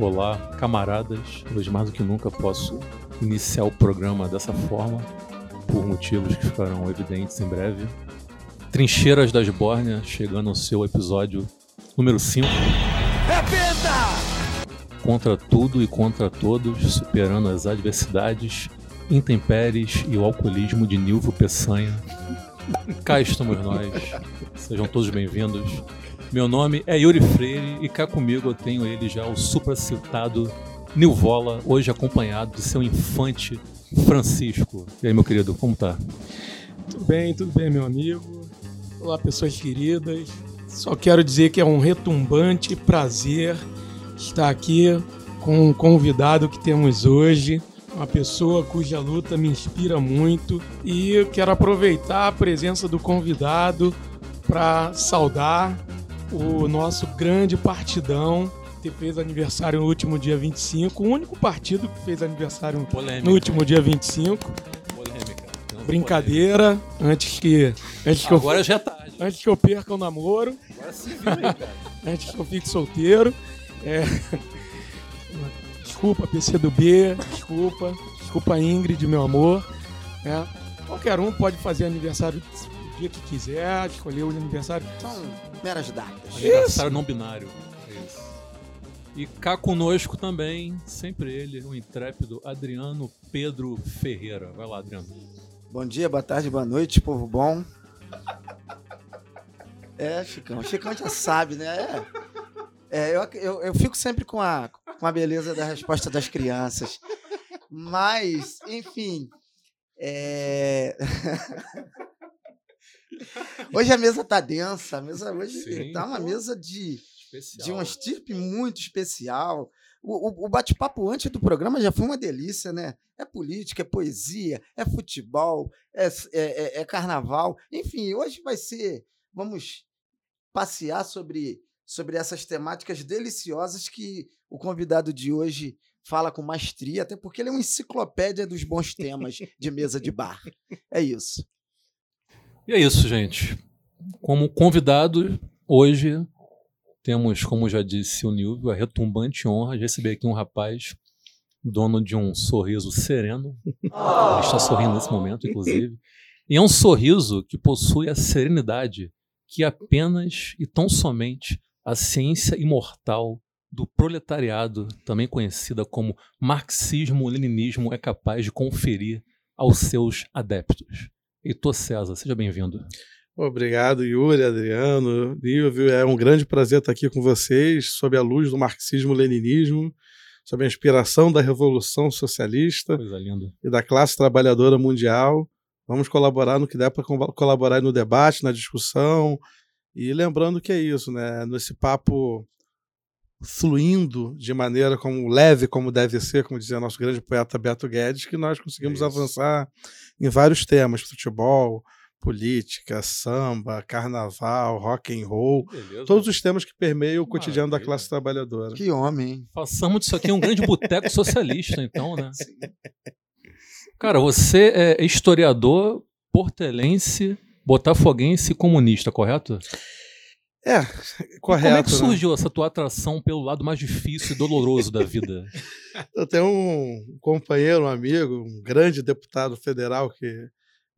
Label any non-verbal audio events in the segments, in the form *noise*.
Olá, camaradas. Hoje mais do que nunca posso iniciar o programa dessa forma, por motivos que ficarão evidentes em breve. Trincheiras das Bórnia chegando ao seu episódio número 5. Contra tudo e contra todos, superando as adversidades, intempéries e o alcoolismo de Nilvio Peçanha. Cá estamos nós. Sejam todos bem-vindos. Meu nome é Yuri Freire e cá comigo eu tenho ele já, o supracitado Nilvola, hoje acompanhado de seu infante Francisco. E aí, meu querido, como tá? Tudo bem, tudo bem, meu amigo. Olá, pessoas queridas. Só quero dizer que é um retumbante prazer estar aqui com o convidado que temos hoje, uma pessoa cuja luta me inspira muito e quero aproveitar a presença do convidado para saudar o nosso grande partidão que fez aniversário no último dia 25, o único partido que fez aniversário Polêmica. no último dia 25. Polêmica. Brincadeira, antes que antes que eu Agora já é tarde. antes que eu perca o namoro, Agora se viu aí, cara. *laughs* antes que eu fique solteiro. É... Desculpa, PC do B, desculpa. Desculpa, Ingrid, meu amor. É. Qualquer um pode fazer aniversário dia que quiser, escolher o aniversário. São meras datas. Aniversário não binário. É isso. E cá conosco também, sempre ele, o intrépido Adriano Pedro Ferreira. Vai lá, Adriano. Bom dia, boa tarde, boa noite, povo bom. *laughs* É, Chicão. Chicão já sabe, né? É, É, eu, eu, eu fico sempre com a, com a beleza da resposta das crianças. Mas, enfim. é, *laughs* hoje a mesa tá densa. A mesa hoje Sim, tá uma pô. mesa de, Especial. de uma estirpe muito especial. O, o- o bate-papo antes do programa já foi uma delícia, né? É política, é poesia, é futebol, é, é- é- é carnaval. Enfim, hoje vai ser. Vamos passear sobre, sobre essas temáticas deliciosas que o convidado de hoje fala com maestria, até porque ele é uma enciclopédia dos bons temas de mesa de bar. É isso. E é isso, gente. Como convidado, hoje temos, como já disse o Nilvio, a retumbante honra de receber aqui um rapaz dono de um sorriso sereno. Ele está sorrindo nesse momento, inclusive. E é um sorriso que possui a serenidade que apenas e tão somente a ciência imortal do proletariado, também conhecida como marxismo-leninismo, é capaz de conferir aos seus adeptos. Heitor César, seja bem-vindo. Obrigado, Yuri, Adriano, Nilvio. É um grande prazer estar aqui com vocês, sob a luz do marxismo-leninismo, sob a inspiração da Revolução Socialista e da classe trabalhadora mundial. Vamos colaborar no que der para colaborar no debate, na discussão. E lembrando que é isso, né? Nesse papo fluindo de maneira como leve como deve ser, como dizia nosso grande poeta Beto Guedes, que nós conseguimos Isso. avançar em vários temas, futebol, política, samba, carnaval, rock and roll, Beleza. todos os temas que permeiam o cotidiano da Maravilha. classe trabalhadora. Que homem, hein? Façamos disso aqui um grande boteco socialista, então, né? *laughs* Cara, você é historiador portelense, botafoguense e comunista, correto? É, E correto. como é que né? surgiu essa tua atração pelo lado mais difícil e doloroso da vida? *laughs* Eu tenho um companheiro, um amigo, um grande deputado federal que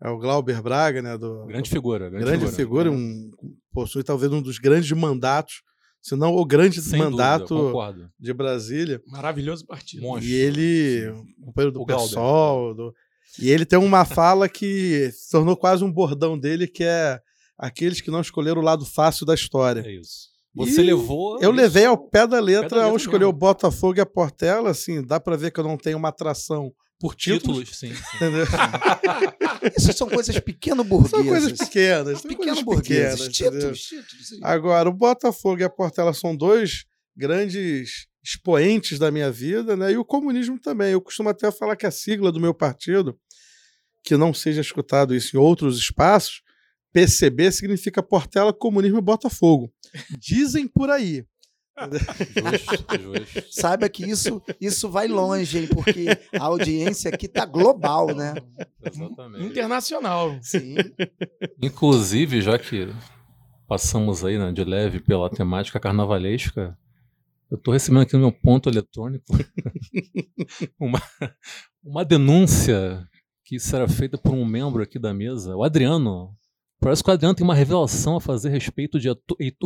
é o Glauber Braga, né, do Grande figura. Grande, grande figura, um, possui talvez um dos grandes mandatos, se não o grande Sem mandato dúvida, de Brasília. Maravilhoso partido. Monstro. E ele, um companheiro do O. PSOL, do- e ele tem uma fala que se tornou quase um bordão dele, que é aqueles que não escolheram o lado fácil da história. É isso. Você E levou. Eu isso- levei ao pé da letra letra ao escolher mesmo. o Botafogo e a Portela, assim, dá pra ver que eu não tenho uma atração por títulos, títulos, sim. sim. *laughs* entendeu? *laughs* Isso são coisas pequeno burguesas. São coisas pequenas, são Pequeno coisas burgueses. pequenas, entendeu? Títulos, títulos. Agora, o Botafogo e a Portela são dois grandes expoentes da minha vida, né? E o comunismo também. Eu costumo até falar que a sigla do meu partido, que não seja escutado isso em outros espaços, PCB significa Portela, Comunismo e Botafogo. Dizem por aí. Justo, justo. Saiba que isso, isso vai longe, hein? Porque a audiência aqui tá global, né? Exatamente. Internacional. Sim. Inclusive, já que passamos aí né, de leve pela temática carnavalesca, Eu estou recebendo aqui no meu ponto eletrônico *laughs* uma, uma denúncia que será feita por um membro aqui da mesa, o Adriano. Parece que o Adriano tem uma revelação a fazer a respeito de,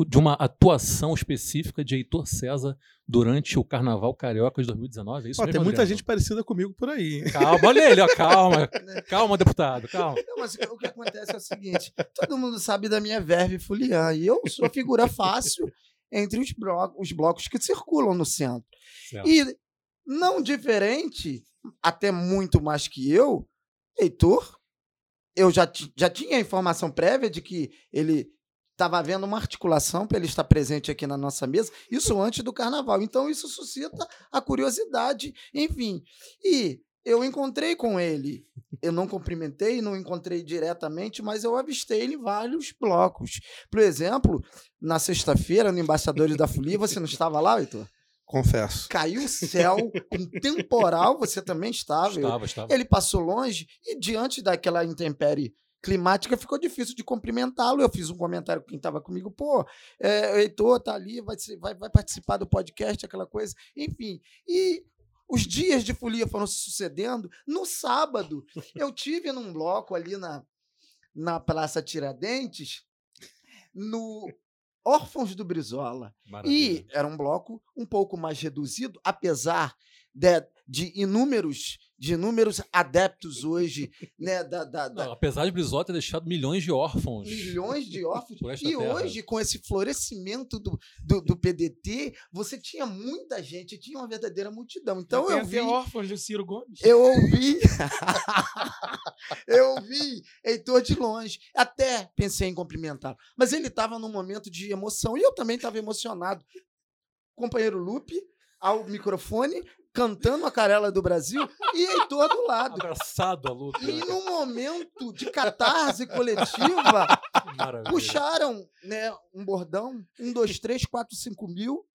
de uma atuação específica de Heitor César durante o Carnaval Carioca de 2019. É isso Ó, mesmo, tem muita Adriano? gente parecida comigo por aí. hein? Calma, olha ele, ó, calma. *laughs* Calma, deputado, calma. Não, mas o que acontece é o seguinte: todo mundo sabe da minha verve fulian, e eu sou figura fácil entre os, blo os blocos que circulam no centro. Certo. E não diferente, até muito mais que eu, Heitor, eu já, já tinha informação prévia de que ele estava havendo uma articulação para ele estar presente aqui na nossa mesa, isso antes do carnaval. Então, isso suscita a curiosidade, enfim. E eu encontrei com ele. Eu não cumprimentei, não encontrei diretamente, mas eu avistei ele em vários blocos. Por exemplo, na sexta-feira, no Embaixadores da Folia, você não estava lá, Heitor? Confesso. Caiu o céu, um *laughs* temporal, você também estava. Estava, estava. ele passou longe e, diante daquela intempérie climática, ficou difícil de cumprimentá-lo. Eu fiz um comentário com quem estava comigo, pô, é, o Heitor tá ali, vai, vai, vai participar do podcast, aquela coisa. Enfim, e os dias de folia foram se sucedendo. No sábado, eu tive num bloco ali na, na Praça Tiradentes, no Órfãos do Brizola. Maravilha. E era um bloco um pouco mais reduzido, apesar de, de inúmeros de inúmeros adeptos hoje, né, da, da- da- Não, apesar de Brizola ter deixado milhões de órfãos. milhões de órfãos. *laughs* E terra. hoje, com esse florescimento do, do, do PDT, você tinha muita gente, tinha uma verdadeira multidão. Então Tem eu vi, órfãos do Ciro Gomes. eu ouvi, *laughs* eu ouvi Heitor de longe. Até pensei em cumprimentá-lo. Mas ele estava num momento de emoção e eu também estava emocionado. Companheiro Lupe, ao microfone, cantando a Carela do Brasil e Heitor do lado. Abraçado a luta. E num momento de catarse coletiva, Maravilha. puxaram né, um bordão, um, dois, três, quatro, cinco mil.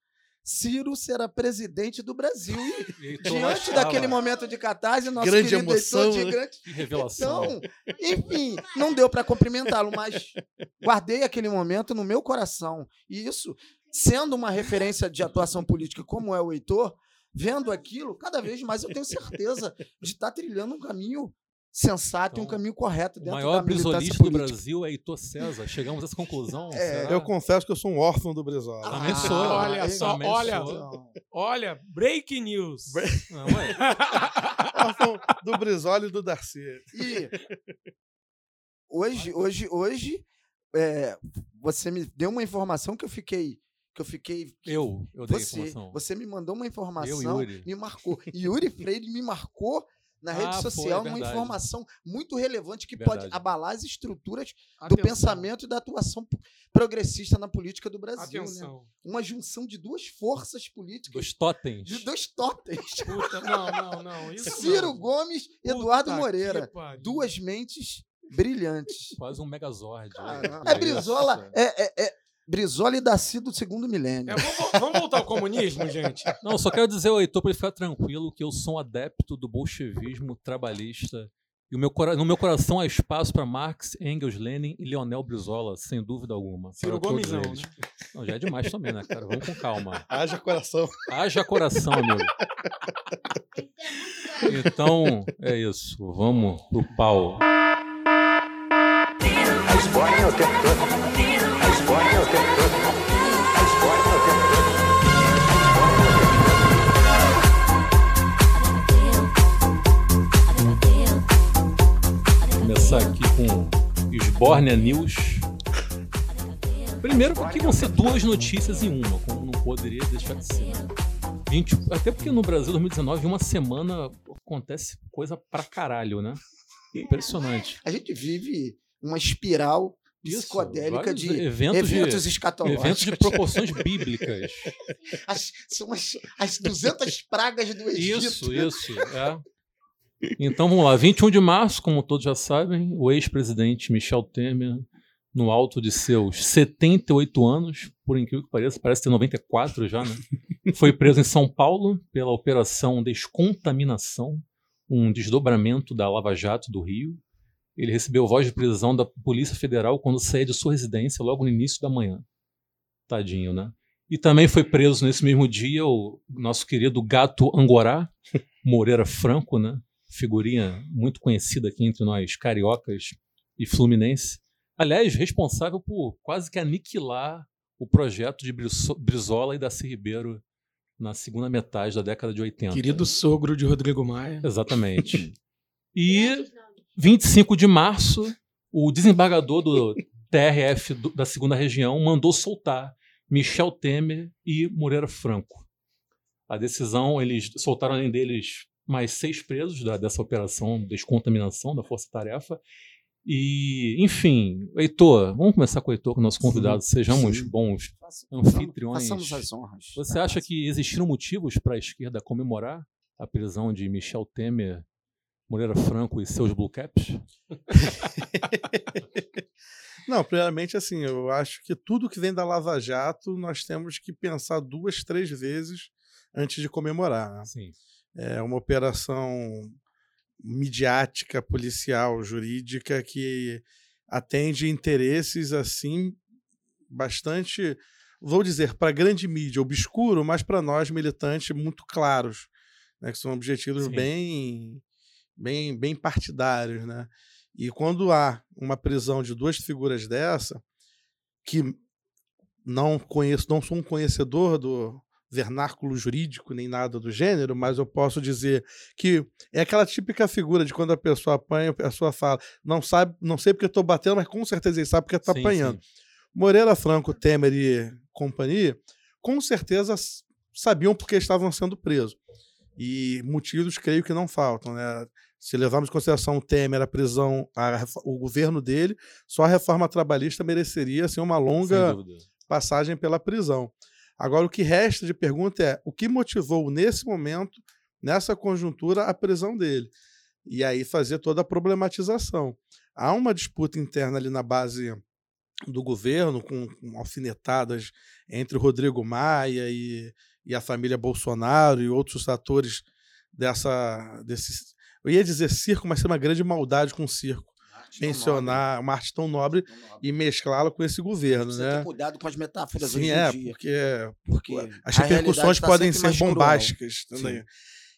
Ciro será presidente do Brasil. E, *laughs* diante daquele momento de catarse, nosso Grande querido emoção, Heitor de né? grande revelação. então, enfim, não deu para cumprimentá-lo, mas guardei aquele momento no meu coração. E isso, sendo uma referência de atuação política como é o Heitor, vendo aquilo, cada vez mais eu tenho certeza de estar trilhando um caminho sensato e um Então, caminho correto o dentro maior da militância brisolista do. Brasil é Heitor César. Chegamos a essa conclusão. É? Eu confesso que eu sou um órfão do Brizola. Ah, Também sou. olha aí só, olha. sou. Olha, break news. Não, é. *laughs* órfão do Brizola e do Darcy. E hoje, hoje, hoje, é, você me deu uma informação que eu fiquei. Que eu fiquei. Eu, eu dei Você, informação. você me mandou uma Eu, informação, Yuri. me marcou. Yuri Freire me marcou na *laughs* rede Ah, foi, social é uma informação muito relevante que Verdade. pode abalar as estruturas do Atenção, pensamento e da atuação progressista na política do Brasil. Né? Uma junção de duas forças políticas, Dos totens. de dois totens. *laughs* Puta, não, não, não. *laughs* Isso Ciro não. Gomes e Eduardo Moreira. Duas mentes brilhantes. Quase um megazord. É Brizola, é, é, é Brizola e Daci do segundo milênio. É, vamos, vamos voltar ao comunismo, gente? *laughs* Não, só quero dizer ao Heitor para ele ficar tranquilo que eu sou um adepto do bolchevismo trabalhista. E o meu, no meu coração há espaço para Marx, Engels, Lenin e Leonel Brizola, sem dúvida alguma. Ciro todos Gomes não, né? Não, já é demais também, né, cara? Vamos com calma. Haja coração. Haja coração, amigo. Então, é isso. Vamos pro pau. A esbórnia o tempo todo. Começar aqui com Esbórnia News. Primeiro, porque vão ser duas notícias em uma, como não poderia deixar de ser. 20, até porque no Brasil, 2019, em uma semana acontece coisa pra caralho, né? Impressionante. A gente vive uma espiral psicodélica de eventos eventos, de- escatológicos. Eventos de proporções bíblicas. *laughs* As- são as, as 200 pragas do Egito. Isso, isso. É. Então vamos lá, 21 de março, como todos já sabem, o ex-presidente Michel Temer, no alto de seus 78 anos, por incrível que pareça, parece ter 94 já, né? Foi preso em São Paulo pela Operação Descontaminação, um desdobramento da Lava Jato do Rio. Ele recebeu voz de prisão da Polícia Federal quando saía de sua residência logo no início da manhã. Tadinho, né? E também foi preso nesse mesmo dia o nosso querido gato Angorá, *laughs* Moreira Franco, né? Figurinha muito conhecida aqui entre nós cariocas e fluminense. Aliás, responsável por quase que aniquilar o projeto de Brizo- Brizola e Darcy Ribeiro na segunda metade da década de 80. Querido sogro de Rodrigo Maia. Exatamente. *laughs* E 25 de março, o desembargador do TRF do- da segunda região mandou soltar Michel Temer e Moreira Franco. A decisão, eles soltaram além deles mais seis presos da- dessa operação de descontaminação da Força Tarefa. E, enfim, Heitor, vamos começar com o Heitor, com o nosso convidado. Sejamos sim. bons anfitriões. Façamos as honras. Você acha que existiram motivos para a esquerda comemorar a prisão de Michel Temer, Moreira Franco e seus Blue Caps? *laughs* Não, primeiramente, assim, eu acho que tudo que vem da Lava Jato nós temos que pensar duas, três vezes antes de comemorar. né? Sim. É uma operação midiática, policial, jurídica que atende interesses assim bastante, vou dizer, para a grande mídia obscuro, mas para nós militantes muito claros, né, que são objetivos Sim. bem bem bem partidários, né? E quando há uma prisão de duas figuras dessa, que não conheço, não sou um conhecedor do vernáculo jurídico nem nada do gênero, mas eu posso dizer que é aquela típica figura de quando a pessoa apanha, a pessoa fala, não sabe, não sei porque estou batendo, mas com certeza ele sabe porque está apanhando. sim. Moreira Franco, Temer e companhia, com certeza sabiam porque estavam sendo presos. E motivos, creio que não faltam. Né? Se levarmos em consideração o Temer, a prisão, a o governo dele, só a reforma trabalhista mereceria assim, uma longa passagem pela prisão. Agora, o que resta de pergunta é o que motivou, nesse momento, nessa conjuntura, a prisão dele? E aí fazer toda a problematização. Há uma disputa interna ali na base do governo, com, com alfinetadas entre o Rodrigo Maia e, e a família Bolsonaro e outros atores dessa. Desse, eu ia dizer circo, mas seria uma grande maldade com o circo. Arte Mencionar uma arte tão nobre nobre, tão nobre. e mesclá-la com esse governo, né? ter cuidado com as metáforas Sim, hoje é, dia. porque Porque as repercussões tá podem ser cruel. bombásticas também.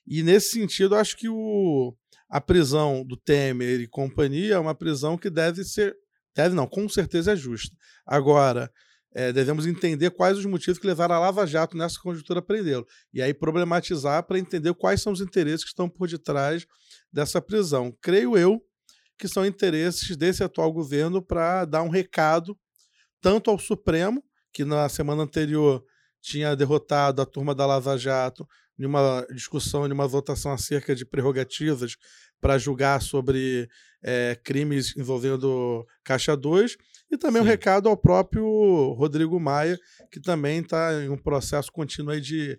E nesse sentido, acho que o, a prisão do Temer e companhia é uma prisão que deve ser. Deve não, com certeza é justa. Agora, eh, devemos entender quais os motivos que levaram a Lava Jato nessa conjuntura a prendê-lo. E aí problematizar para entender quais são os interesses que estão por detrás dessa prisão. Creio eu que são interesses desse atual governo para dar um recado tanto ao Supremo, que na semana anterior tinha derrotado a turma da Lava Jato em uma discussão, em uma votação acerca de prerrogativas para julgar sobre eh, crimes envolvendo Caixa 2, e também um Sim. recado ao próprio Rodrigo Maia, que também está em um processo contínuo aí de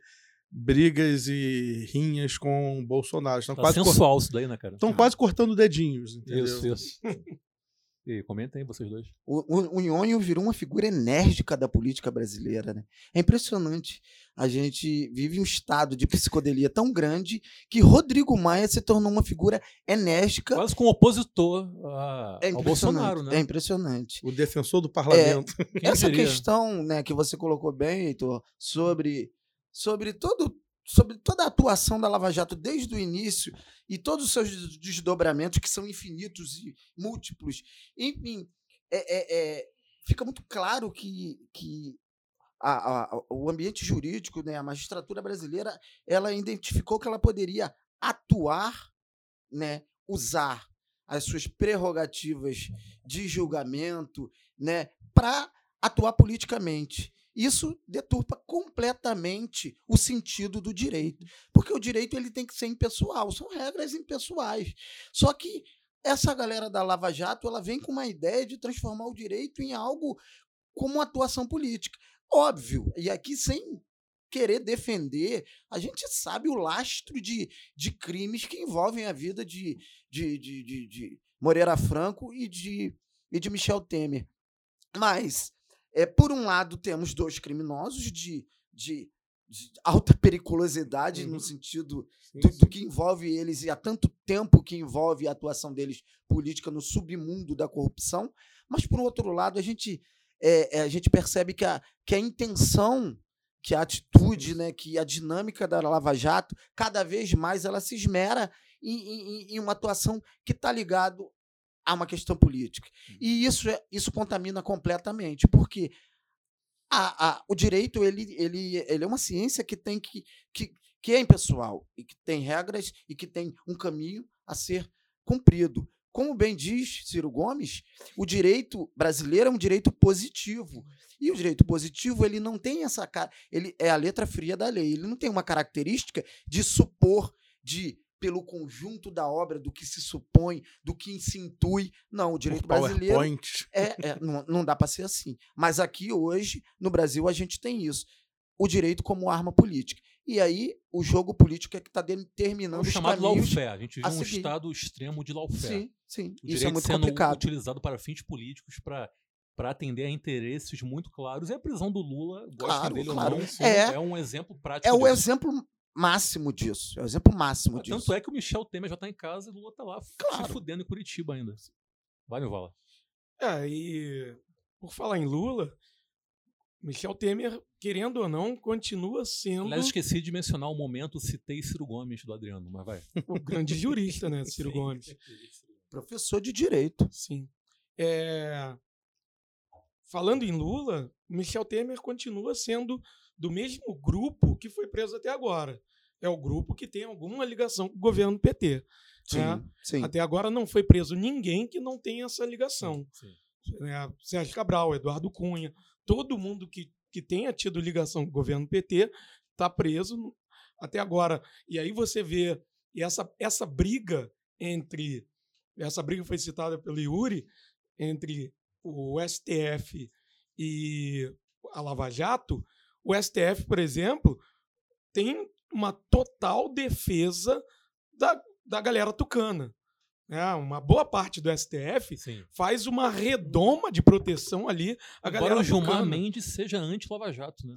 brigas e rinhas com o Bolsonaro. Estão Tá quase, cor- sensual isso daí, né, cara? estão quase cortando dedinhos, entendeu? Isso, isso. *laughs* E aí, comentem vocês dois. O, o, o Nhonho virou uma figura enérgica da política brasileira, né? É impressionante. A gente vive um estado de psicodelia tão grande que Rodrigo Maia se tornou uma figura enérgica. Quase como opositor a, É ao impressionante. Bolsonaro, né? É impressionante. O defensor do parlamento. Quem Essa diria? questão né, que você colocou bem, Heitor, sobre, sobre, todo, sobre toda a atuação da Lava Jato desde o início e todos os seus des- desdobramentos, que são infinitos e múltiplos, enfim, é, é- é, fica muito claro que, que a- a- o ambiente jurídico, né, a magistratura brasileira, ela identificou que ela poderia atuar, né, usar as suas prerrogativas de julgamento, né, para atuar politicamente. Isso deturpa completamente o sentido do direito, porque o direito ele tem que ser impessoal, são regras impessoais. Só que essa galera da Lava Jato, ela vem com uma ideia de transformar o direito em algo como atuação política. Óbvio, e aqui sem querer defender, a gente sabe o lastro de, de crimes que envolvem a vida de, de, de, de, de Moreira Franco e de, e de Michel Temer. Mas, é, por um lado, temos dois criminosos de, de, de alta *laughs* periculosidade, Uhum. no sentido do, do que envolve eles e há tanto tempo que envolve a atuação deles política no submundo da corrupção. Mas, por outro lado, a gente, é, é, a gente percebe que a, que a intenção que a atitude, né, que a dinâmica da Lava Jato, cada vez mais ela se esmera em, em- em uma atuação que está ligado a uma questão política. E isso, é, isso contamina completamente, porque a- a- o direito ele, ele, ele é uma ciência que tem que, que, que é impessoal e que tem regras e que tem um caminho a ser cumprido. Como bem diz Ciro Gomes, o direito brasileiro é um direito positivo. E o direito positivo, ele não tem essa cara, ele é a letra fria da lei. Ele não tem uma característica de supor, de pelo conjunto da obra, do que se supõe, do que se intui. Não, o direito Por brasileiro PowerPoint. é, é, não, não dá para ser assim. Mas aqui hoje, no Brasil, a gente tem isso. O direito como arma política. E aí, o jogo político é que está É determinando o os chamado lawfare. A gente vive a um seguir. estado extremo de lawfare. Sim, sim. O Isso é direito muito sendo complicado. utilizado para fins políticos, para para atender a interesses muito claros. E a prisão do Lula, gostem Claro, dele claro. ou não, É. é um exemplo prático É o disso. exemplo máximo disso. É o exemplo máximo disso. Tanto é que o Michel Temer já está em casa e o Lula está lá Claro. se fudendo em Curitiba ainda. Vai, meu Vala. É, e por falar em Lula, Michel Temer, querendo ou não, continua sendo Aliás, esqueci de mencionar o momento, citei Ciro Gomes do Adriano, mas vai. *laughs* o grande jurista, né, Ciro Sim. *laughs* Gomes. Professor de direito. Sim. É, Falando em Lula, Michel Temer continua sendo do mesmo grupo que foi preso até agora. É o grupo que tem alguma ligação com o governo PT. Sim, né? sim. Até agora não foi preso ninguém que não tem essa ligação. Sim. né, Sérgio Cabral, Eduardo Cunha, todo mundo que, que tenha tido ligação com o governo PT está preso até agora. E aí você vê e essa, essa briga entre. Essa briga foi citada pelo Yuri entre o STF e a Lava Jato. O STF, por exemplo, tem uma total defesa da, da galera tucana. né? Uma boa parte do STF Sim. faz uma redoma de proteção ali a Agora galera o Gilmar tucana. Mendes seja anti-Lava Jato, né?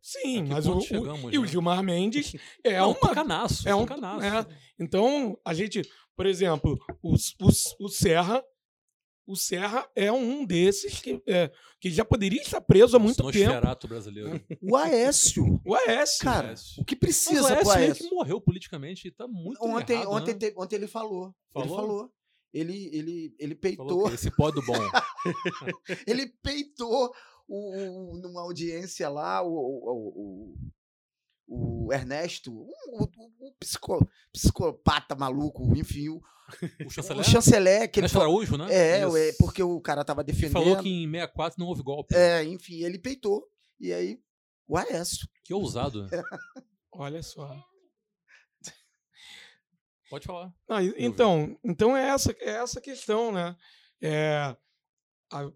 Sim, mas o, chegamos, e o né? Gilmar Mendes *laughs* é Não, uma tucanaço, é um- tucanaço. é. Então, a gente, por exemplo, o, o, o Serra, o Serra é um desses que, é, que já poderia estar preso há muito tempo. Nosferato brasileiro. O Aécio. O Aécio. Cara, Aécio. o que Mas precisa o pro Aécio Aécio? que morreu politicamente e tá muito Ontem, errado, ontem, né? te- ontem ele falou. Ele Falou? falou. Ele, ele, ele Falou peitou. esse pó do bom. *laughs* ele peitou o, o- numa audiência lá, o, o, o, Ernesto, o, o- o psico- psicopata maluco, enfim, o, *laughs* O o chanceler? chanceler que ele falou. Araújo, né? É, Isso. é, porque o cara tava Ele defendendo. falou que em 64 não houve golpe. É, enfim, ele peitou. E aí, o Aécio. Que ousado. *laughs* Olha só. Pode falar. Ah, então, então é essa, é essa questão, né? É, a- é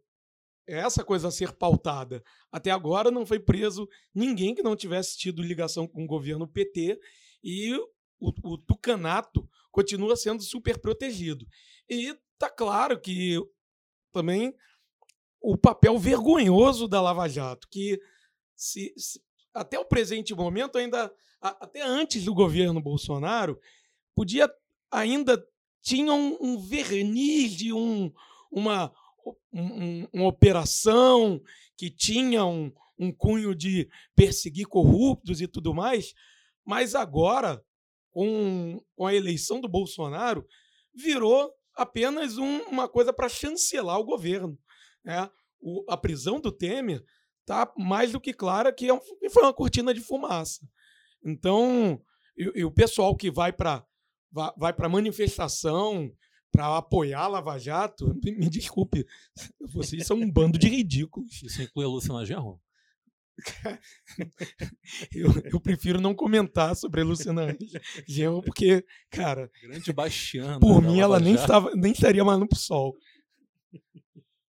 essa coisa a ser pautada. Até agora não foi preso ninguém que não tivesse tido ligação com o governo PT e o, o tucanato continua sendo super protegido. E tá claro que também o papel vergonhoso da Lava Jato, que se- se- até o presente momento, ainda até antes do governo Bolsonaro, podia ainda tinha um, um verniz de um, uma, um- um- uma operação que tinha um, um cunho de perseguir corruptos e tudo mais, mas agora, com, com a eleição do Bolsonaro, virou apenas um- uma coisa para chancelar o governo. né? O- a prisão do Temer está mais do que clara que, é um- foi uma cortina de fumaça. Então, e, e o pessoal que vai para vai, vai para manifestação para apoiar a Lava Jato, *laughs* me, desculpe, vocês são um bando de ridículos. Isso inclui a Luciana Genro? *laughs* Eu, eu prefiro não comentar sobre a Luciana Genro, porque, cara, Grande bastiana. por da mim ela nem, estava, nem estaria mais no sol.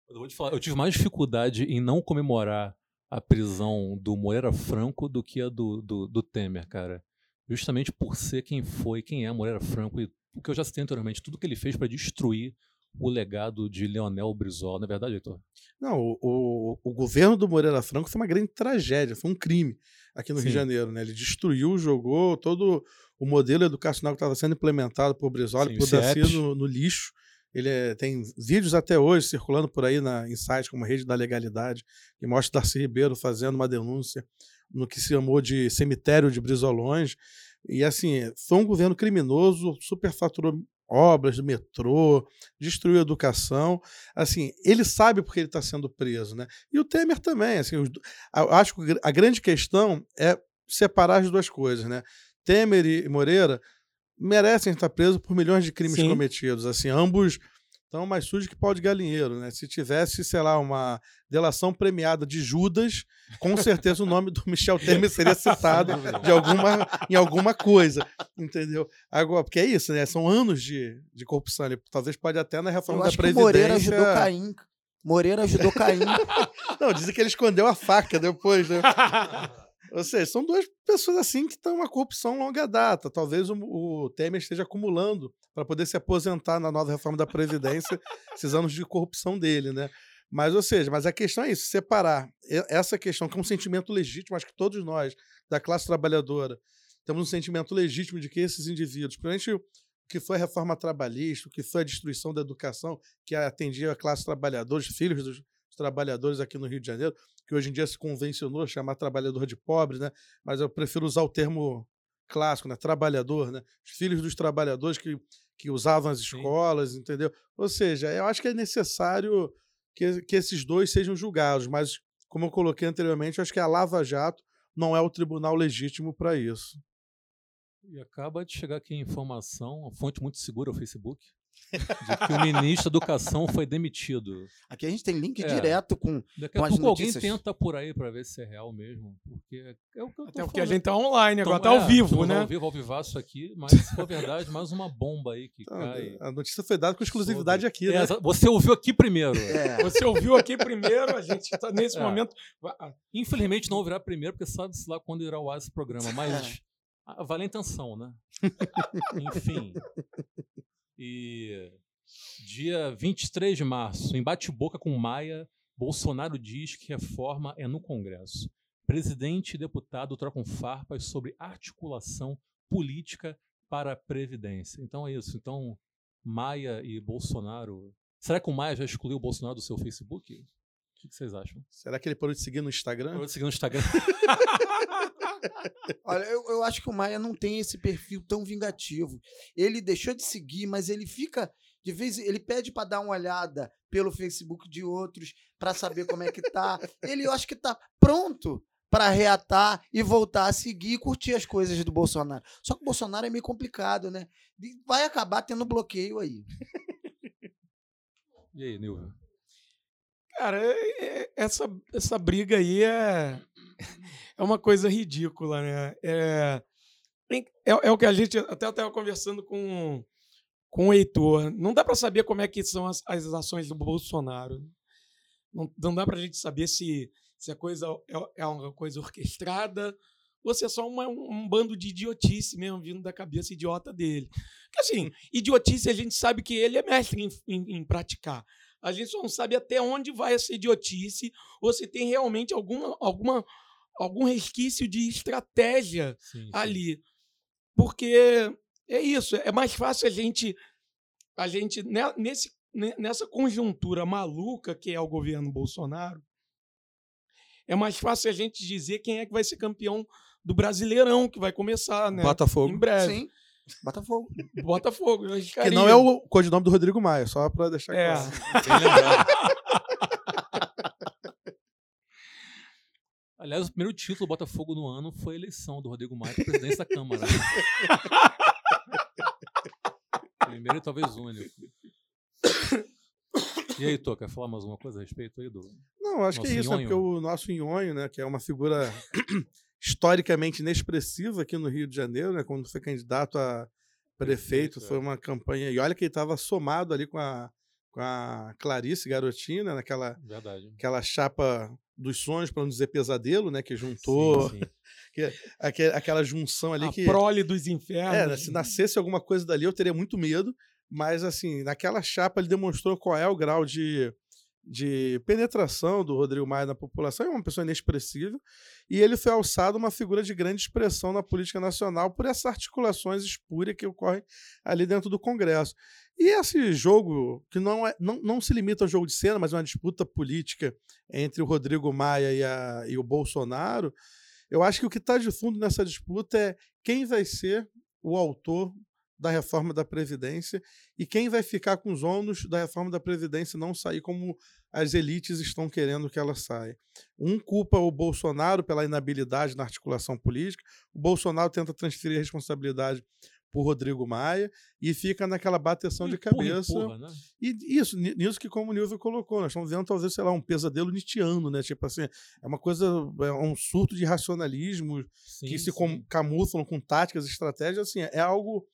Eu vou te falar, eu tive mais dificuldade em não comemorar a prisão do Moreira Franco do que a do, do, do Temer, cara. Justamente por ser quem foi, quem é Moreira Franco e o que eu já citei anteriormente, tudo que ele fez para destruir o legado de Leonel Brizola. Não é verdade, Heitor? Não, o, o, o governo do Moreira Franco foi uma grande tragédia, foi um crime aqui no Rio de Sim. Janeiro. Né? Ele destruiu, jogou todo o modelo educacional que estava sendo implementado por Brizola Sim, e por. Daci no, no lixo. Ele é- tem vídeos até hoje circulando por aí na, em sites como Rede da Legalidade, que mostra Darcy Ribeiro fazendo uma denúncia no que se chamou de cemitério de Brizolões. E assim, foi um governo criminoso, superfaturou obras do metrô, destruiu a educação. Assim, ele sabe porque ele está sendo preso, né? E o Temer também. Assim, os, acho que a grande questão é separar as duas coisas, né? Temer e Moreira merecem estar presos por milhões de crimes Sim. cometidos. Assim, ambos estão mais sujos que pau de galinheiro, né? Se tivesse, sei lá, uma delação premiada de Judas, com certeza o nome do Michel Temer seria citado *laughs* de alguma, em alguma coisa, entendeu? Agora, porque é isso, né? São anos de, de corrupção. Ele talvez pode até na reforma Eu da acho que. Moreira ajudou Caim. Moreira ajudou Caim. *laughs* Não, dizem que ele escondeu a faca depois, né? *laughs* Ou seja, são duas pessoas assim que estão uma corrupção longa data. Talvez o, o Temer esteja acumulando para poder se aposentar na nova reforma da Previdência *laughs* esses anos de corrupção dele, né? Mas, ou seja, mas a questão é isso, separar essa questão, que é um sentimento legítimo, acho que todos nós, da classe trabalhadora, temos um sentimento legítimo de que esses indivíduos, principalmente o que foi a reforma trabalhista, o que foi a destruição da educação, que atendia a classe trabalhadora, os filhos dos trabalhadores aqui no Rio de Janeiro, que hoje em dia se convencionou chamar trabalhador de pobre, né? mas eu prefiro usar o termo clássico, né? trabalhador, né? os filhos dos trabalhadores que, que usavam as escolas, entendeu? Ou seja, eu acho que é necessário que, que esses dois sejam julgados, mas como eu coloquei anteriormente, eu acho que a Lava Jato não é o tribunal legítimo para isso. E acaba de chegar aqui a informação, uma fonte muito segura, o Facebook, de que o ministro da Educação foi demitido. Aqui a gente tem link É. direto com. Daqui a pouco alguém tenta por aí para ver se é real mesmo, porque é o que eu tô Até porque a falando. gente tá online, agora Então, tá ao é, vivo, estamos né? Ao vivo, ao vivaço aqui, mas se for verdade, mais uma bomba aí que Então, cai. a notícia foi dada com exclusividade sobre- aqui, É, né? exa- você ouviu aqui primeiro. É, *laughs* Você ouviu aqui primeiro, a gente está nesse É. momento. Ah, Infelizmente não ouvirá primeiro, porque sabe-se lá quando irá ao ar esse programa, mas É. vale a intenção, né? *laughs* Enfim. E dia 23 de março, em bate-boca com Maia, Bolsonaro diz que reforma é no Congresso. Presidente e deputado trocam farpas sobre articulação política para a Previdência. Então é isso. Então, Maia e Bolsonaro. Será que o Maia já excluiu o Bolsonaro do seu Facebook? O que que vocês acham? Será que ele parou de seguir no Instagram? Eu vou seguir no Instagram. *laughs* olha, eu, eu acho que o Maia não tem esse perfil tão vingativo. Ele deixou de seguir, mas ele fica. De vez ele pede para dar uma olhada pelo Facebook de outros para saber como é que tá. Ele eu acho que tá pronto para reatar e voltar a seguir e curtir as coisas do Bolsonaro. Só que o Bolsonaro é meio complicado, né? Vai acabar tendo bloqueio aí. E aí, Nilvio? Cara, é- é- essa, essa briga aí é, é uma coisa ridícula, né? É, é, é o que a gente até estava conversando com, com o Heitor. Não dá para saber como é que são as, as ações do Bolsonaro. Não, não dá para a gente saber se, se a coisa é, é uma coisa orquestrada ou se é só uma- um, um bando de idiotice mesmo vindo da cabeça idiota dele. Porque, assim, *laughs* idiotice a gente sabe que ele é mestre em, em- em praticar. A gente só não sabe até onde vai essa idiotice ou se tem realmente alguma, alguma, algum resquício de estratégia Sim, sim. ali. Porque é isso, é mais fácil a gente a gente ne- nesse ne- nessa conjuntura maluca que é o governo Bolsonaro, é mais fácil a gente dizer quem é que vai ser campeão do Brasileirão que vai começar, né? Botafogo. Em breve. Sim. Botafogo. Botafogo. eu Que não é o codinome do Rodrigo Maia, só para deixar É. claro. *laughs* Aliás, o primeiro título do Botafogo no ano foi a eleição do Rodrigo Maia para presidência da Câmara. *laughs* primeiro e talvez único. E aí, Tô, quer falar mais alguma coisa a respeito aí do. Não, acho que é isso, né? Nhonho. Porque o nosso Nhonho, né, que é uma figura historicamente inexpressiva aqui no Rio de Janeiro, né, quando foi candidato a prefeito, Prefeito, foi é. uma campanha. E olha que ele estava somado ali com a, com a Clarice Garotina, naquela Verdade. aquela chapa dos sonhos, para não dizer pesadelo, né, que juntou Sim, sim. *laughs* aque- aquela junção ali a que. prole dos É, infernos. se nascesse alguma coisa dali, eu teria muito medo. Mas, assim, naquela chapa ele demonstrou qual é o grau de, de penetração do Rodrigo Maia na população. É uma pessoa inexpressível. E ele foi alçado uma figura de grande expressão na política nacional por essas articulações espúrias que ocorrem ali dentro do Congresso. E esse jogo, que não, é, não, não se limita ao jogo de cena, mas é uma disputa política entre o Rodrigo Maia e, a, e o Bolsonaro, Eu acho que o que está de fundo nessa disputa é quem vai ser o autor da reforma da Previdência e quem vai ficar com os ônus da reforma da Previdência não sair como as elites estão querendo que ela saia. Um culpa o Bolsonaro pela inabilidade na articulação política, o Bolsonaro tenta transferir a responsabilidade por Rodrigo Maia e fica naquela bateção de Empurra, cabeça. empurra, né? E isso, ni- nisso que como o Nilvio colocou, nós estamos vendo talvez, sei lá, um pesadelo nietzschiano, né? Tipo assim, é uma coisa, é um surto de racionalismo Sim, que se sim. camuflam com táticas, estratégias, assim, é algo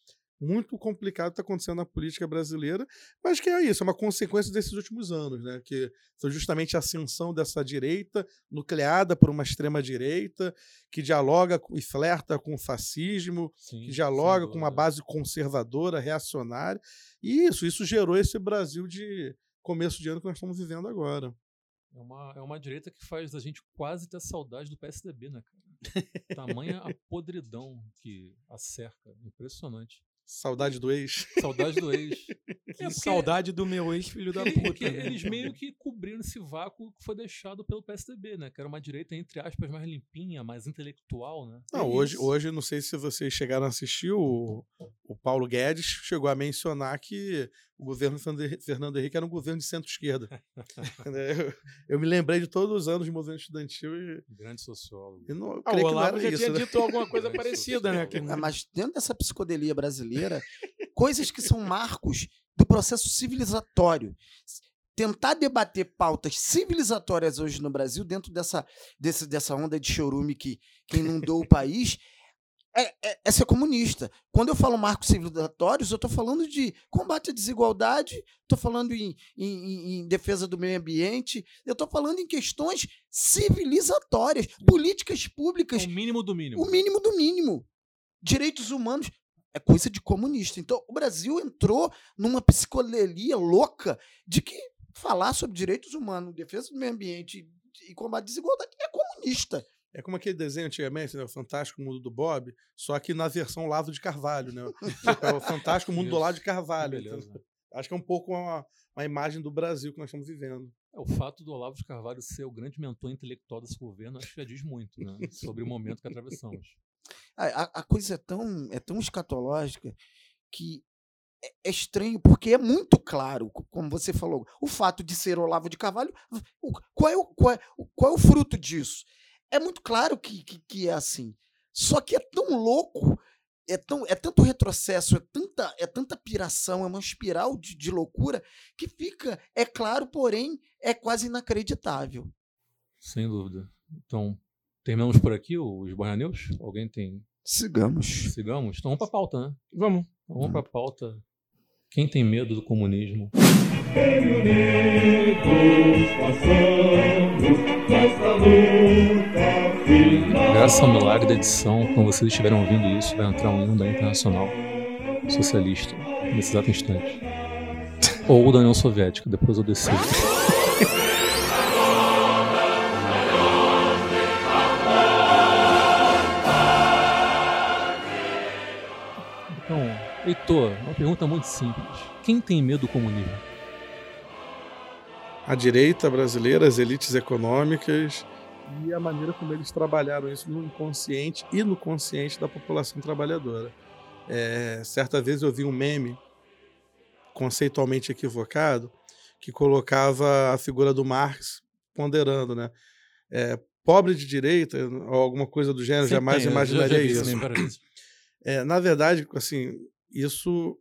muito complicado que está acontecendo na política brasileira, mas que é isso, é uma consequência desses últimos anos, né? Que foi justamente a ascensão dessa direita, nucleada por uma extrema-direita, que dialoga e flerta com o fascismo, Sim, que dialoga com uma base conservadora, reacionária. E isso, isso gerou esse Brasil de começo de ano que nós estamos vivendo agora. É uma, é uma direita que faz a gente quase ter saudade do PSDB, né, cara? Tamanha *laughs* a podridão que a cerca. Impressionante. Saudade do ex. Saudade do ex. *laughs* Que É saudade do meu ex-filho da puta. Porque né? eles meio que cobriram esse vácuo que foi deixado pelo PSDB, né? Que era uma direita, entre aspas, mais limpinha, mais intelectual, né? Não, hoje, hoje, não sei se vocês chegaram a assistir, o, o Paulo Guedes chegou a mencionar que o governo Fernando- Fernando Henrique era um governo de centro-esquerda. *laughs* Eu, eu me lembrei de todos os anos de movimento estudantil e, Grande sociólogo. e não, eu Ah, o Olavo já isso. tinha né? dito alguma coisa *laughs* Grande parecida, né? Que Ah, Mas dentro dessa psicodelia brasileira, coisas que são marcos do processo civilizatório. Tentar debater pautas civilizatórias hoje no Brasil, dentro dessa, desse, dessa onda de chorume que, que inundou o país, é, é- é ser comunista. Quando eu falo marcos civilizatórios, eu estou falando de combate à desigualdade, estou falando em, em- em- defesa do meio ambiente, eu estou falando em questões civilizatórias, políticas públicas o mínimo do mínimo. o mínimo do mínimo. Direitos humanos é coisa de comunista. Então, o Brasil entrou numa psicodelia louca de que falar sobre direitos humanos, defesa do meio ambiente e combate à desigualdade é comunista. É como aquele desenho antigamente, né? O Fantástico Mundo do Bob, só que na versão Lavo de Carvalho, né? É o Fantástico Mundo do Lado de Carvalho. beleza. Então, acho que é um pouco uma, uma imagem do Brasil que nós estamos vivendo. É, o fato do Olavo de Carvalho ser o grande mentor intelectual desse governo, acho que já diz muito, né? Sobre o momento que atravessamos. A, a- a coisa é tão, é tão escatológica que é, é estranho, porque é muito claro, co- como você falou, o fato de ser Olavo de Carvalho, o- qual é o, qual é, qual é o fruto disso? É muito claro que, que, que é assim. Só que é tão louco, é, tão, é tanto retrocesso, é tanta, é tanta piração, é uma espiral de, de loucura que fica, é claro, porém, é quase inacreditável. Sem dúvida. Então, terminamos por aqui os News? Alguém tem. Sigamos. Sigamos? Então vamos pra pauta, né? Vamos. Então vamos pra pauta. Quem tem medo do comunismo? Graças ao milagre da edição, quando vocês estiverem ouvindo isso, vai entrar um hino da Internacional Socialista, nesse exato instante. Ou da União Soviética, depois eu decido. Heitor, uma pergunta muito simples. Quem tem medo do comunismo? A direita brasileira, as elites econômicas e a maneira como eles trabalharam isso no inconsciente e no consciente da população trabalhadora. É, certa vez eu vi um meme conceitualmente equivocado que colocava a figura do Marx ponderando, né? É, pobre de direita, ou alguma coisa do gênero, Sempre jamais tem, já imaginaria isso. vezes. É, na verdade, assim, isso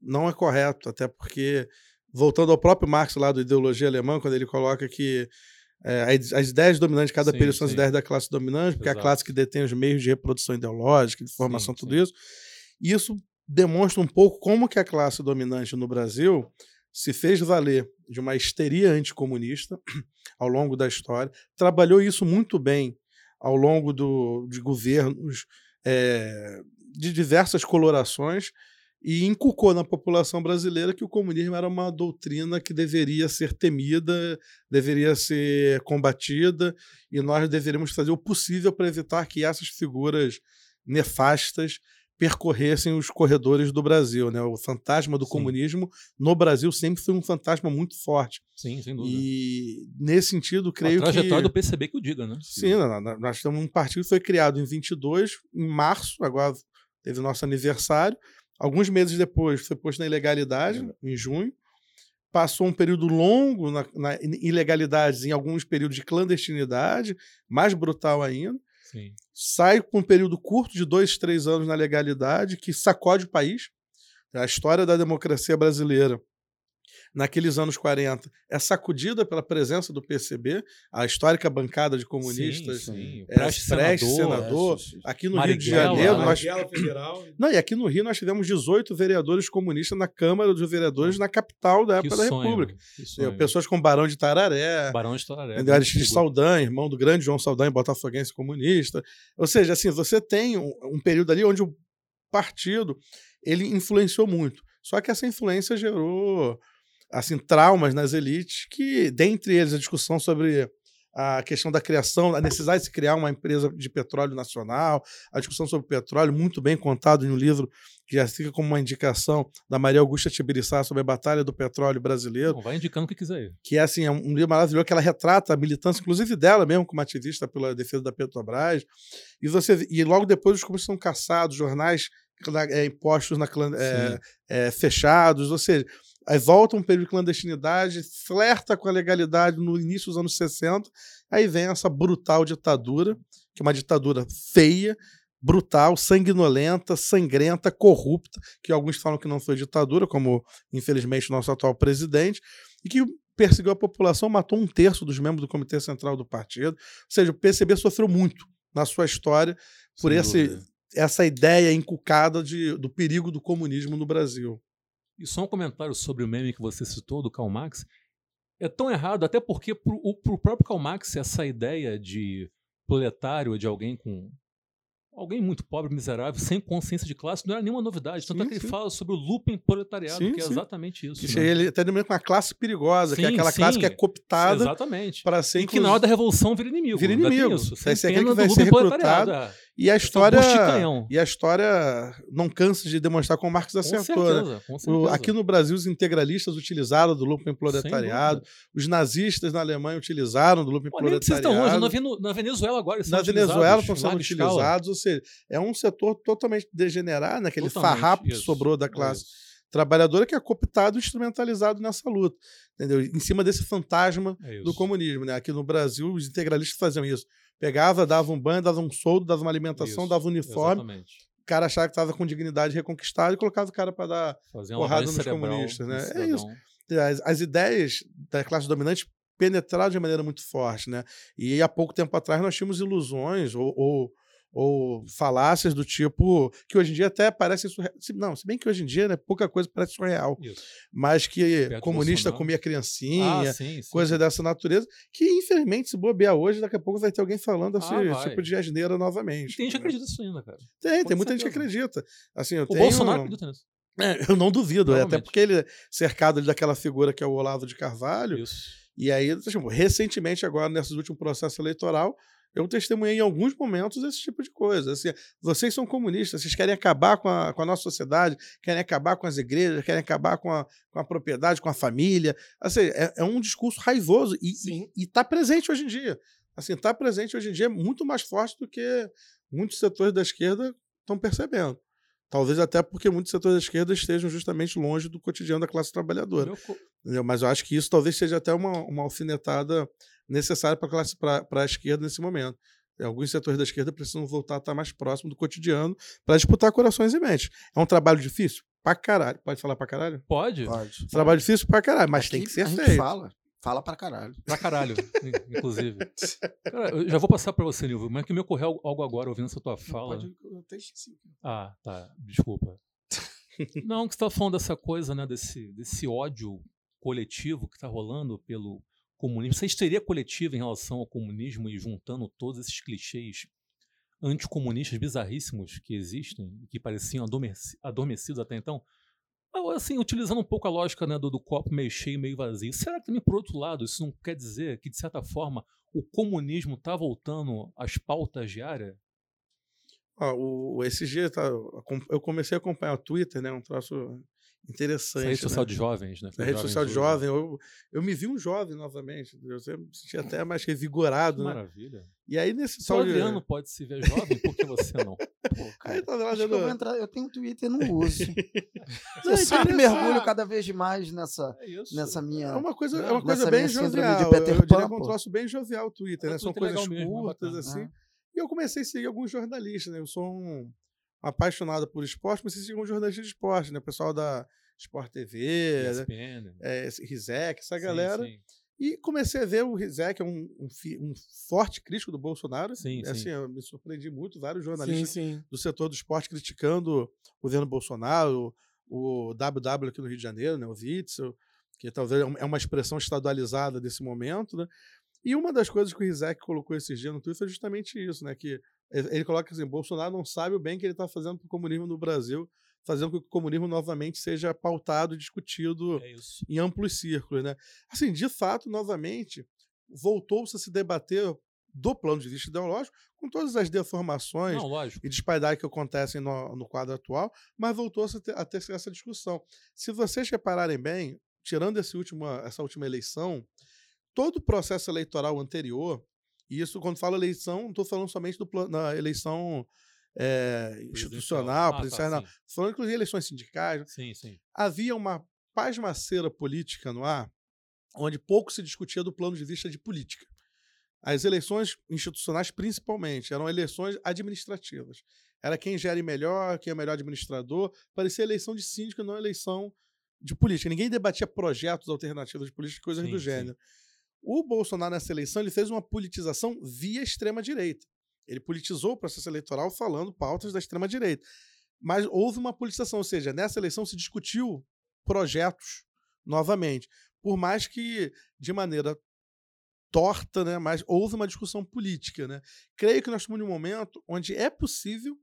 não é correto, até porque, voltando ao próprio Marx lá do Ideologia Alemã, quando ele coloca que é, as- as ideias dominantes de cada Sim, período são as ideias da classe dominante, porque é a Exato. classe que detém os meios de reprodução ideológica, de formação, Sim, tudo sim. isso. Isso demonstra um pouco como que a classe dominante no Brasil se fez valer de uma histeria anticomunista *clears throat* ao longo da história, trabalhou isso muito bem ao longo do, de governos é, de diversas colorações e inculcou na população brasileira que o comunismo era uma doutrina que deveria ser temida, deveria ser combatida e nós deveríamos fazer o possível para evitar que essas figuras nefastas percorressem os corredores do Brasil. Né? O fantasma do Sim. comunismo no Brasil sempre foi um fantasma muito forte. Sim, sem dúvida. E nesse sentido, a creio trajetória que... do PCB que o diga, né? Sim, na- na- nós temos um partido que foi criado em 22, em março, agora teve nosso aniversário. Alguns meses depois foi posto na ilegalidade, em junho. Passou um período longo na, na ilegalidades, em alguns períodos de clandestinidade, mais brutal ainda. Sim. Sai com um período curto de dois, três anos na legalidade, que sacode o país. A história da democracia brasileira naqueles anos 40 é sacudida pela presença do PCB, a histórica bancada de comunistas, Sim, sim. é, Preste Preste senador. senador. É, Aqui no Rio de Marighella, Janeiro, né? nós... Marighella Federal. Não, e aqui no Rio nós tivemos 18 vereadores comunistas na Câmara dos Vereadores na capital da Que época da sonho, República. sonho. Pessoas como Barão de Tararé, Barão de. Entendeu? Aristides Saldanha, irmão do grande João Saldanha, botafoguense comunista. Ou seja, assim, você tem um, um período ali onde o partido ele influenciou muito. Só que essa influência gerou assim traumas nas elites que, dentre eles, a discussão sobre a questão da criação, a necessidade de se criar uma empresa de petróleo nacional, a discussão sobre petróleo, muito bem contado em um livro que já fica como uma indicação da Maria Augusta Tibiriçá sobre a batalha do petróleo brasileiro vai indicando o que quiser que é assim, é um livro maravilhoso que ela retrata a militância, inclusive dela mesmo, como ativista pela defesa da Petrobras. E você e logo depois os comunistas são caçados, jornais é, impostos na é, é, fechados, ou seja, aí volta um período de clandestinidade, flerta com a legalidade no início dos anos 60, aí vem essa brutal ditadura, que é uma ditadura feia, brutal, sanguinolenta, sangrenta, corrupta, que alguns falam que não foi ditadura, como infelizmente o nosso atual presidente, e que perseguiu a população, matou um terço dos membros do Comitê Central do partido. Ou seja, o PCB sofreu muito na sua história por Sem esse, dúvida. essa ideia inculcada de, do perigo do comunismo no Brasil. E só um comentário sobre o meme que você citou, do Karl Marx. É tão errado, até porque pro, o, próprio Karl Marx, essa ideia de proletário, de alguém com. Alguém muito pobre, miserável, sem consciência de classe, não era nenhuma novidade. Tanto Sim, é que ele sim. fala sobre o looping proletariado, Sim, que é exatamente isso. Isso né? ele até denomina com uma classe perigosa, que é aquela classe que é cooptada Exatamente. para ser E que na hora da revolução vira inimigo. Vira inimigo. Isso, aquele pena que vai ser recrutado. é. E a história e a história não cansa de demonstrar como Marx Com acertou, né? certeza, com O- certeza. aqui no Brasil, os integralistas utilizaram do looping proletariado, os nazistas na Alemanha utilizaram do looping Pô, nem precisa ir tão longe. proletariado. Na, Venezuela agora eles Na Venezuela utilizados estão sendo larga escala. utilizados, ou seja, é um setor totalmente degenerado, né? aquele Totalmente, farrapo que isso, sobrou da é classe isso, trabalhadora que é cooptado e instrumentalizado nessa luta, entendeu? Em cima desse fantasma é do isso. comunismo, né? Aqui no Brasil, os integralistas faziam isso. Pegava, dava um banho, dava um soldo, dava uma alimentação, Isso, dava um uniforme, Exatamente. o cara achava que estava com dignidade reconquistada e colocava o cara para dar Fazer uma porrada nos comunistas, né? É cidadão. as, as ideias da classe dominante penetraram de maneira muito forte, né? E há pouco tempo atrás nós tínhamos ilusões ou, ou, ou falácias do tipo que hoje em dia até parecem surreal. Não, se bem que hoje em dia né, pouca coisa parece surreal, Isso. mas que Perto comunista Bolsonaro. comia criancinha, Ah, sim, sim. coisa dessa natureza, que infelizmente se bobear hoje, daqui a pouco vai ter alguém falando esse Ah, tipo de asneira novamente. E tem gente que entendeu? acredita nisso ainda, cara. Tem, Com tem muita gente que acredita. Assim, eu O tenho... Bolsonaro acredita nisso. É, eu não duvido, é, até porque ele é cercado daquela figura que é o Olavo de Carvalho. Isso. E aí, recentemente, agora, nesse último processo eleitoral, eu testemunhei em alguns momentos esse tipo de coisa. Assim, vocês são comunistas, vocês querem acabar com a, com a nossa sociedade, querem acabar com as igrejas, querem acabar com a, com a propriedade, com a família. Assim, é, é um discurso raivoso e está presente hoje em dia. Assim, está presente hoje em dia muito mais forte do que muitos setores da esquerda estão percebendo. Talvez até porque muitos setores da esquerda estejam justamente longe do cotidiano da classe trabalhadora. Meu? Mas eu acho que isso talvez seja até uma, uma alfinetada necessária para a classe para a esquerda nesse momento. Alguns setores da esquerda precisam voltar a estar mais próximo do cotidiano para disputar corações e mentes. É um trabalho difícil? Pra caralho. Pode falar pra caralho? Pode? Pode. Trabalho difícil pra caralho, mas tem Aqui que ser a gente feito. fala. Fala pra caralho. Pra caralho, in- inclusive. *laughs* Cara, eu já vou passar pra você, Nilvio, mas que me ocorreu algo- agora ouvindo essa tua fala. Pode, eu até esqueci. Ah, tá. Desculpa. *laughs* Não, que você tá falando dessa coisa, né? Desse, desse ódio coletivo que tá rolando pelo comunismo. Essa histeria coletiva em relação ao comunismo e juntando todos esses clichês anticomunistas bizarríssimos que existem, e que pareciam adormeci- adormecidos até então. Assim, utilizando um pouco a lógica né, do, do copo meio cheio, meio vazio. Será que também, por outro lado, isso não quer dizer que, de certa forma, o comunismo está voltando às pautas diárias? Ó, o, esse dia tá, eu comecei a acompanhar o Twitter, né? Um troço Essa interessante. rede social né? de jovens, né? A rede social de jovem, eu, eu me vi um jovem novamente. Eu me senti até mais revigorado, Que né? maravilha. E aí nesse Só de. Adriano pode se ver jovem, por que você não? Pô, *laughs* Aí cara, tá acho que eu, entrar, eu tenho Twitter e não *laughs* uso. Não, eu é sempre mergulho cada vez mais nessa, É isso. nessa minha. É uma coisa, é Não, uma coisa bem de jovial. Peter eu, eu diria que é um troço bem jovial o Twitter, É, né? o São Twitter é coisas mesmo, é curtas, bacana. assim. Ah. E eu comecei a seguir alguns jornalistas, né? Eu sou um apaixonado por esporte, mas sigo alguns jornalistas de esporte, né? O pessoal da Sport TV, né? ESPN. é, esse Rizek, essa Sim, galera. sim. E comecei a ver o Rizek, é um, um, um forte crítico do Bolsonaro. Sim, assim, sim. eu me surpreendi muito, vários jornalistas sim. do setor do esporte criticando o governo Bolsonaro, o WW aqui no Rio de Janeiro, né, o Witzel, que talvez é é uma expressão estadualizada desse momento, né? E uma das coisas que o Rizek colocou esses dias no Twitter foi justamente isso, né? Que ele coloca assim, Bolsonaro não sabe o bem que ele está fazendo para o comunismo no Brasil, fazendo com que o comunismo novamente seja pautado e discutido É em amplos círculos, né? Assim, de fato, novamente, voltou-se a se debater do plano de vista ideológico, com todas as deformações Não, e disparidades que acontecem no, no quadro atual, mas voltou-se a ter, a ter essa discussão. Se vocês repararem bem, tirando esse última, essa última eleição, todo o processo eleitoral anterior, e isso, quando falo eleição, não estou falando somente do plano, da eleição é, institucional, Ah, tá, não. falando inclusive eleições sindicais, Sim, sim. havia uma pasmaceira política no ar, onde pouco se discutia do plano de vista de política. As eleições institucionais, principalmente, eram eleições administrativas. Era quem gere melhor, quem é melhor administrador. Parecia eleição de síndico, não eleição de política. Ninguém debatia projetos alternativos de política, coisas Sim, do sim. O Bolsonaro, nessa eleição, ele fez uma politização via extrema-direita. Ele politizou o processo eleitoral falando pautas da extrema-direita. Mas houve uma politização, ou seja, nessa eleição se discutiu projetos novamente. Por mais que de maneira torta, né, mas houve uma discussão política. Né? Creio que nós estamos num momento onde é possível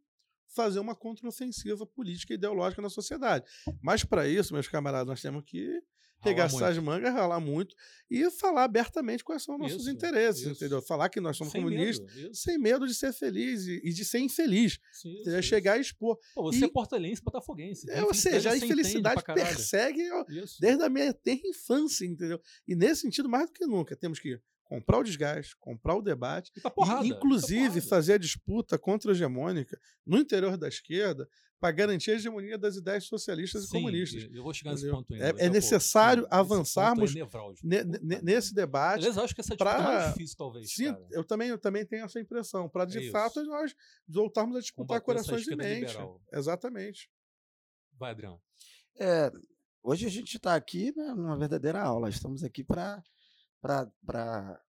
fazer uma contraofensiva política e ideológica na sociedade. Mas para isso, meus camaradas, nós temos que regaçar as muito. mangas, ralar muito e falar abertamente quais são os nossos Isso, interesses, isso. entendeu? Falar que nós somos Sem comunistas medo, sem medo de ser feliz e, e de ser infeliz. Isso, Chegar e expor. Pô, você E- é portalense e botafoguense. É, ou seja, a infelicidade persegue. desde a minha terra infância, entendeu? E nesse sentido, mais do que nunca, temos que comprar o desgaste, comprar o debate, E e, porrada. e pra inclusive porrada. fazer a disputa contra-hegemônica no interior da esquerda para garantir a hegemonia das ideias socialistas e Sim, comunistas. Eu vou chegar nesse entendeu? ponto ainda. É- é pouco. necessário ponto avançarmos é nesse debate, Aliás, eu acho que essa disputa é pra- mais difícil, talvez. sim, cara. eu também, eu também tenho essa impressão, para de É fato nós voltarmos a disputar Combater corações e esquerda mentes. liberal. Exatamente. Vai, Adriano. É, hoje a gente está aqui né, numa verdadeira aula. Estamos aqui para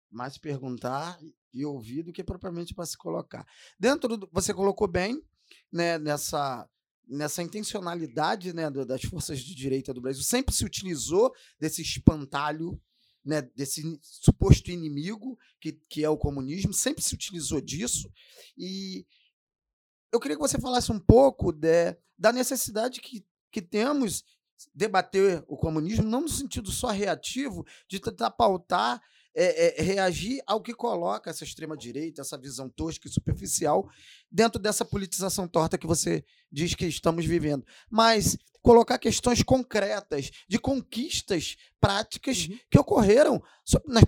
mais perguntar e ouvir do que propriamente para se colocar. Dentro do, você colocou bem né, nessa nessa intencionalidade né, das forças de direita do Brasil sempre se utilizou desse espantalho né, desse suposto inimigo que, que é o comunismo sempre se utilizou disso. E eu queria que você falasse um pouco de, da necessidade que, que temos debater o comunismo, não no sentido só reativo, de tentar pautar, é, é, reagir ao que coloca essa extrema-direita, essa visão tosca e superficial, dentro dessa politização torta que você diz que estamos vivendo. Mas colocar questões concretas, de conquistas práticas Uhum. que ocorreram,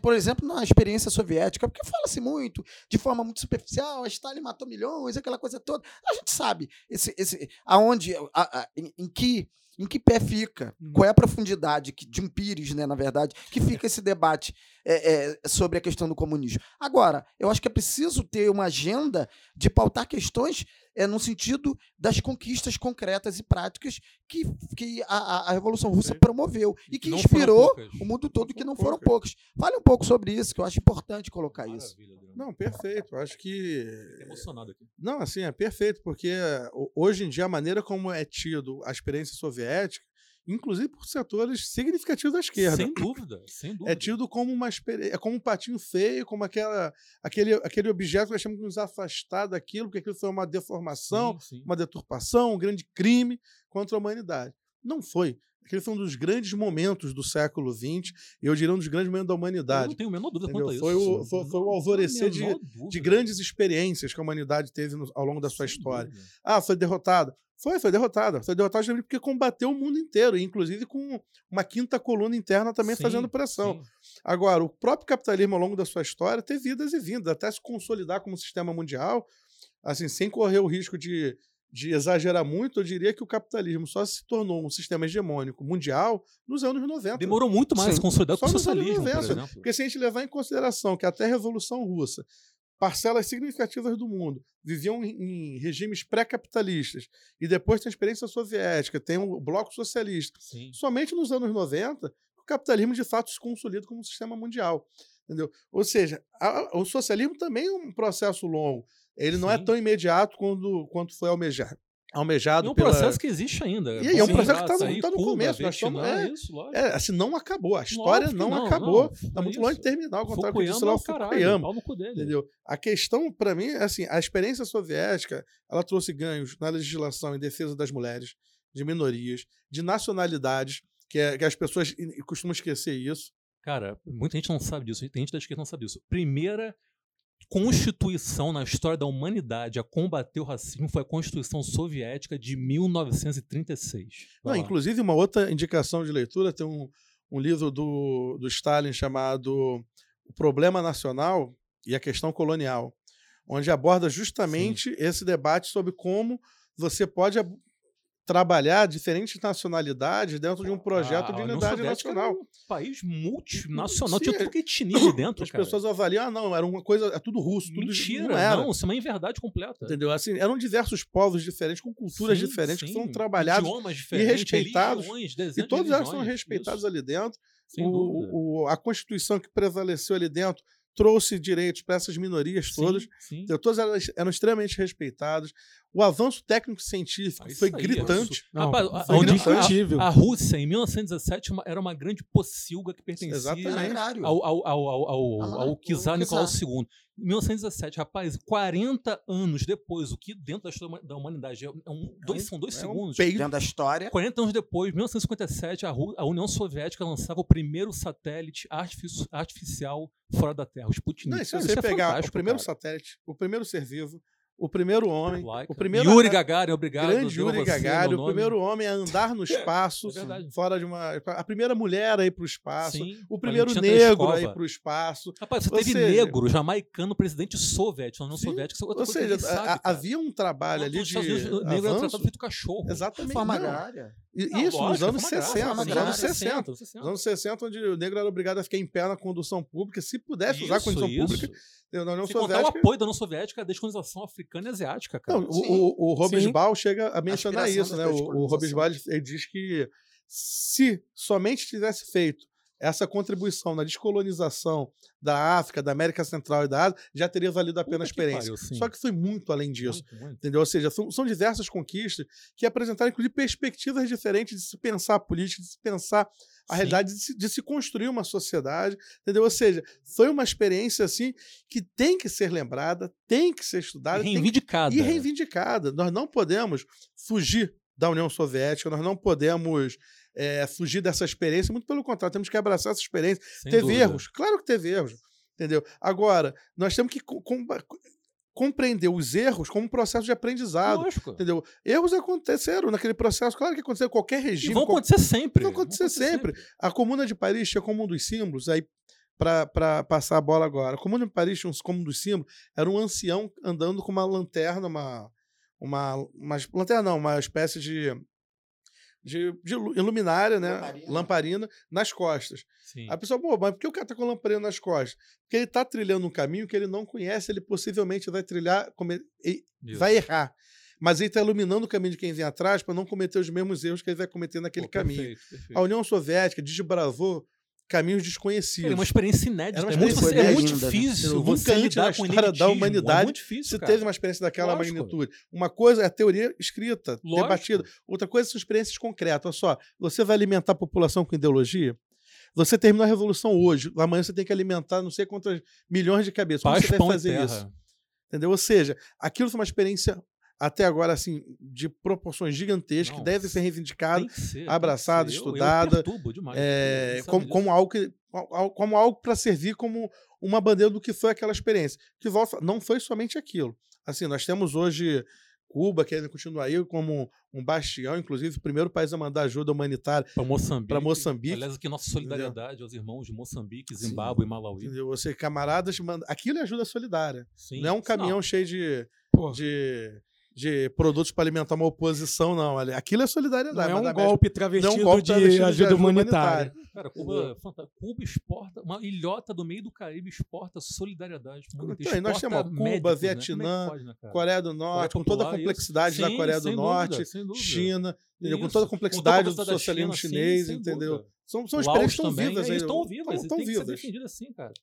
por exemplo, na experiência soviética, porque fala-se muito, de forma muito superficial, a Stalin matou milhões, aquela coisa toda. A gente sabe esse, esse, aonde, a- a- em, em que em que pé fica? Uhum. Qual é a profundidade que, de um pires, né, na verdade, que fica esse debate é, é, sobre a questão do comunismo? Agora, eu acho que é preciso ter uma agenda de pautar questões é, no sentido das conquistas concretas e práticas que, que a, a- a Revolução Russa promoveu e que Não inspirou o mundo todo, que não foram poucas. poucos. Fale um pouco sobre isso, que eu acho importante colocar isso. Maravilha, Adriano. Não, perfeito. Acho que Fiquei emocionado aqui. Não, assim, é perfeito, porque ho- hoje em dia a maneira como é tido a experiência soviética, inclusive por setores significativos da esquerda, Sem dúvida, sem dúvida. é tido como uma é como um patinho feio, como aquela, aquele, aquele objeto que nós temos que nos afastar daquilo, porque aquilo foi uma deformação, Sim, sim. uma deturpação, um grande crime contra a humanidade. Não foi. Aquele foi um dos grandes momentos do século XX, e eu diria um dos grandes momentos da Eu humanidade. não tenho a menor dúvida quanto a isso. Foi o- foi- foi o alvorecer De dúvida. grandes experiências que a humanidade teve no- ao longo da sua história. Ah, foi derrotada. Foi, foi derrotada. Foi derrotada justamente porque combateu o mundo inteiro, inclusive com uma quinta coluna interna também Sim, fazendo pressão. sim. Agora, o próprio capitalismo ao longo da sua história teve vidas e vindas, até se consolidar como sistema mundial, assim, sem correr o risco de, de exagerar muito, eu diria que o capitalismo só se tornou um sistema hegemônico mundial nos anos 90. Demorou muito mais Sim. se consolidar que o socialismo, por 90, exemplo. Porque se a gente levar em consideração que até a Revolução Russa, parcelas significativas do mundo viviam em, em regimes pré-capitalistas, e depois tem a experiência soviética, tem o bloco socialista, Sim. somente nos anos 90 o capitalismo de fato se consolida como um sistema mundial. Entendeu? Ou seja, a- o socialismo também é um processo longo. Ele não é Sim. tão imediato quando, quanto foi almejado, almejado É um pela- processo que existe ainda. E aí, é um processo que tá lembrar, no- tá no Cuba, começo, nós estamos- é. isso. É, assim, não acabou. A história Lógico não, não, acabou. Está é muito longe de terminar, ao contrário do que disse lá é o Fukuyama. dele. Entendeu? A questão, para mim, é assim, a experiência soviética, ela trouxe ganhos na legislação em defesa das mulheres, de minorias, de nacionalidades, que, é- que as pessoas costumam esquecer isso. Cara, muita gente não sabe disso. Tem gente da esquerda que não sabe disso. Primeira constituição na história da humanidade a combater o racismo foi a Constituição Soviética de 1936. Não, inclusive, uma outra indicação de leitura tem um, um livro do, do Stalin chamado O Problema Nacional e a Questão Colonial, onde aborda justamente esse debate sobre como você pode trabalhar diferentes nacionalidades dentro de um projeto A de unidade nacional. Um país multinacional, tinha é- tudo que etnia ali dentro, As cara. pessoas avaliam, ah, não, era uma coisa, é tudo russo, tudo Mentira, não era. não, isso é uma inverdade completa. Entendeu? Assim, eram diversos povos diferentes, com culturas Sim, diferentes, que sim. foram trabalhados Idiomas diferentes, respeitados, religiões, e todos de elas são respeitados isso, ali dentro. O, o- a Constituição que prevaleceu ali dentro trouxe direitos para essas minorias todas. Sim, sim. Todas elas eram extremamente respeitadas. O avanço técnico-científico Ah, foi aí é gritante. Não, Rapaz, a- foi a União- indiscutível. A Rússia, em 1917, uma- era uma grande pocilga que pertencia Exatamente. Caralho. ao, ao, ao, ao, ao, Ah, ao czar. Nicolau II. Em 1917, rapaz, 40 anos depois, o que dentro da história da humanidade é um, dois, são dois É um segundos. peido. Dentro da história. 40 anos depois, 1957, a, Ru- a União Soviética lançava o primeiro satélite artifici- artificial fora da Terra, o Sputnik. Não, e se Cara, você isso é pegar o primeiro cara. satélite, o primeiro ser vivo, o primeiro homem, Laika. o primeiro Yuri Gagarin, obrigado. grande Yuri Gagarin, o primeiro homem a andar no *laughs* espaço, É fora de uma. A primeira mulher a ir para o espaço, Sim, o primeiro negro a ir para o espaço. Rapaz, você Ou teve seja- negro, jamaicano, presidente soviético, na União Sim, Soviética. isso é Ou seja, sabe, a- havia um trabalho ali de Estados Unidos, o negro era avanço. tratado feito cachorro. Exatamente. Reforma não. Isso nos lógico, anos reforma agrária, 60, reforma nos anos 60. 60. Nos anos 60, onde o negro era obrigado a ficar em pé na condução pública, se pudesse usar a condução pública, na União contar o Soviética. apoio da União Soviética à descolonização africana e asiática, cara. Não, o, o. Robesbal chega a mencionar Aspiração isso, né? O, o. Robesbal ele diz que se somente tivesse feito essa contribuição na descolonização da África, da América Central e da Ásia, já teria valido a pena a Puta que experiência. pariu. Só que foi muito além disso. Muito, muito. Entendeu? Ou seja, são, são diversas conquistas que apresentaram, inclusive, perspectivas diferentes de se pensar a política, de se pensar a Sim. realidade, de se, de se construir uma sociedade. Entendeu? Ou seja, foi uma experiência assim que tem que ser lembrada, tem que ser estudada, que Reivindicada. e reivindicada. Nós não podemos fugir da União Soviética, nós não podemos é, fugir dessa experiência, muito pelo contrário, temos que abraçar essa experiência. Sem teve dúvida. erros, claro que teve erros, entendeu? Agora, nós temos que co- com- compreender os erros como um processo de aprendizado. Lógico. Entendeu? Erros aconteceram naquele processo, claro que aconteceu em qualquer E regime. vão qual- acontecer sempre. Vão acontecer sempre. A Comuna de Paris tinha como um dos símbolos, aí para passar a bola agora. A Comuna de Paris tinha como um dos símbolos, era um ancião andando com uma lanterna, uma, uma, uma lanterna não, uma espécie de, de, de né? Lamparina. Lamparina nas costas. Sim. A pessoa, pô, mas por que o cara tá com lamparina nas costas? Porque ele tá trilhando um caminho que ele não conhece, ele possivelmente vai trilhar, come- e vai errar. Mas ele está iluminando o caminho de quem vem atrás para não cometer os mesmos erros que ele vai cometer naquele Pô, caminho. perfeito, perfeito. A União Soviética desbravou caminhos desconhecidos. É uma experiência inédita. Era uma é muito, experiência é muito inédita, né? difícil Nunca você antes lidar na história da humanidade É muito difícil, Você cara. teve uma experiência daquela Lógico. magnitude. Uma coisa é a teoria escrita, Lógico. debatida. Outra coisa são experiências concretas. Olha só, você vai alimentar a população com ideologia? Você terminou a revolução hoje, amanhã você tem que alimentar não sei quantas milhões de cabeças. Como Paz, você vai pão e fazer terra. isso? Entendeu? Ou seja, aquilo foi uma experiência até agora, assim, de proporções gigantescas, Não, que deve ser reivindicada ser, abraçada, ser. Estudada, Eu, demais. é, como, como algo que como algo para servir como uma bandeira do que foi aquela experiência. Que volta, não foi somente aquilo. Assim, nós temos hoje Cuba, que ainda continua aí como um bastião, inclusive o primeiro país a mandar ajuda humanitária Para Moçambique. para Moçambique. Aliás, aqui nossa solidariedade aos irmãos de Moçambique, Sim. Zimbábue e Malawi. Entendeu? Você, camaradas, manda... aquilo é ajuda solidária. Sim. Não é um caminhão cheio de, Pô, de, de produtos para alimentar uma oposição, não. Aquilo é não solidariedade. é mas um golpe travestido, não é um golpe de, travestido de ajuda ajuda humanitária. Cara, Cuba, é Cuba exporta, uma ilhota do meio do Caribe exporta solidariedade. humanitária, Então, e nós exporta temos Cuba, médicos, né? Vietnã, Como é pode, né? Coreia do Norte, com toda a Popular, isso. complexidade da Sim, Coreia do Norte, dúvida. China, entendeu? com toda a Com complexidade do complexidade socialismo China, chinês, entendeu? São, são experiências que estão vivas é, estão vivas, Estão tem que ser vivas. defendido assim, cara.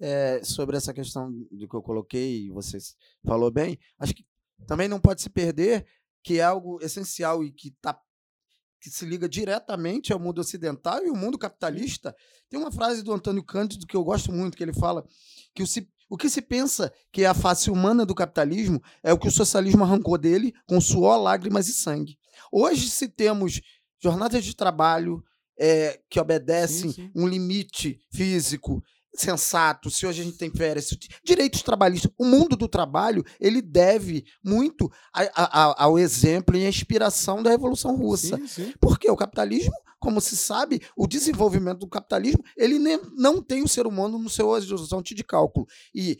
é, sobre essa questão do que eu coloquei, e você falou bem, acho que também não pode se perder que é algo essencial e que, tá, que se liga diretamente ao mundo ocidental e o mundo capitalista. Tem uma frase do Antônio Cândido que eu gosto muito, que ele fala que o, se, o que se pensa que é a face humana do capitalismo é o que o socialismo arrancou dele com suor, lágrimas e sangue. Hoje, se temos jornadas de trabalho é, que obedecem sim. um limite físico, sensato, se hoje a gente tem férias, se- direitos trabalhistas, o mundo do trabalho, ele deve muito a- a- ao exemplo e à inspiração da Revolução Russa. Sim, sim. Porque o capitalismo, como se sabe, o desenvolvimento do capitalismo, ele nem- não tem o ser humano no seu horizonte de cálculo. E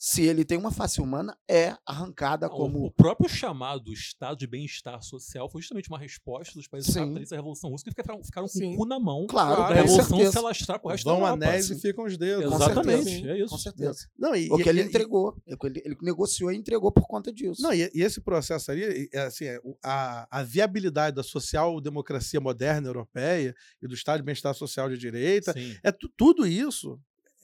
se ele tem uma face humana, é arrancada Não, como... O próprio chamado Estado de Bem-Estar Social foi justamente uma resposta dos países Sim. capitalistas à Revolução Russa que ficaram, ficaram com Sim. o cu na mão Claro, da com Revolução certeza. se alastrar pro resto Vão da Europa. anéis e ficam os dedos. Com Exatamente, certeza. é isso. Com certeza. Não, e, O que e- ele e- entregou. é Ele, ele negociou e entregou por conta disso. Não, e, e esse processo ali, é, assim, é, a, a viabilidade da social-democracia moderna europeia e do Estado de bem-estar social de direita, Sim. é tu- tudo isso,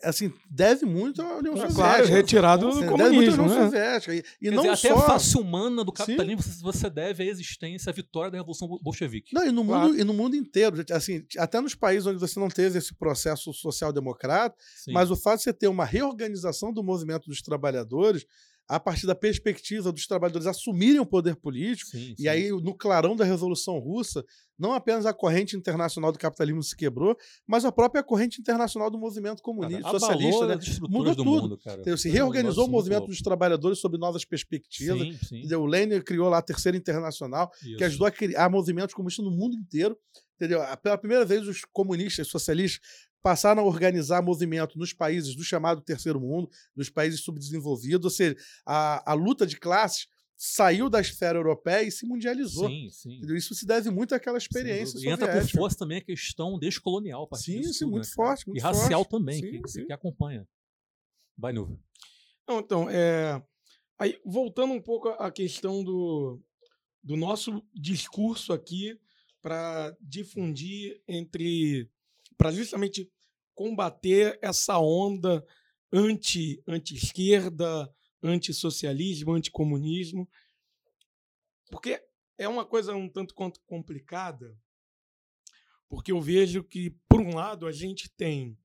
assim, deve muito à União É Soviética. claro, retirado do deve muito à comunismo, União né? Soviética. E, e não dizer, só... até a face humana do Sim. capitalismo você- você deve à existência, à vitória da Revolução Bolchevique. Não, e no, Claro. mundo, e no mundo inteiro. Assim, até nos países onde você não teve esse processo social-democrata, Sim. mas o fato de você ter uma reorganização do movimento dos trabalhadores a partir da perspectiva dos trabalhadores assumirem o poder político, Sim, e sim. aí, no clarão da Revolução Russa, não apenas a corrente internacional do capitalismo se quebrou, mas a própria corrente internacional do movimento Cara, comunista, abalou socialista, né? Mudou do tudo. mundo, cara. Se um reorganizou o movimento dos trabalhadores sob novas perspectivas. Sim, sim. Entendeu? O Lenin criou lá a Terceira Internacional, Isso. que ajudou a criar movimentos comunistas no mundo inteiro. Entendeu? Pela primeira vez, os comunistas, socialistas, passaram a organizar movimento nos países do chamado Terceiro Mundo, nos países subdesenvolvidos, ou seja, a, a luta de classes saiu da esfera europeia e se mundializou. Sim, sim. Entendeu? Isso se deve muito àquela experiência. E entra com força também a questão descolonial. a Sim, disso sim, muito né, forte, muito E racial forte. também, Sim, que, que- sim. que acompanha. Vai. Não, então, é, aí, voltando um pouco à questão do, do nosso discurso aqui para difundir entre. para justamente combater essa onda anti, anti-esquerda, anti-socialismo, anticomunismo. Porque é uma coisa um tanto quanto complicada, porque eu vejo que, por um lado, a gente tem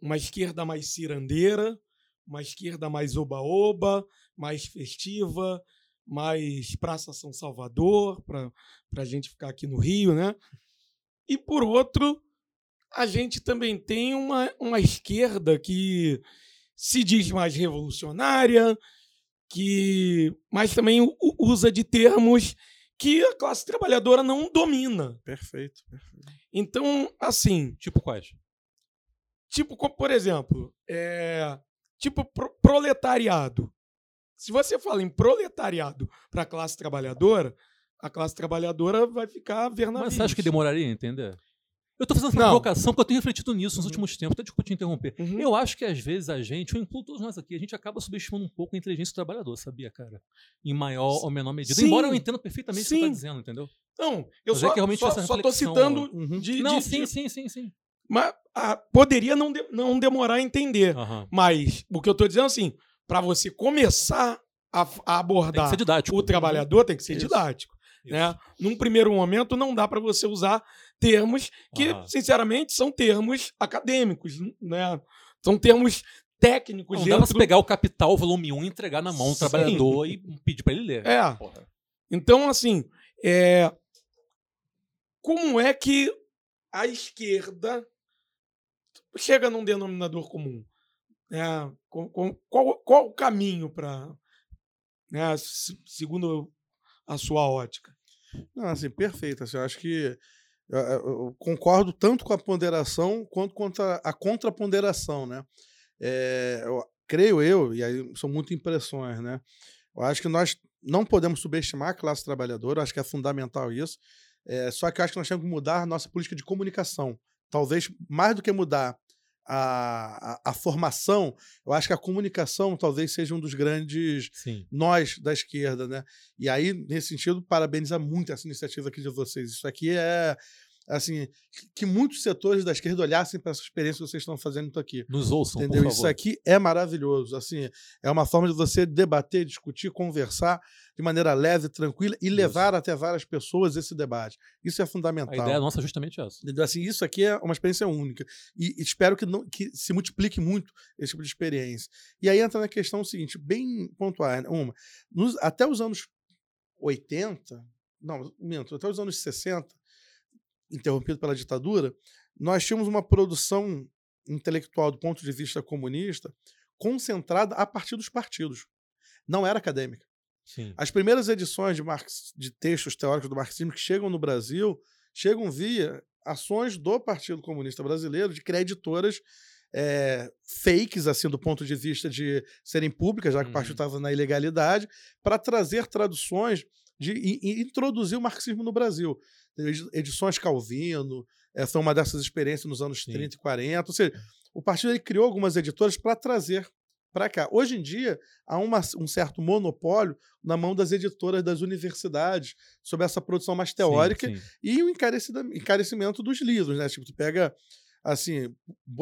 uma esquerda mais cirandeira, uma esquerda mais oba-oba, mais festiva, mais Praça São Salvador, para a gente ficar aqui no Rio, né? E por outro, a gente também tem uma, uma esquerda que se diz mais revolucionária, que mas também usa de termos que a classe trabalhadora não domina. Perfeito, perfeito. Então, assim, Tipo quais? Tipo, por exemplo, é, tipo pro- proletariado. Se você fala em proletariado para a classe trabalhadora, a classe trabalhadora vai ficar ver na Mas você acha que demoraria a entender? Eu tô fazendo essa Não. provocação porque eu tenho refletido nisso nos Uhum. últimos tempos. Até desculpa te interromper. Uhum. Eu acho que às vezes a gente, eu incluo todos nós aqui, a gente acaba subestimando um pouco a inteligência do trabalhador, sabia, cara? Em maior ou menor medida. Sim. Embora eu entenda perfeitamente o que você Sim. está dizendo, entendeu? Não, eu Mas é só, tô reflexão, citando Uhum. de, Não, de- sim, de- sim, sim, sim. Mas ah, poderia não, de- não demorar a entender. Mas o que eu tô dizendo assim, para você começar a, a abordar o trabalhador, tem que ser Isso. didático. Né? Num primeiro momento, não dá para você usar termos que, sinceramente, são termos acadêmicos. Né? São termos técnicos Não dá pra pegar o Capital volume 1 e entregar na mão do trabalhador e pedir pra ele ler. É. Porra. Então, assim, é... como é que a esquerda chega num denominador comum? É, com- com- qual, qual o caminho para, né, se- segundo a sua ótica? Não, assim, perfeito. Assim, eu acho que eu, eu- concordo tanto com a ponderação quanto com a, contraponderação, né? É, eu, creio eu, e aí são muito impressões, né? Eu acho que nós não podemos subestimar a classe trabalhadora, acho que é fundamental isso. É, só que eu acho que nós temos que mudar a nossa política de comunicação. Talvez mais do que mudar a, a, a formação, eu acho que a comunicação talvez seja um dos grandes Sim. nós da esquerda, né? E aí, nesse sentido, parabenizar muito essa iniciativa aqui de vocês. Isso aqui é, assim, que- muitos setores da esquerda olhassem para essa experiência que vocês estão fazendo aqui. Nos ouçam, Entendeu? Isso aqui é maravilhoso. Assim, é uma forma de você debater, discutir, conversar de maneira leve, tranquila e levar até várias pessoas esse debate. Isso é A fundamental. ideia nossa é justamente essa. Assim, isso aqui é uma experiência única. E espero que, não, que se multiplique muito esse tipo de experiência. E aí entra na questão seguinte, bem pontual. né? Uma, nos- até os anos 80, não, minto, até os anos 60, interrompido pela ditadura, nós tínhamos uma produção intelectual do ponto de vista comunista concentrada a partir dos partidos. Não era acadêmica. Sim. As primeiras edições de, marx- de textos teóricos do marxismo que chegam no Brasil chegam via ações do Partido Comunista Brasileiro de criar editoras eh, fakes, assim, do ponto de vista de serem públicas, já que o partido Uhum. estava na ilegalidade, para trazer traduções de, e, e introduzir o marxismo no Brasil. Edi- Edições Calvino, eh, foi uma dessas experiências nos anos Sim. 30 e 40. Ou seja, o partido ele criou algumas editoras para trazer para cá. Hoje em dia, há uma- um certo monopólio na mão das editoras das universidades sobre essa produção mais teórica Sim, sim. e o encarecimento dos livros, né? Tipo, tu pega, assim,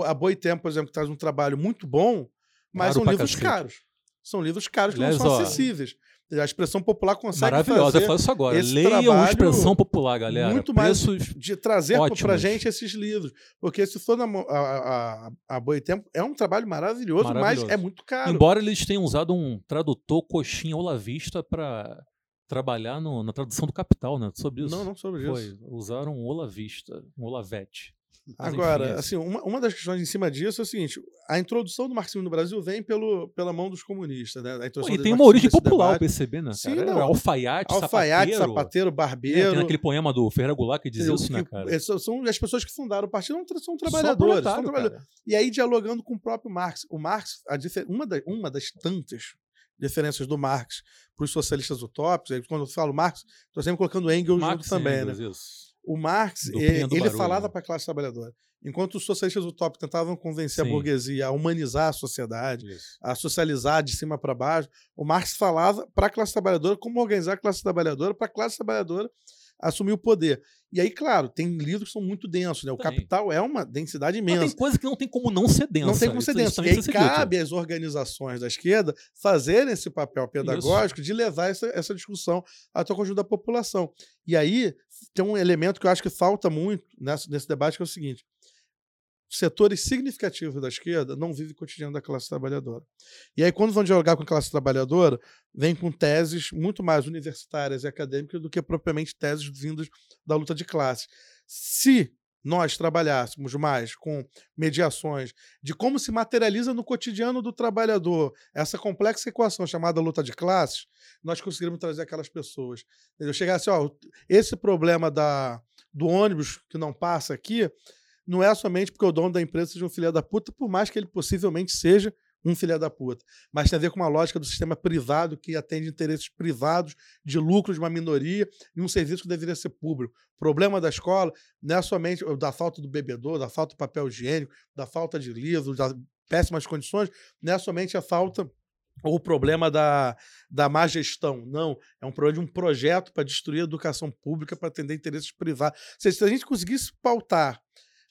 a Boitempo, por exemplo, que traz um trabalho muito bom, mas Caro são livros cacete. caros. São livros caros que Aliás, não são ó, acessíveis. A expressão popular consegue Maravilhosa. Eu fazer falo isso agora. esse Leiam trabalho expressão popular, galera. muito mais de trazer para gente esses livros. Porque se for na a, a, a, a Boitempo, é um trabalho maravilhoso, Maravilhoso. mas é muito caro. Embora eles tenham usado um tradutor coxinha olavista para trabalhar no- na tradução do Capital, né? Sobre isso. Não, não sobre Foi. isso. Usaram um olavista, um olavete. Mas, Agora, enfim, assim, uma, uma das questões em cima disso é o seguinte: a introdução do marxismo no Brasil vem pelo, pela mão dos comunistas, né? A Pô, e tem uma origem popular o debate. PCB, né? Sim, cara? não. Era alfaiate, Alfaiate, sapateiro. sapateiro, É, barbeiro. tem aquele poema do Ferreira Goulart que diz entendeu? isso, né, cara? essas são as pessoas que fundaram o partido, não são trabalhadores. São trabalhadores. E aí, dialogando com o próprio Marx. O Marx, a uma, da- uma das tantas diferenças do Marx para os socialistas utópicos, aí quando eu falo Marx, estou sempre colocando Engels Marx junto também, Engels, né? isso. O Marx, do ele barulho, falava né? para a classe trabalhadora. Enquanto os socialistas utópicos tentavam convencer Sim. a burguesia a humanizar a sociedade, isso. a socializar de cima para baixo, o Marx falava para a classe trabalhadora como organizar a classe trabalhadora para a classe trabalhadora assumir o poder. E aí, claro, tem livros que são muito densos, né? O Tem. Capital é uma densidade Mas imensa. tem coisa que não tem como não ser densa. Não tem como Isso- ser isso denso. E aí cabe às organizações da esquerda fazerem esse papel pedagógico de levar essa, essa discussão até o conjunto da população. E aí tem um elemento que eu acho que falta muito nessa- nesse debate, que é o seguinte. Setores significativos da esquerda não vivem o cotidiano da classe trabalhadora. E aí, quando vão dialogar com a classe trabalhadora, vem com teses muito mais universitárias e acadêmicas do que propriamente teses vindas da luta de classe. Se nós trabalhássemos mais com mediações de como se materializa no cotidiano do trabalhador essa complexa equação chamada luta de classes, nós conseguiríamos trazer aquelas pessoas. Chegar assim, ó, esse problema da, do ônibus que não passa aqui não é somente porque o dono da empresa seja um filho da puta, por mais que ele possivelmente seja um filho da puta, mas tem a ver com uma lógica do sistema privado que atende interesses privados de lucro de uma minoria e um serviço que deveria ser público. O problema da escola não é somente da falta do bebedor, da falta do papel higiênico, da falta de livros, das péssimas condições, não é somente a falta ou o problema da, da má gestão. Não, é um problema de um projeto para destruir a educação pública, para atender interesses privados. Seja, se a gente conseguisse pautar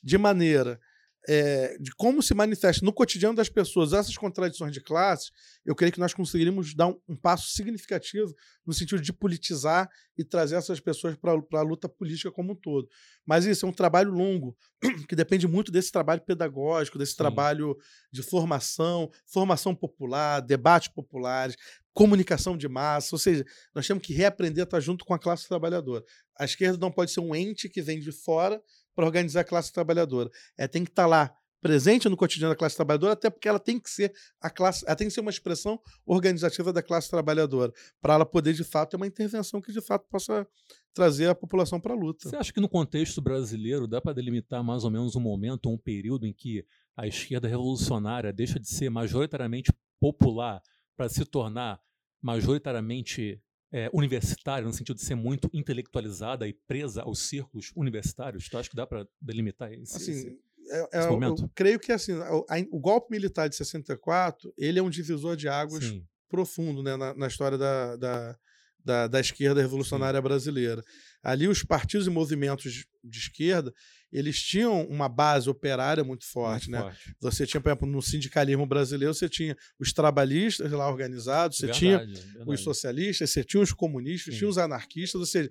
de maneira é, de como se manifesta no cotidiano das pessoas essas contradições de classes, eu creio que nós conseguiríamos dar um, um passo significativo no sentido de politizar e trazer essas pessoas para a luta política como um todo. Mas isso é um trabalho longo, *clears throat* que depende muito desse trabalho pedagógico, desse Sim. trabalho de formação, formação popular, debates populares, comunicação de massa, ou seja, nós temos que reaprender a estar junto com a classe trabalhadora. A esquerda não pode ser um ente que vem de fora para organizar a classe trabalhadora. É tem que estar lá presente no cotidiano da classe trabalhadora, até porque ela tem que ser a classe, ela tem que ser uma expressão organizativa da classe trabalhadora, para ela poder de fato ter uma intervenção que de fato possa trazer a população para a luta. Você acha que no contexto brasileiro dá para delimitar mais ou menos um momento, um período em que a esquerda revolucionária deixa de ser majoritariamente popular para se tornar majoritariamente é, universitária, no sentido de ser muito intelectualizada e presa aos círculos universitários? Tu acha que dá para delimitar esse, Assim, esse- é- é- esse eu- momento? eu creio que assim, o, a- o golpe militar de 64, ele é um divisor de águas Sim, profundo né, na, na história da, da, da, da esquerda revolucionária brasileira. Ali os partidos e movimentos de- de esquerda, eles tinham uma base operária muito forte, muito né? forte. Você tinha, por exemplo, no sindicalismo brasileiro, você tinha os trabalhistas lá organizados, você tinha Verdade, os verdade. socialistas, você tinha os comunistas, Sim. tinha os anarquistas, ou seja,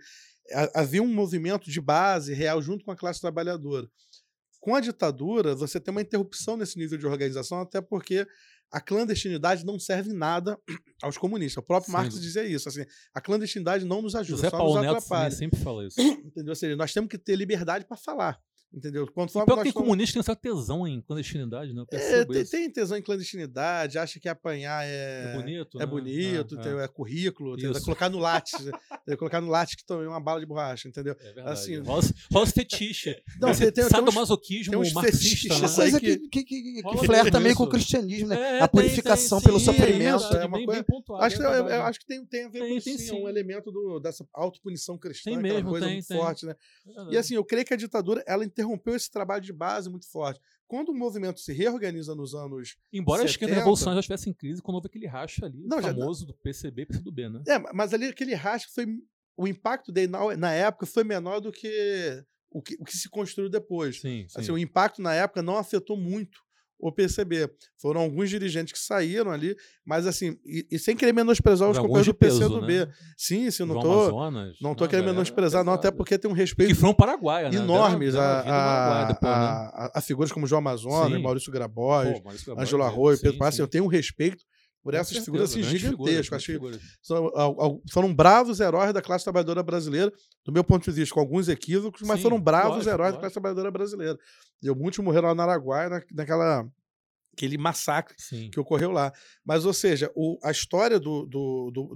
ha- havia um movimento de base real junto com a classe trabalhadora. Com a ditadura, você tem uma interrupção nesse nível de organização, até porque a clandestinidade não serve nada *clears throat* aos comunistas. O próprio Sem Marx dizia isso. Assim, a clandestinidade não nos ajuda, José só Paulo nos Neto atrapalha. também sempre fala isso. *clears throat* Entendeu? Ou seja, nós temos que ter liberdade para falar. Entendeu? Quando E pior que tem somos- comunista tem certo tesão em clandestinidade, né? É, tem, tem tesão em clandestinidade, acha que apanhar É, é, bonito, é né? bonito, É, tem- é. é currículo, tem- colocar no *laughs* látis, tem- colocar no látis que também é uma bala de borracha, entendeu? É verdade. Assim, rola, rola esse fetiche. Não, Esse tem- tem- tem uns- sadomasoquismo tem uns marxista, fetiches né? Coisa que- que, que, que, flerta meio com o cristianismo, né? É, a purificação tem, pelo sim, sofrimento. é uma bem- coisa- Acho que, é acho que tem, tem a ver Tem, com tem sim, um elemento do, dessa autopunição cristã, aquela coisa muito forte, né? É. E assim, eu creio que a ditadura ela interrompeu esse trabalho de base muito forte. Quando o movimento se reorganiza nos anos. Embora a esquerda 70. revolucionária já estivesse em crise quando houve aquele racha ali, Não, já- famoso do PCB e PCdoB, né? É, mas ali aquele racha foi. O impacto dele na, na época foi menor do que o que, o que se construiu depois. Sim, sim. Assim, o impacto na época não afetou muito o PCB. Foram alguns dirigentes que saíram ali, mas assim, e, e sem querer menosprezar os companheiros do peso, do B. né? Sim, sim, não João tô, Amazonas. não tô Não, querendo menosprezar, não, até porque tem um E respeito que foram paraguaia, né? enormes a, depois, né? a- a- a figuras como João Amazonas, Sim. Maurício Grabois, Pô, Maurício Gabriel, Ângelo sim, Arroio, Pedro. Eu tenho um respeito por essas certeza, figuras assim, gigantescas. figuras. são, al- al- foram bravos heróis da classe trabalhadora brasileira, do meu ponto de vista, com alguns equívocos, mas Sim, foram bravos lógico, heróis da lógico. classe trabalhadora brasileira. E muitos morreram lá no Araguaia, na, naquela aquele massacre Sim. que ocorreu lá. Mas, ou seja, o- a história do- do- do-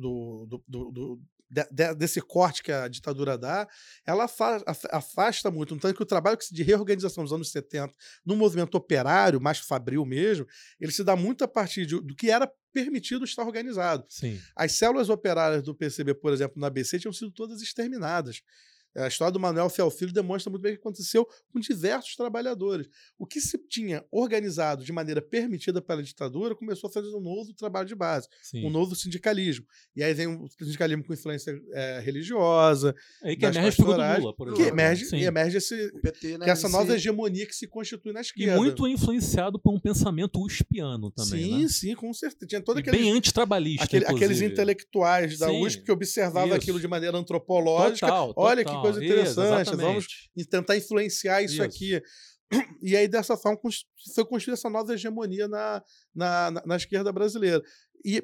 do- de- de- desse corte que a ditadura dá, ela afa- af- afasta muito. No tanto que o trabalho de reorganização dos anos 70, no movimento operário, mais fabril mesmo, ele se dá muito a partir de- do que era permitido estar organizado. Sim. As células operárias do PCB, por exemplo, na ABC, tinham sido todas exterminadas. A história do Manuel Fiel Filho demonstra muito bem o que aconteceu com diversos trabalhadores. O que se tinha organizado de maneira permitida pela ditadura começou a fazer um novo trabalho de base, Sim. um novo sindicalismo. E aí vem o sindicalismo com influência eh, religiosa, É aí que das emerge a figura do pastorais, Lula, por que exemplo. emerge, Sim. e emerge esse, PT, né? que essa nova hegemonia que se constitui na E esquerda. muito influenciado por um pensamento uspiano também, sim, né? sim, com certeza. Tinha todo E aquele bem antitrabalhista, Aquele- aqueles intelectuais da Sim, USP que observavam isso. aquilo de maneira antropológica. Total, olha que coisa Isso, interessante, vamos exatamente. e tentar influenciar isso, Isso. aqui. *clears throat* E aí, dessa forma, foi construída essa nova hegemonia na, na, na- na esquerda brasileira. E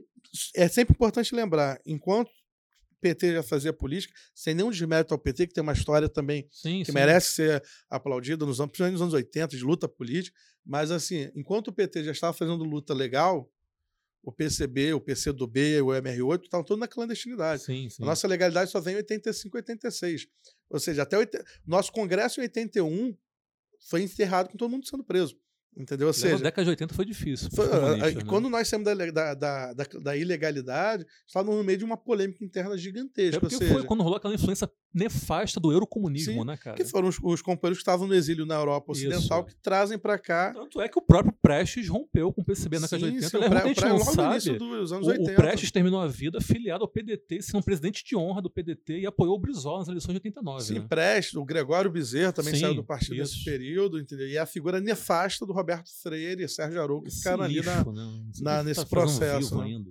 é sempre importante lembrar, enquanto o PT já fazia política, sem nenhum desmérito ao PT, que tem uma história também Sim, que sim. merece ser aplaudida nos anos, principalmente nos anos 80, de luta política, mas assim, enquanto o PT já estava fazendo luta legal, o PCB, o PCdoB, o MR8 estavam todos na clandestinidade. Sim, sim. A nossa legalidade só vem em 85, 86. Ou seja, até oit... nosso congresso em 81 foi encerrado com todo mundo sendo preso. Entendeu? Ou Aliás, a seja, década de 80 foi difícil. foi- pros a- a- comunistas, né? quando nós saímos da, da, da, da, da ilegalidade, estávamos no meio de uma polêmica interna É gigantesca. Ou porque seja, foi quando rolou aquela influência nefasta do eurocomunismo, Sim, né, cara? Que foram os, os companheiros que estavam no exílio na Europa Ocidental Isso. que trazem para cá. Tanto é que o próprio Prestes rompeu com o PCB na década de Sim, 80. sim, o pré- muita o logo no início sabe. dos anos O, 80. o Prestes terminou a vida afiliado ao PDT, sendo presidente de honra do PDT e apoiou o Brizola nas eleições de 89. Sim, né? Prestes, o Gregório Bezerra também Sim, saiu do partido isso. nesse período, entendeu? E é a figura nefasta do Roberto Freire e Sérgio Arouca que ficaram ali na, lixo, né? Na- o nesse tá processo, né? ainda.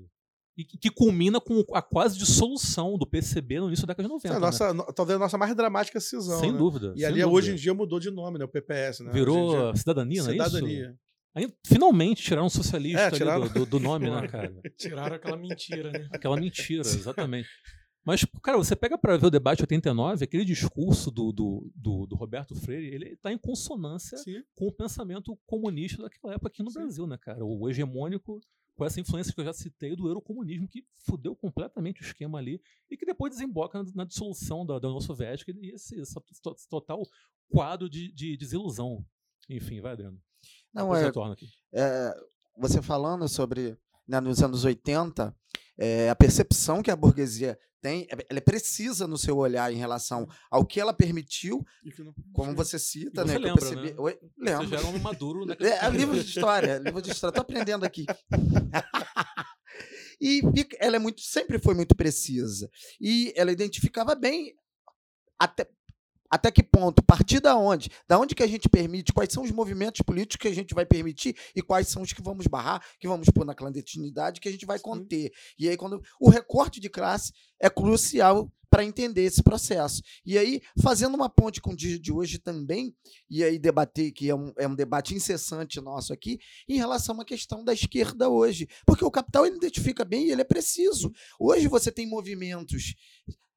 E que, culmina com a quase dissolução do PCB no início da década de 90. a né? nossa, no- talvez a nossa mais dramática cisão. Sem né? dúvida. E sem ali dúvida. hoje em dia mudou de nome, né? O PPS, né? Virou dia- cidadania, não é isso? Cidadania. Aí, finalmente tiraram o socialista É, ali tiraram. do, do- do nome, né, cara? *laughs* Tiraram aquela mentira, né? Aquela mentira, exatamente. Mas, cara, você pega para ver o debate 89, aquele discurso do, do, do, do Roberto Freire, ele está em consonância Sim. com o pensamento comunista daquela época aqui no Sim. Brasil, né, cara? O hegemônico, com essa influência que eu já citei do eurocomunismo, que fudeu completamente o esquema ali e que depois desemboca na, na dissolução da, da União Soviética e esse, esse total quadro de, de desilusão. Enfim, vai, Adriano. Não, é, é, você falando sobre né, nos anos 80, é, a percepção que a burguesia tem, é- ela é precisa no seu olhar em relação ao que ela permitiu, que não- como você cita, E você né? lembra, percebi. né? Oi, Você lembro. já era um maduro, né? *laughs* É, é livro de história, livro de história. Tô aprendendo aqui. *laughs* e ela é muito, sempre foi muito precisa. E ela identificava bem até, até que ponto, partir da onde, da onde que a gente permite, quais são os movimentos políticos que a gente vai permitir e quais são os que vamos barrar, que vamos pôr na clandestinidade, que a gente vai conter. E aí quando o recorte de classe é crucial para entender esse processo. E aí, fazendo uma ponte com o dia de hoje também, e aí debater, que é um, é um debate incessante nosso aqui, em relação à questão da esquerda hoje. Porque o capital ele identifica bem e ele é preciso. Hoje você tem movimentos,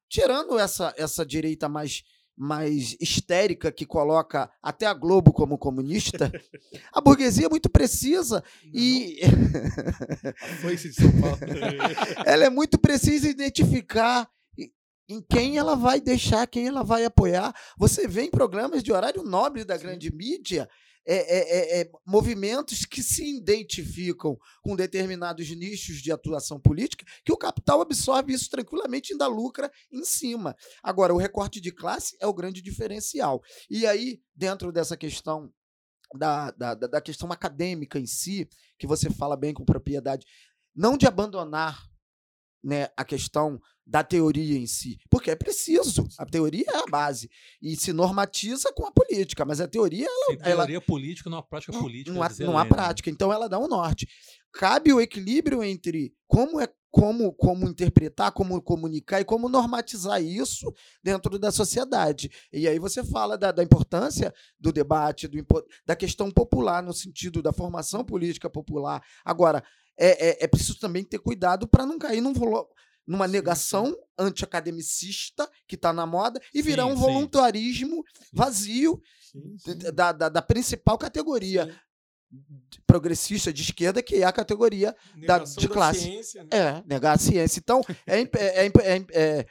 tirando essa, essa direita mais, mais histérica que coloca até a Globo como comunista, a burguesia é muito precisa e Foi de São Paulo. *laughs* ela é muito precisa identificar em quem ela vai deixar, quem ela vai apoiar. Você vê em programas de horário nobre da grande mídia é, é, é, é, movimentos que se identificam com determinados nichos de atuação política, que o capital absorve isso tranquilamente e ainda lucra em cima. Agora, o recorte de classe é o grande diferencial. E aí, dentro dessa questão da, da, da da questão acadêmica em si, que você fala bem com propriedade, não de abandonar né, a questão da teoria em si, porque é preciso. A teoria é a base e se normatiza com a política, mas a teoria Sem ela- teoria política, não há prática política. não há, não há Lenin. prática, então ela dá um norte. Cabe o equilíbrio entre como é como, como interpretar, como comunicar e como normatizar isso dentro da sociedade. E aí você fala da, da importância do debate, do, da questão popular, no sentido da formação política popular. Agora, é, é, é preciso também ter cuidado para não cair num numa negação anti-academicista que está na moda e virar Sim, um sim. voluntarismo vazio Sim, sim. d- da, da, da principal categoria progressista de esquerda, que é a categoria Negação de classe. ciência, né? é negar a ciência. Então, é, é, é, imp- é,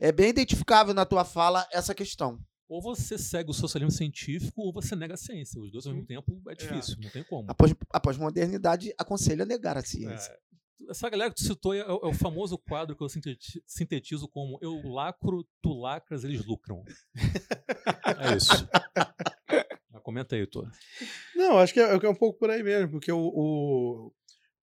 é bem identificável na tua fala essa questão. Ou você segue o socialismo científico ou você nega a ciência. Os dois ao mesmo tempo é difícil, não tem como. A pós- a pós-modernidade aconselha negar a ciência. É, essa galera que tu citou é, é o famoso quadro que eu sinteti- sintetizo como eu lacro, tu lacras, eles lucram. é isso. Comenta aí, Heitor. Não, acho que é, é um pouco por aí mesmo, porque o, o-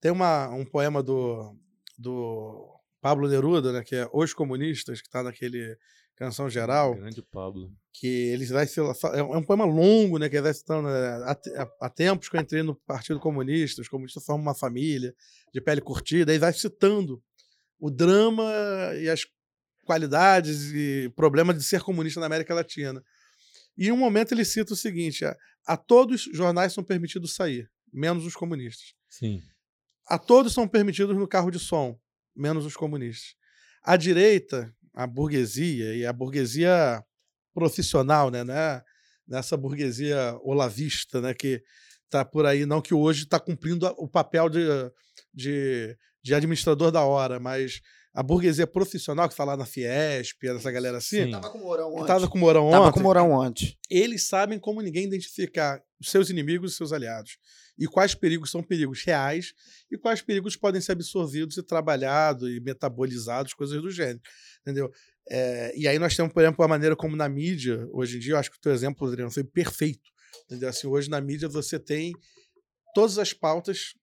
tem uma, um poema do, do Pablo Neruda, né, que é Os Comunistas, que está naquele Canção Geral, Grande Pablo. que ele vai se- é um poema longo, né, que ele vai citando né, há, há- há tempos que eu entrei no Partido Comunista, os comunistas formam uma família de pele curtida, aí vai citando o drama e as qualidades e problemas de ser comunista na América Latina. E em um momento ele cita o seguinte: a, a todos os jornais são permitidos sair, menos os comunistas. Sim. A todos são permitidos no carro de som, menos os comunistas. A direita, a burguesia, e a burguesia profissional, né? né? Nessa burguesia olavista, né? Que tá por aí, não que hoje está cumprindo o papel de, de, de administrador da hora, mas a burguesia profissional, que está lá na Fiesp, essa galera assim, Sim. Tava com o Mourão ontem. estava com o Mourão Tava com o Mourão ontem. eles sabem como ninguém identificar os seus inimigos e seus aliados. E quais perigos são perigos reais e quais perigos podem ser absorvidos e trabalhados e metabolizados, coisas do gênero. Entendeu? É, e aí nós temos, por exemplo, a maneira como na mídia, hoje em dia, eu acho que o teu exemplo, Adriano, foi perfeito. Entendeu? Assim, hoje na mídia você tem todas as pautas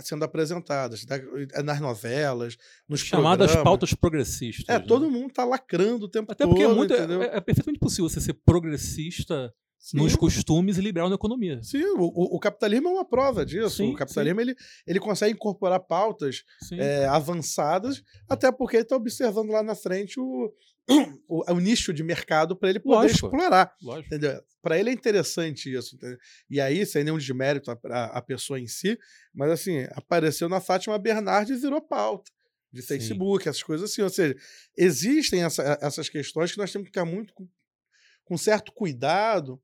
sendo apresentadas, da- nas novelas, nos Chamadas programas. pautas progressistas. É, né? todo mundo tá lacrando o tempo Até todo, porque é, muito, entendeu? é, é perfeitamente possível você ser progressista Sim. nos costumes e liberal na economia. Sim, o, o- capitalismo é uma prova disso. Sim, o capitalismo ele, ele consegue incorporar pautas é, avançadas, até porque ele está observando lá na frente o, *clears throat* o, o nicho de mercado para ele poder Lógico. explorar. Para ele é interessante isso. entendeu? E aí, sem nenhum desmérito a, a, a pessoa em si, mas assim, apareceu na Fátima Bernardes e virou pauta. De. Facebook, essas coisas assim. Ou seja, existem essa- essas questões que nós temos que ficar muito com, certo cuidado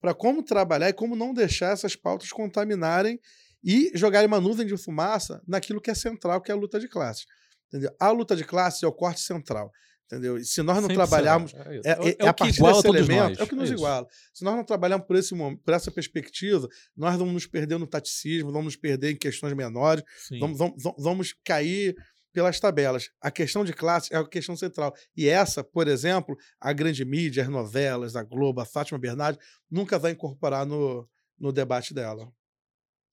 para como trabalhar e como não deixar essas pautas contaminarem e jogarem uma nuvem de fumaça naquilo que é central, que é a luta de classes. Entendeu? A luta de classes é o corte central. Entendeu? E se nós não Sempre trabalharmos. É, é, É- é- é é o a que partir desse elemento, nós. é o que nos É iguala. Se nós não trabalharmos por, esse, por essa perspectiva, nós vamos nos perder no taticismo, vamos nos perder em questões menores, vamos, vamos- vamos cair pelas tabelas. A questão de classe é a questão central. E essa, por exemplo, a grande mídia, as novelas, a Globo, a Fátima Bernardes, nunca vai incorporar no, no debate dela.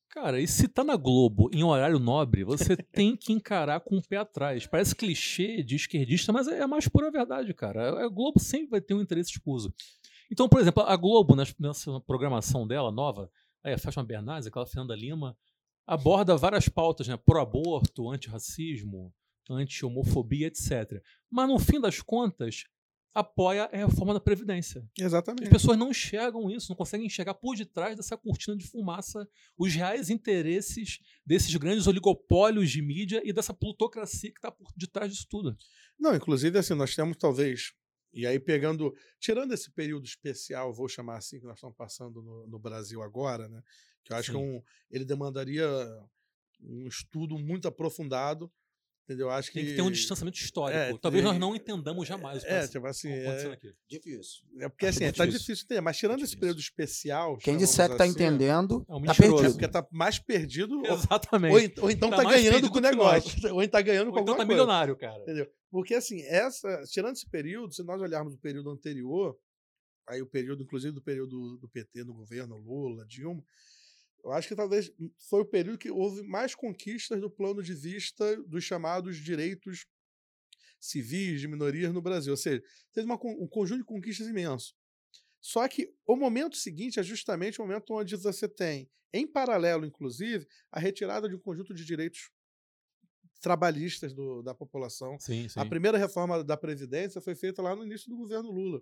Cara, e se tá na Globo em horário nobre, você tem que encarar com o pé atrás. Parece clichê de esquerdista, mas é a mais pura verdade, cara. A Globo sempre vai ter um interesse escuso. Então, por exemplo, a Globo, nessa programação dela nova, aí a Fátima Bernardes, aquela Fernanda Lima, aborda várias pautas, né? Pro-aborto, antirracismo, anti-homofobia, etc. Mas no fim das contas, apoia a reforma da Previdência. As Exatamente. pessoas não enxergam isso, não conseguem enxergar por detrás dessa cortina de fumaça os reais interesses desses grandes oligopólios de mídia e dessa plutocracia que está por detrás disso tudo. Não, inclusive, assim, nós temos talvez. E aí, pegando. Tirando esse período especial, vou chamar assim, que nós estamos passando no, no Brasil agora, né? Que eu acho que é Sim. um, ele demandaria um estudo muito aprofundado. Entendeu? Eu Acho que. Tem que ter um distanciamento histórico. É, Talvez nós tem- não entendamos jamais o que É, está tipo assim. acontecendo É, aqui. Difícil. é porque assim, muito tá difícil. difícil entender. Mas tirando Muito esse difícil. período especial. Quem disser que tá assim, entendendo, É um tá. É perdido. porque tá mais perdido. Exatamente. Ou, ou então Tá tá, mais ganhando com o que nós. negócio. *laughs* Ou então tá ganhando com Ou então alguma tá coisa. milionário, cara. Entendeu? Porque, assim, essa, tirando esse período, se nós olharmos o período anterior, aí o período, inclusive, do período do PT no governo, Lula, Dilma, eu acho que talvez foi o período que houve mais conquistas do plano de vista dos chamados direitos civis de minorias no Brasil. Ou seja, teve uma um conjunto de conquistas imenso. Só que o momento seguinte é justamente o momento onde você tem, em paralelo, inclusive, a retirada de um conjunto de direitos trabalhistas do- da população. Sim, sim. A primeira reforma da Previdência foi feita lá no início do governo Lula,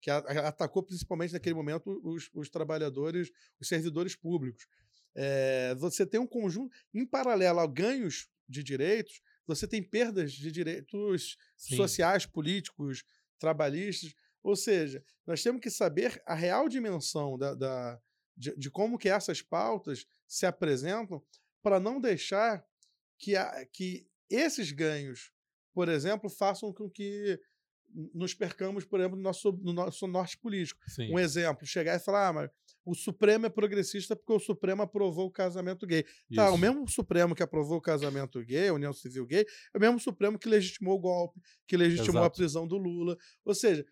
que atacou principalmente naquele momento os, os trabalhadores, os servidores públicos. É, você tem um conjunto, em paralelo a ganhos de direitos, você tem perdas de direitos Sim. sociais, políticos, trabalhistas. Ou seja, nós temos que saber a real dimensão da, da- de, de como que essas pautas se apresentam para não deixar que, a- que esses ganhos, por exemplo, façam com que nos percamos, por exemplo, no nosso, no nosso norte político. Sim. Um exemplo, chegar e falar, ah, mas o Supremo é progressista porque o Supremo aprovou o casamento gay. Tá, Isso. o mesmo Supremo que aprovou o casamento gay, a união civil gay, é o mesmo Supremo que legitimou o golpe, que legitimou a Exato. prisão do Lula. Ou seja,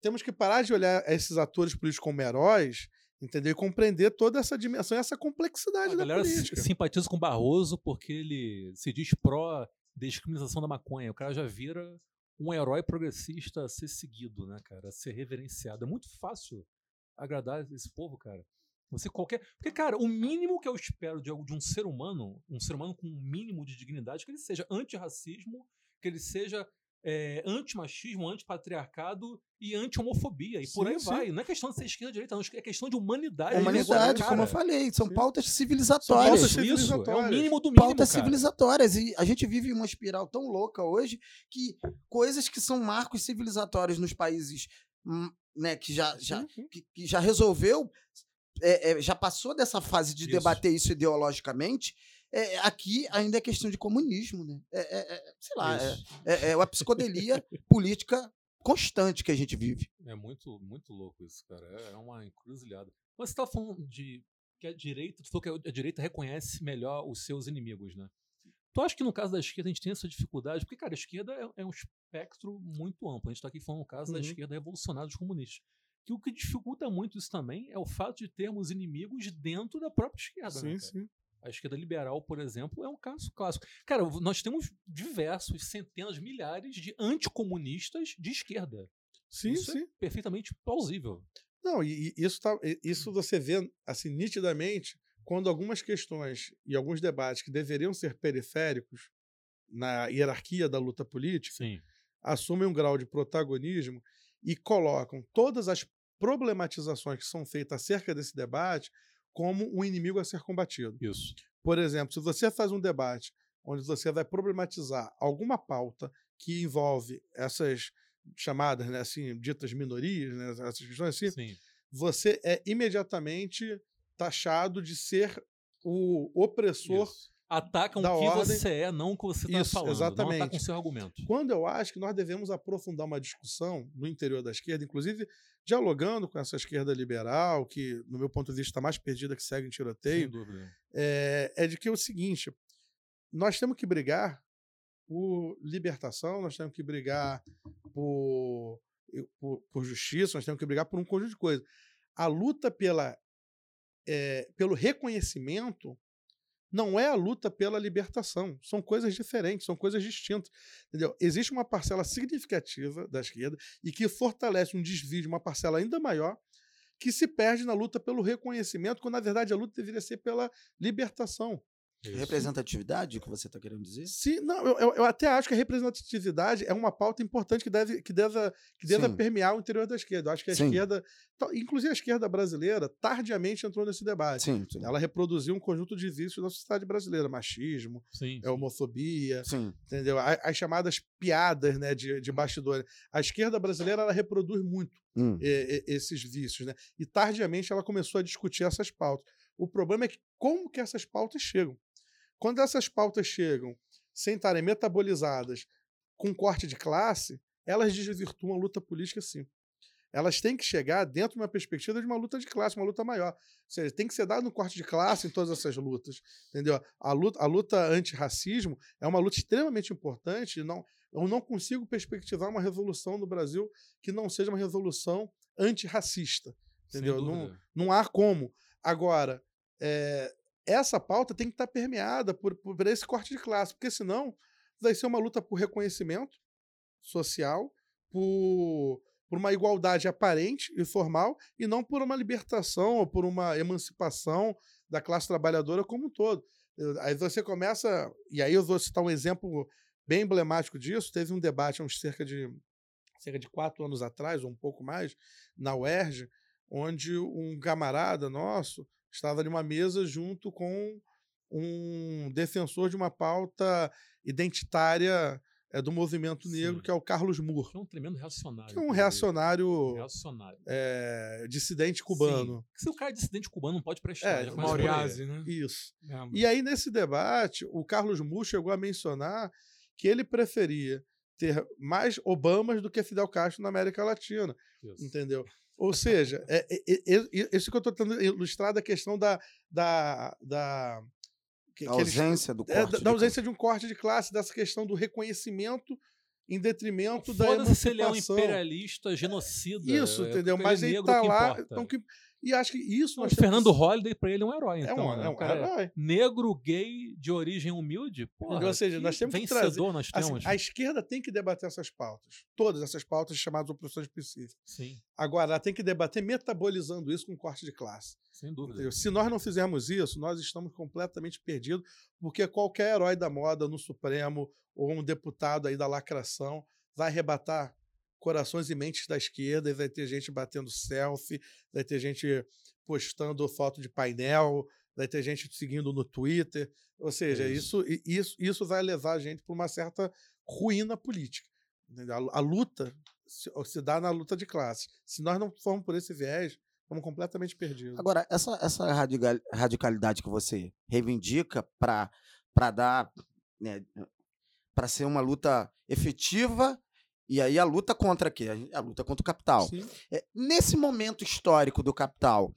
temos que parar de olhar esses atores políticos como heróis, entendeu? E compreender toda essa dimensão e essa complexidade A da galera política. simpatiza com o Barroso porque ele se diz pró-descriminalização da maconha. O cara já vira um herói progressista a ser seguido, né, cara? A ser reverenciado. É muito fácil agradar esse povo, cara. Você qualquer. Porque, cara, o mínimo que eu espero de, de um ser humano, um ser humano com um mínimo de dignidade, que ele seja antirracismo, que ele seja é, antimachismo, antipatriarcado e anti-homofobia. E por Sim, aí sim. vai. Não é questão de ser esquerda ou direita, não. É questão de humanidade. de Humanidade, como eu falei, são Sim. pautas São civilizatórias. pautas Isso, isso. É o civilizatórias. mínimo do mínimo, pautas cara. civilizatórias. E a gente vive uma espiral tão louca hoje que coisas que são marcos civilizatórios nos países hum, né, que, já, já, que, que já resolveu, é, é, já passou dessa fase de Isso. debater isso ideologicamente. É, aqui ainda é questão de comunismo, né? É, é- é, sei lá, é, é, é uma psicodelia política constante que a gente vive. É muito, muito louco isso, cara. É é uma encruzilhada. Você tá falando de que a direita, tu falou que a direita reconhece melhor os seus inimigos, né? Tu acha que no caso da esquerda a gente tem essa dificuldade? Porque, cara, a esquerda é, é um espectro muito amplo. A gente está aqui falando no caso da Uhum. esquerda revolucionária dos comunistas. Que o que dificulta muito isso também é o fato de termos inimigos dentro da própria esquerda. né, Sim, cara? sim. A esquerda liberal, por exemplo, é um caso clássico. Cara, nós temos diversos, centenas, milhares de anticomunistas de esquerda. Sim, isso sim. é perfeitamente plausível. Não, e, e isso, tá, isso você vê assim nitidamente quando algumas questões e alguns debates que deveriam ser periféricos na hierarquia da luta política Sim. assumem um grau de protagonismo e colocam todas as problematizações que são feitas acerca desse debate como um inimigo a ser combatido. Isso. Por exemplo, se você faz um debate onde você vai problematizar alguma pauta que envolve essas chamadas, né, assim, ditas minorias, né, essas questões assim, Sim. você é imediatamente taxado de ser o opressor. Isso. Atacam o que ordem. você é, não o que você está falando. Não exatamente. atacam o seu argumento. Quando eu acho que nós devemos aprofundar uma discussão no interior da esquerda, inclusive dialogando com essa esquerda liberal, que, no meu ponto de vista, está mais perdida que segue em tiroteio, é, é de que é o seguinte: nós temos que brigar por libertação, nós temos que brigar por, por, por justiça, nós temos que brigar por um conjunto de coisas. A luta pela, é, pelo reconhecimento não é a luta pela libertação. São coisas diferentes, são coisas distintas. Entendeu? Existe uma parcela significativa da esquerda e que fortalece um desvio de uma parcela ainda maior que se perde na luta pelo reconhecimento, quando na verdade a luta deveria ser pela libertação. Isso. Representatividade, o que você está querendo dizer? Se, não, eu, eu- até acho que a representatividade é uma pauta importante que deve, que deva, que Sim. permear o interior da esquerda. Eu acho que a Sim. esquerda, inclusive a esquerda brasileira, tardiamente entrou nesse debate. Sim, sim. Ela reproduziu um conjunto de vícios da sociedade brasileira, machismo, Sim. é homofobia, Sim. entendeu? As, chamadas piadas né, de, de bastidores. A esquerda brasileira ela reproduz muito Hum. esses vícios, né? E tardiamente ela começou a discutir essas pautas. O problema é que como que essas pautas chegam? Quando essas pautas chegam sem estarem metabolizadas com corte de classe, elas desvirtuam a luta política sim. Elas têm que chegar dentro de uma perspectiva de uma luta de classe, uma luta maior. Ou seja, tem que ser dado um corte de classe em todas essas lutas. Entendeu? A luta, a luta antirracismo é uma luta extremamente importante. Não, eu não consigo perspectivar uma revolução no Brasil que não seja uma revolução antirracista. Entendeu? Não, não há como. Agora, é, essa pauta tem que estar permeada por, por esse corte de classe, porque senão vai ser uma luta por reconhecimento social, por, por uma igualdade aparente e formal, e não por uma libertação ou por uma emancipação da classe trabalhadora como um todo. Eu- Aí você começa, e aí eu vou citar um exemplo bem emblemático disso. Teve um debate há uns cerca de, cerca de quatro anos atrás, ou um pouco mais, na UERJ, onde um camarada nosso estava numa mesa junto com um defensor de uma pauta identitária eh, do movimento negro, Sim. que é o Carlos Moore, Que é um tremendo reacionário. que é um reacionário Reacionário. eh, dissidente cubano. Sim. Se o cara é dissidente cubano, não pode prestar. É. Mauriase, né? Isso. Lembra? E aí, nesse debate, o Carlos Moore chegou a mencionar que ele preferia ter mais Obamas do que Fidel Castro na América Latina. Isso. Entendeu? Ou seja, é, é, é, é- isso que eu estou tentando ilustrar da questão da. da, da que- A que eles- ausência do é, corte. da, de da ausência de um corte de classe, dessa questão do reconhecimento em detrimento da Foda-se se ele é um emancipação. imperialista, genocida. Isso, é entendeu? Mas ele é tá que lá. Então, que, e acho que isso nós o Fernando que- Holliday, pra ele, é um herói. é Então, um, né? é um cara é herói. negro, gay, de origem humilde. Porra, Ou seja, nós temos que vencedor nós Assim, temos. a esquerda tem que debater essas pautas. Todas essas pautas chamadas opressões específicas. Sim, Agora, ela tem que debater metabolizando isso com corte de classe. sem dúvida. entendeu? Se nós não fizermos isso, nós estamos completamente perdidos, porque qualquer herói da moda no Supremo ou um deputado aí da lacração vai arrebatar corações e mentes da esquerda e vai ter gente batendo selfie, vai ter gente postando foto de painel, vai ter gente seguindo no Twitter. Ou seja, É isso. i- Isso, isso vai levar a gente para uma certa ruína política. A, a luta se, se dá na luta de classes. Se nós não formos por esse viés, estamos completamente perdidos. Agora, essa, essa radical- radicalidade que você reivindica para dar. Né, para ser uma luta efetiva, e aí a luta contra quê? A luta contra o capital. É, nesse momento histórico do capital,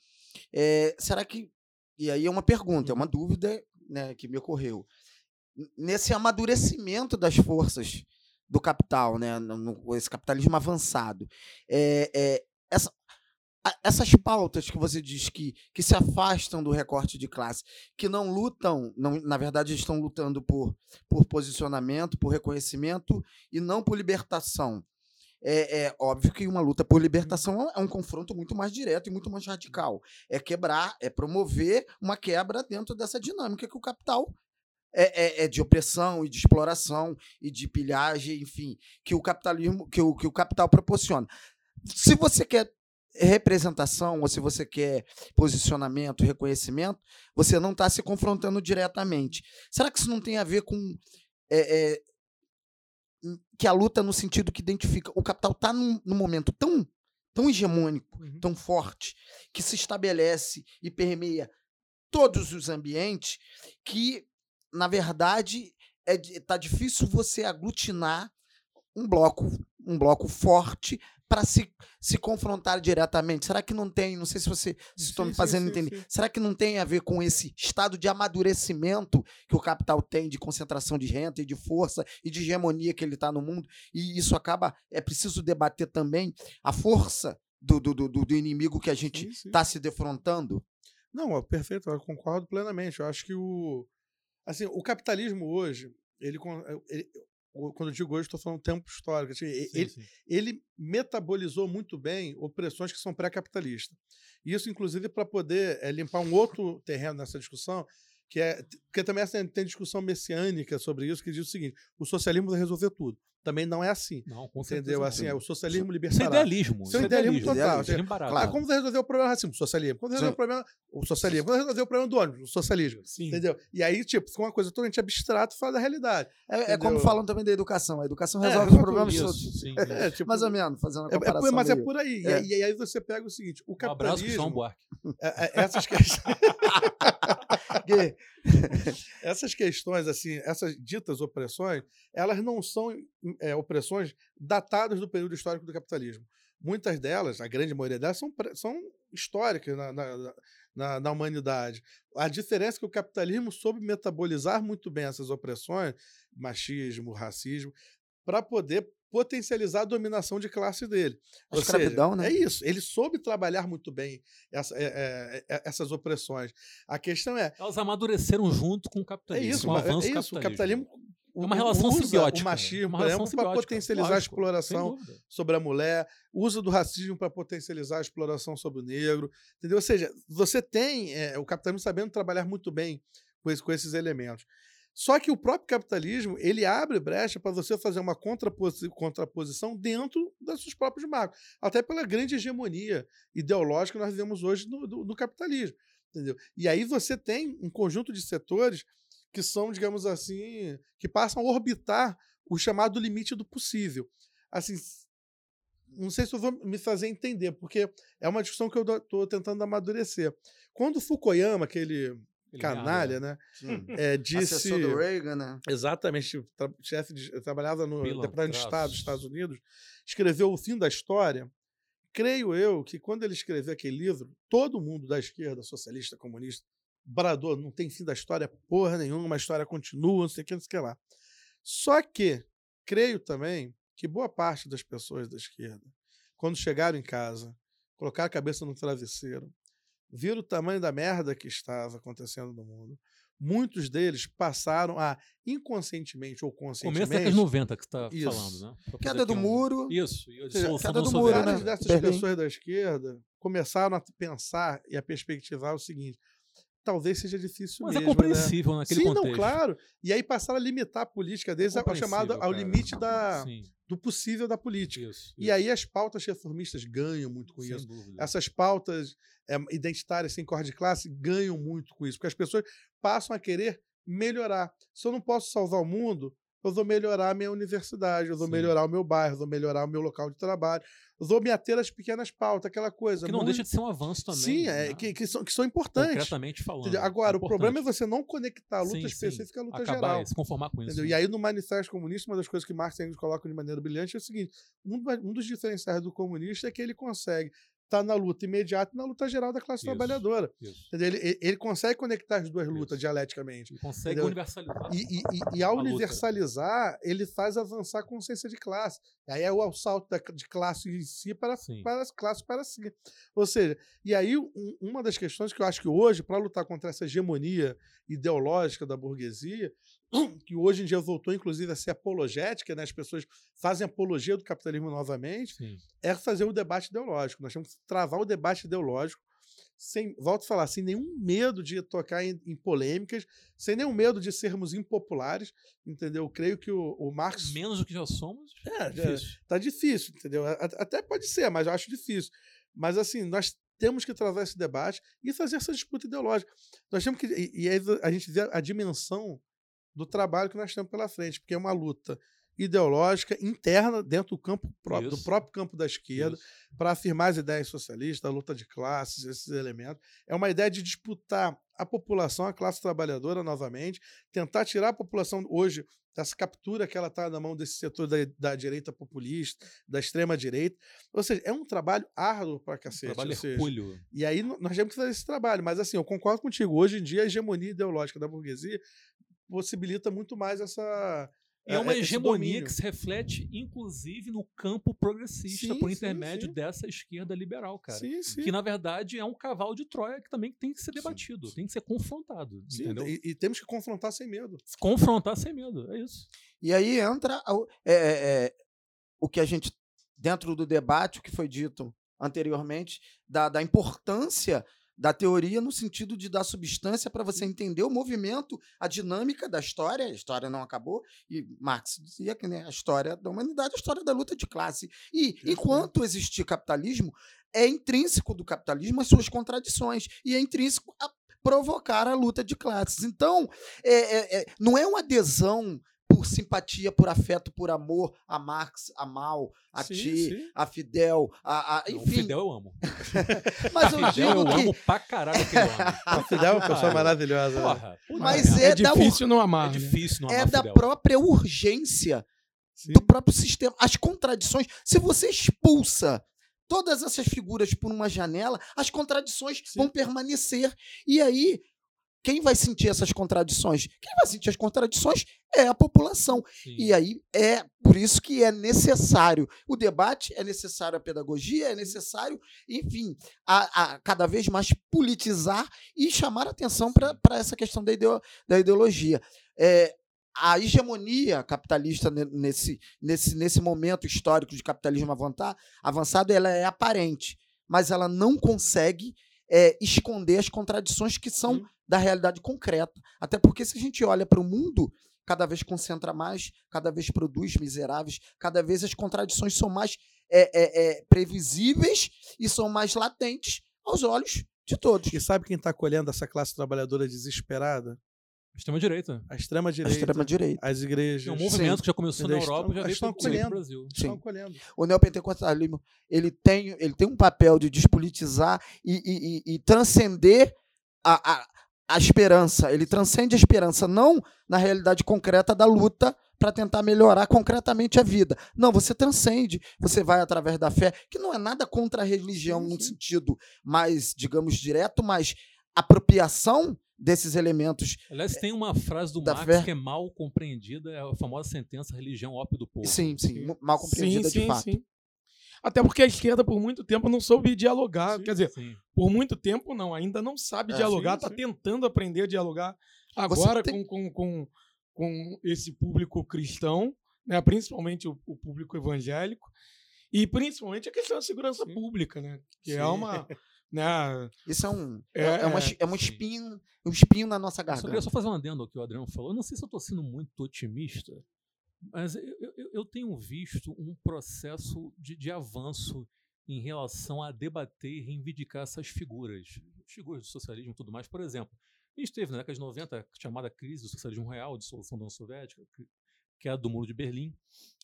é, será que. E aí é uma pergunta, é uma dúvida né, que me ocorreu. nesse amadurecimento das forças do capital, né? no- esse capitalismo avançado. É, é, essa- essas pautas que você diz que, que se afastam do recorte de classe, que não lutam, não, na verdade estão lutando por, por posicionamento, por reconhecimento e não por libertação. É, é óbvio que uma luta por libertação é um confronto muito mais direto e muito mais radical. É quebrar, é promover uma quebra dentro dessa dinâmica que o capital é, é- é de opressão e de exploração e de pilhagem, enfim, que o capitalismo, que o, que o capital proporciona. Se você quer representação ou se você quer posicionamento, reconhecimento, você não está se confrontando diretamente. Será que isso não tem a ver com é, é, que a luta no sentido que identifica o capital está num, num momento tão tão hegemônico, Uhum. tão forte, que se estabelece e permeia todos os ambientes, que na verdade é tá difícil você aglutinar um bloco um bloco forte para se, se confrontar diretamente. Será que não tem, não sei se você se estou me fazendo sim, entender. sim. Será que não tem a ver com esse estado de amadurecimento que o capital tem de concentração de renda e de força e de hegemonia que ele está no mundo? E isso acaba é preciso debater também a força do, do, do, do inimigo que a gente está se defrontando. Não, ó, perfeito, eu concordo plenamente. Eu acho que o assim, o capitalismo hoje, ele, con- ele- quando eu digo hoje, estou falando tempo histórico. assim, e- Sim, ele, sim. ele metabolizou muito bem opressões que são pré-capitalistas. Isso, inclusive, para poder eh, limpar um outro terreno nessa discussão, que é. Porque também essa- tem discussão messiânica sobre isso, que diz o seguinte: o socialismo vai resolver tudo. Também não é assim. Não, com certeza Entendeu? não. Assim, é o socialismo Isso é libertário. idealismo. Isso é isso idealismo idealismo. total. Idealismo barato. Claro. Ah, como vai resolver o problema do racismo? Socialismo. Quando resolver Sim. o problema. O socialismo. Quando resolver o problema do ônibus? O socialismo. Sim. Entendeu? E aí, tipo, fica uma coisa totalmente abstrata fora da realidade. É, é como falam também da educação. A educação É, resolve os resolve problemas Isso, todos. sim, *laughs* É, tipo, Mais ou menos, fazendo uma é- é comparação. por- mas é meio- por aí. E É. aí- E, aí você pega o seguinte: o Um abraço, capitalismo. Buarque. é- é- essas, questões, *laughs* Que- *laughs* essas questões, assim, essas ditas opressões, elas não são é, opressões datadas do período histórico do capitalismo. Muitas delas, a grande maioria delas, são, são históricas na, na, na, na humanidade. A diferença é que o capitalismo soube metabolizar muito bem essas opressões, machismo, racismo, para poder potencializar a dominação de classe dele. A Ou escravidão, seja, né? É isso. Ele soube trabalhar muito bem essa- é- é- é- essas opressões. A questão é, Elas amadureceram junto com o é capitalismo. isso, com o mas é avanço isso. do O capitalismo É uma relação usa simbiótica. o machismo, exemplo, para potencializar a lógico, sem exploração sobre a mulher, usa do racismo para potencializar a exploração sobre o negro, entendeu? Ou seja, você tem é, o capitalismo sabendo trabalhar muito bem com, esse- com esses elementos. Só que o próprio capitalismo ele abre brecha para você fazer uma contraposi- contraposição dentro dos seus próprios marcos, até pela grande hegemonia ideológica que nós vivemos hoje no, do- no capitalismo, entendeu? E aí você tem um conjunto de setores que são, digamos assim, que passam a orbitar o chamado limite do possível. Assim, não sei se eu vou me fazer entender, porque é uma discussão que eu estou tentando amadurecer. Quando Fukuyama, aquele Ele canalha, né, Sim. *laughs* é, disse... Assessor do Reagan, né? Exatamente, tra- chefe de, trabalhava no. Departamento de Estado dos Estados Unidos, escreveu O Fim da História. Creio eu que quando ele escreveu aquele livro, todo mundo da esquerda, socialista, comunista, bradou, não tem fim da história porra nenhuma, a história continua, não sei o que, não sei o que lá. Só que, creio também que boa parte das pessoas da esquerda, quando chegaram em casa, colocaram a cabeça no travesseiro, viram o tamanho da merda que estava acontecendo no mundo, muitos deles passaram a, inconscientemente ou Começo conscientemente, da década de 90 que você está falando, né? Queda do um- muro. Isso, e a dissolução queda da do muro, né? dessas Berlim. pessoas da esquerda começaram a pensar e a perspectivar o seguinte: talvez seja difícil Mas mesmo. é compreensível né? naquele Sim, contexto. não, claro. E aí passaram a limitar a política deles ao chamado Compreensível, ao cara. limite da, Sim, do possível da política. isso. E aí as pautas reformistas ganham muito com sem isso. dúvida. Essas pautas é, identitárias sem cor de classe ganham muito com isso, porque as pessoas passam a querer melhorar. Se eu não posso salvar o mundo, eu vou melhorar a minha universidade, eu vou Sim. melhorar o meu bairro, eu vou melhorar o meu local de trabalho, eu vou me ater às pequenas pautas, aquela coisa. Que não muito- deixa de ser um avanço também. Sim, é, né? que, que são, que são importantes. Concretamente falando. Entendeu? Agora, o importante. problema é você não conectar a luta Sim, sim. específica à luta Acabar, geral. se conformar com isso. Entendeu? né? E aí, no Manifesto Comunista, uma das coisas que Marx Engels colocam de maneira brilhante é o seguinte: um, um dos diferenciais do comunista é que ele consegue está na luta imediata e na luta geral da classe Isso. trabalhadora. Isso. Ele, ele- consegue conectar as duas lutas Isso. dialeticamente. Ele consegue Entendeu? universalizar. E, e, e- ao A luta. universalizar, ele faz avançar a consciência de classe. Aí é o, salto da- de classe em si para, Sim. para as classes para si. Ou seja, e aí um- uma das questões que eu acho que hoje, para lutar contra essa hegemonia ideológica da burguesia, que hoje em dia voltou inclusive a ser apologética, né? as pessoas fazem apologia do capitalismo novamente, Sim. é fazer o debate ideológico. Nós temos que travar o debate ideológico, sem, volto a falar, sem nenhum medo de tocar em, em polêmicas, sem nenhum medo de sermos impopulares, entendeu? Eu creio que o, o Marx Menos do que já somos, É, é difícil. tá difícil, entendeu? Até pode ser, mas eu acho difícil. Mas assim, nós temos que travar esse debate e fazer essa disputa ideológica. Nós temos que e, e aí a gente vê a dimensão do trabalho que nós temos pela frente, porque é uma luta ideológica interna dentro do campo próprio, do Isso. próprio campo da esquerda, para afirmar as ideias socialistas, a luta de classes, esses elementos. É uma ideia de disputar a população, a classe trabalhadora novamente, tentar tirar a população hoje dessa captura que ela está na mão desse setor da, da direita populista, da extrema direita. Ou seja, é um trabalho árduo para cacete. Trabalho ou seja, hercúleo. e aí nós temos que fazer esse trabalho. Mas assim, eu concordo contigo. Hoje em dia, a hegemonia ideológica da burguesia possibilita muito mais essa. É uma esse hegemonia que se reflete, inclusive, no campo progressista, Sim, por sim, intermédio sim. dessa esquerda liberal, cara. Sim, sim. Que, na verdade, é um cavalo de Troia que também tem que ser debatido, tem que ser confrontado. Sim, entendeu? e, e temos que confrontar sem medo. Confrontar sem medo, é isso. E aí entra o- é, é, é, o que a gente, dentro do debate, o que foi dito anteriormente, da, da importância da teoria no sentido de dar substância para você entender o movimento, a dinâmica da história. A história não acabou, e Marx dizia que né, a história da humanidade é a história da luta de classe. E enquanto existir capitalismo, é intrínseco do capitalismo as suas contradições, e é intrínseco a provocar a luta de classes. Então, é, é, é, não é uma adesão por simpatia, por afeto, por amor a Marx, a Mao, a Sim, Ti, sim. a Fidel, a, a- Não, o enfim. Fidel eu amo. *laughs* mas eu Fidel eu digo que amo pra caralho aquele homem. *laughs* A Fidel é uma pessoa maravilhosa. né? Porra, Mas. É, é da difícil não amar. é né? difícil não é amar da Fidel. própria urgência Sim. do próprio sistema. As contradições. Se você expulsa todas essas figuras por uma janela, as contradições vão permanecer. E aí, quem vai sentir essas contradições? Quem vai sentir as contradições é a população. Sim. E aí é por isso que é necessário o debate, é necessário a pedagogia, é necessário, enfim, a, a cada vez mais politizar e chamar atenção para essa questão da, ideo- da ideologia. É, a hegemonia capitalista ne- nesse, nesse, nesse momento histórico de capitalismo avançado, ela é aparente, mas ela não consegue é, esconder as contradições que são Sim. Da realidade concreta. Até porque se a gente olha para o mundo, cada vez concentra mais, cada vez produz miseráveis, cada vez as contradições são mais é, é, é, previsíveis e são mais latentes aos olhos de todos. E sabe quem está colhendo essa classe trabalhadora desesperada? Extrema-direita. A extrema A direita, extrema-direita. as igrejas. É um movimento que já começou na Entendeu? Europa e já Estão- veio estão colhendo. Brasil. Estão Sim. colhendo. O neopentecostalismo ele tem, ele tem um papel de despolitizar e, e- e- e transcender a, a, a esperança. Ele transcende a esperança, não na realidade concreta da luta para tentar melhorar concretamente a vida. Não, você transcende, você vai através da fé, que não é nada contra a religião Sim, num sim. sentido mais, digamos, direto, mas apropriação desses elementos. Aliás, tem uma frase do Marx fé. que é mal compreendida, é a famosa sentença religião ópio do povo. Sim, sim, mal compreendida sim, de fato. sim. Até porque a esquerda, por muito tempo, não soube dialogar. Sim, Quer dizer, Sim. por muito tempo, não, ainda não sabe É, dialogar, está tentando aprender a dialogar agora tem- com, com, com, com esse público cristão, né, principalmente o, o público evangélico, e principalmente a questão da segurança Sim. pública, né, que Sim. é uma. Né, Isso é um, É, é, é uma, é, um espinho, um espinho na nossa Eu só queria garganta. só fazer um adendo ao que o Adriano falou. Eu não sei se eu estou sendo muito otimista, mas eu, eu- eu tenho visto um processo de, de avanço em relação a debater e reivindicar essas figuras, figuras do socialismo e tudo mais. Por exemplo, a gente teve na década de 90 a chamada crise do socialismo real, dissolução da União Soviética, que, é a do Muro de Berlim.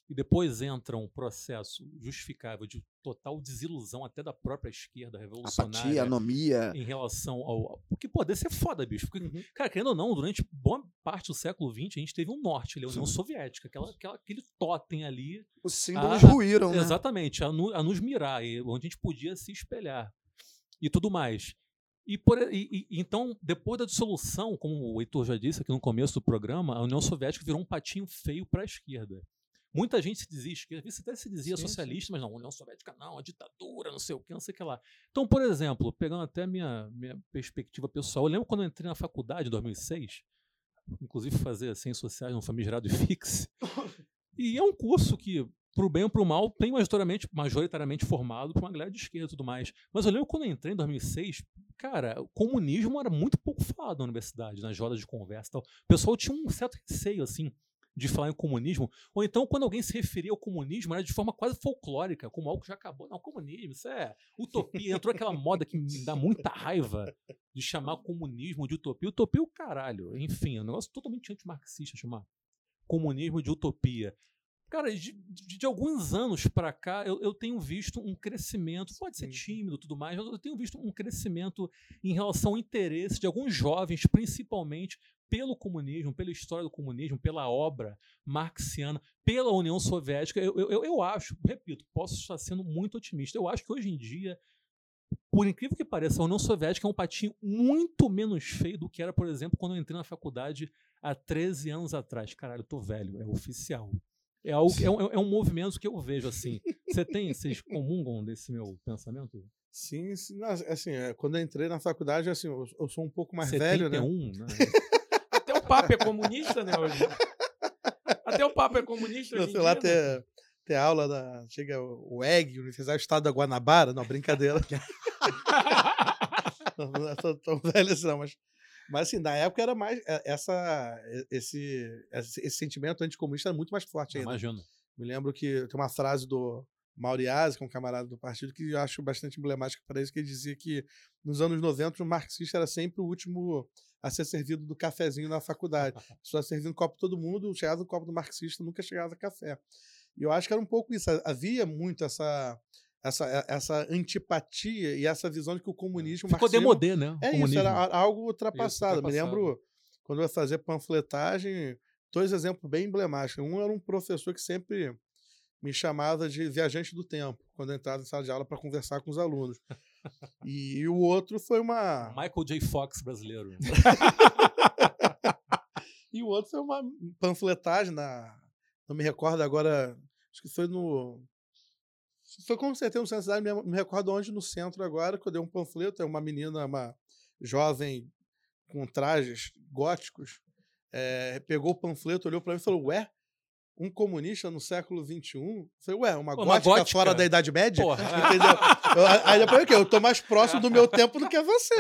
E depois entra um processo justificável de total desilusão até da própria esquerda revolucionária Apatia, anomia. em relação ao. O que poder ser foda, bicho. Porque, Uhum. cara, querendo ou não, durante boa parte do século XX, a gente teve um norte ali, a União Sim. Soviética, aquela, aquela- aquele totem ali Os símbolos Ah, ruíram, né? Exatamente, a, a nos mirar, onde a gente podia se espelhar e tudo mais. E, por, e- e- então, depois da dissolução, como o Heitor já disse aqui no começo do programa, a União Soviética virou um patinho feio para a esquerda. Muita gente se dizia esquerda, você até se dizia Sim, sim. socialista, mas não, União Soviética não, a ditadura, não sei o que, não sei o que lá. Então, por exemplo, pegando até a minha, minha perspectiva pessoal, eu lembro quando eu entrei na faculdade em 2006, inclusive fazer ciências sociais no famigerado *laughs* IFIX, e é um curso que, pro bem ou pro mal, tem majoritariamente, majoritariamente formado por uma galera de esquerda e tudo mais. Mas eu lembro quando eu entrei em 2006, cara, o comunismo era muito pouco falado na universidade, nas rodas de conversa e tal. O pessoal tinha um certo receio, assim, de falar em comunismo. Ou então, quando alguém se referia ao comunismo, era de forma quase folclórica, como algo que já acabou. Não, comunismo, isso é utopia. Entrou aquela moda que me dá muita raiva de chamar comunismo de utopia. Utopia é o caralho. Enfim, é um negócio totalmente antimarxista chamar comunismo de utopia. Cara, de, de- de alguns anos pra cá, eu, eu tenho visto um crescimento, pode ser tímido e tudo mais, mas eu tenho visto um crescimento em relação ao interesse de alguns jovens, principalmente pelo comunismo, pela história do comunismo, pela obra marxiana, pela União Soviética. Eu, eu, eu acho, repito, posso estar sendo muito otimista, eu acho que hoje em dia, por incrível que pareça, a União Soviética é um patinho muito menos feio do que era, por exemplo, quando eu entrei na faculdade há 13 anos atrás. Caralho, eu tô velho, é oficial. É, algo, é, um, é um movimento que eu vejo assim. Você tem, vocês comungam desse meu pensamento? Sim, sim, não, assim, é, quando eu entrei na faculdade, assim, eu, eu sou um pouco mais velho, né? 71, né? *laughs* Até o Papa é comunista, né, hoje? Até o Papa é comunista Eu hoje fui lá dia, né? ter, ter aula da. Chega o o EG, Universidade do Estado da Guanabara. Não, brincadeira. *laughs* *laughs* não, não sou tão velho assim, não, mas. Mas assim, na época era mais. é, Essa, esse, esse, sentimento anticomunista era muito mais forte ainda. Imagina. Me lembro que tem uma frase do Mauriase, que é um camarada do partido, que eu acho bastante emblemática para isso, que ele dizia que nos anos 90 o marxista era sempre o último a ser servido do cafezinho na faculdade. *laughs* Só servindo copo todo mundo, chegava o copo do marxista, nunca chegava café. E eu acho que era um pouco isso. Havia muito essa, essa, essa antipatia e essa visão de que o comunismo. o Ficou marxismo- demodê, né? é isso, comunismo. era a- algo ultrapassado. Me ultrapassado. lembro quando eu ia fazer panfletagem, dois exemplos bem emblemáticos. Um era um professor que sempre me chamava de viajante do tempo, quando eu entrava em sala de aula para conversar com os alunos. E, e o outro foi uma. Michael J. Fox brasileiro. *laughs* E o outro foi uma panfletagem na. Não me recordo agora. Acho que foi no. Foi com certeza no centro da cidade, não me recordo onde, no centro agora, que eu dei um panfleto. É uma menina, uma jovem com trajes góticos, eh, pegou o panfleto, olhou para mim e falou: Ué, um comunista no século XXI? Eu falei, ué, uma, Pô, uma gótica, gótica? fora da Idade Média? Porra. Entendeu? Eu- aí depois o quê? Eu tô mais próximo do meu *laughs* tempo do que você.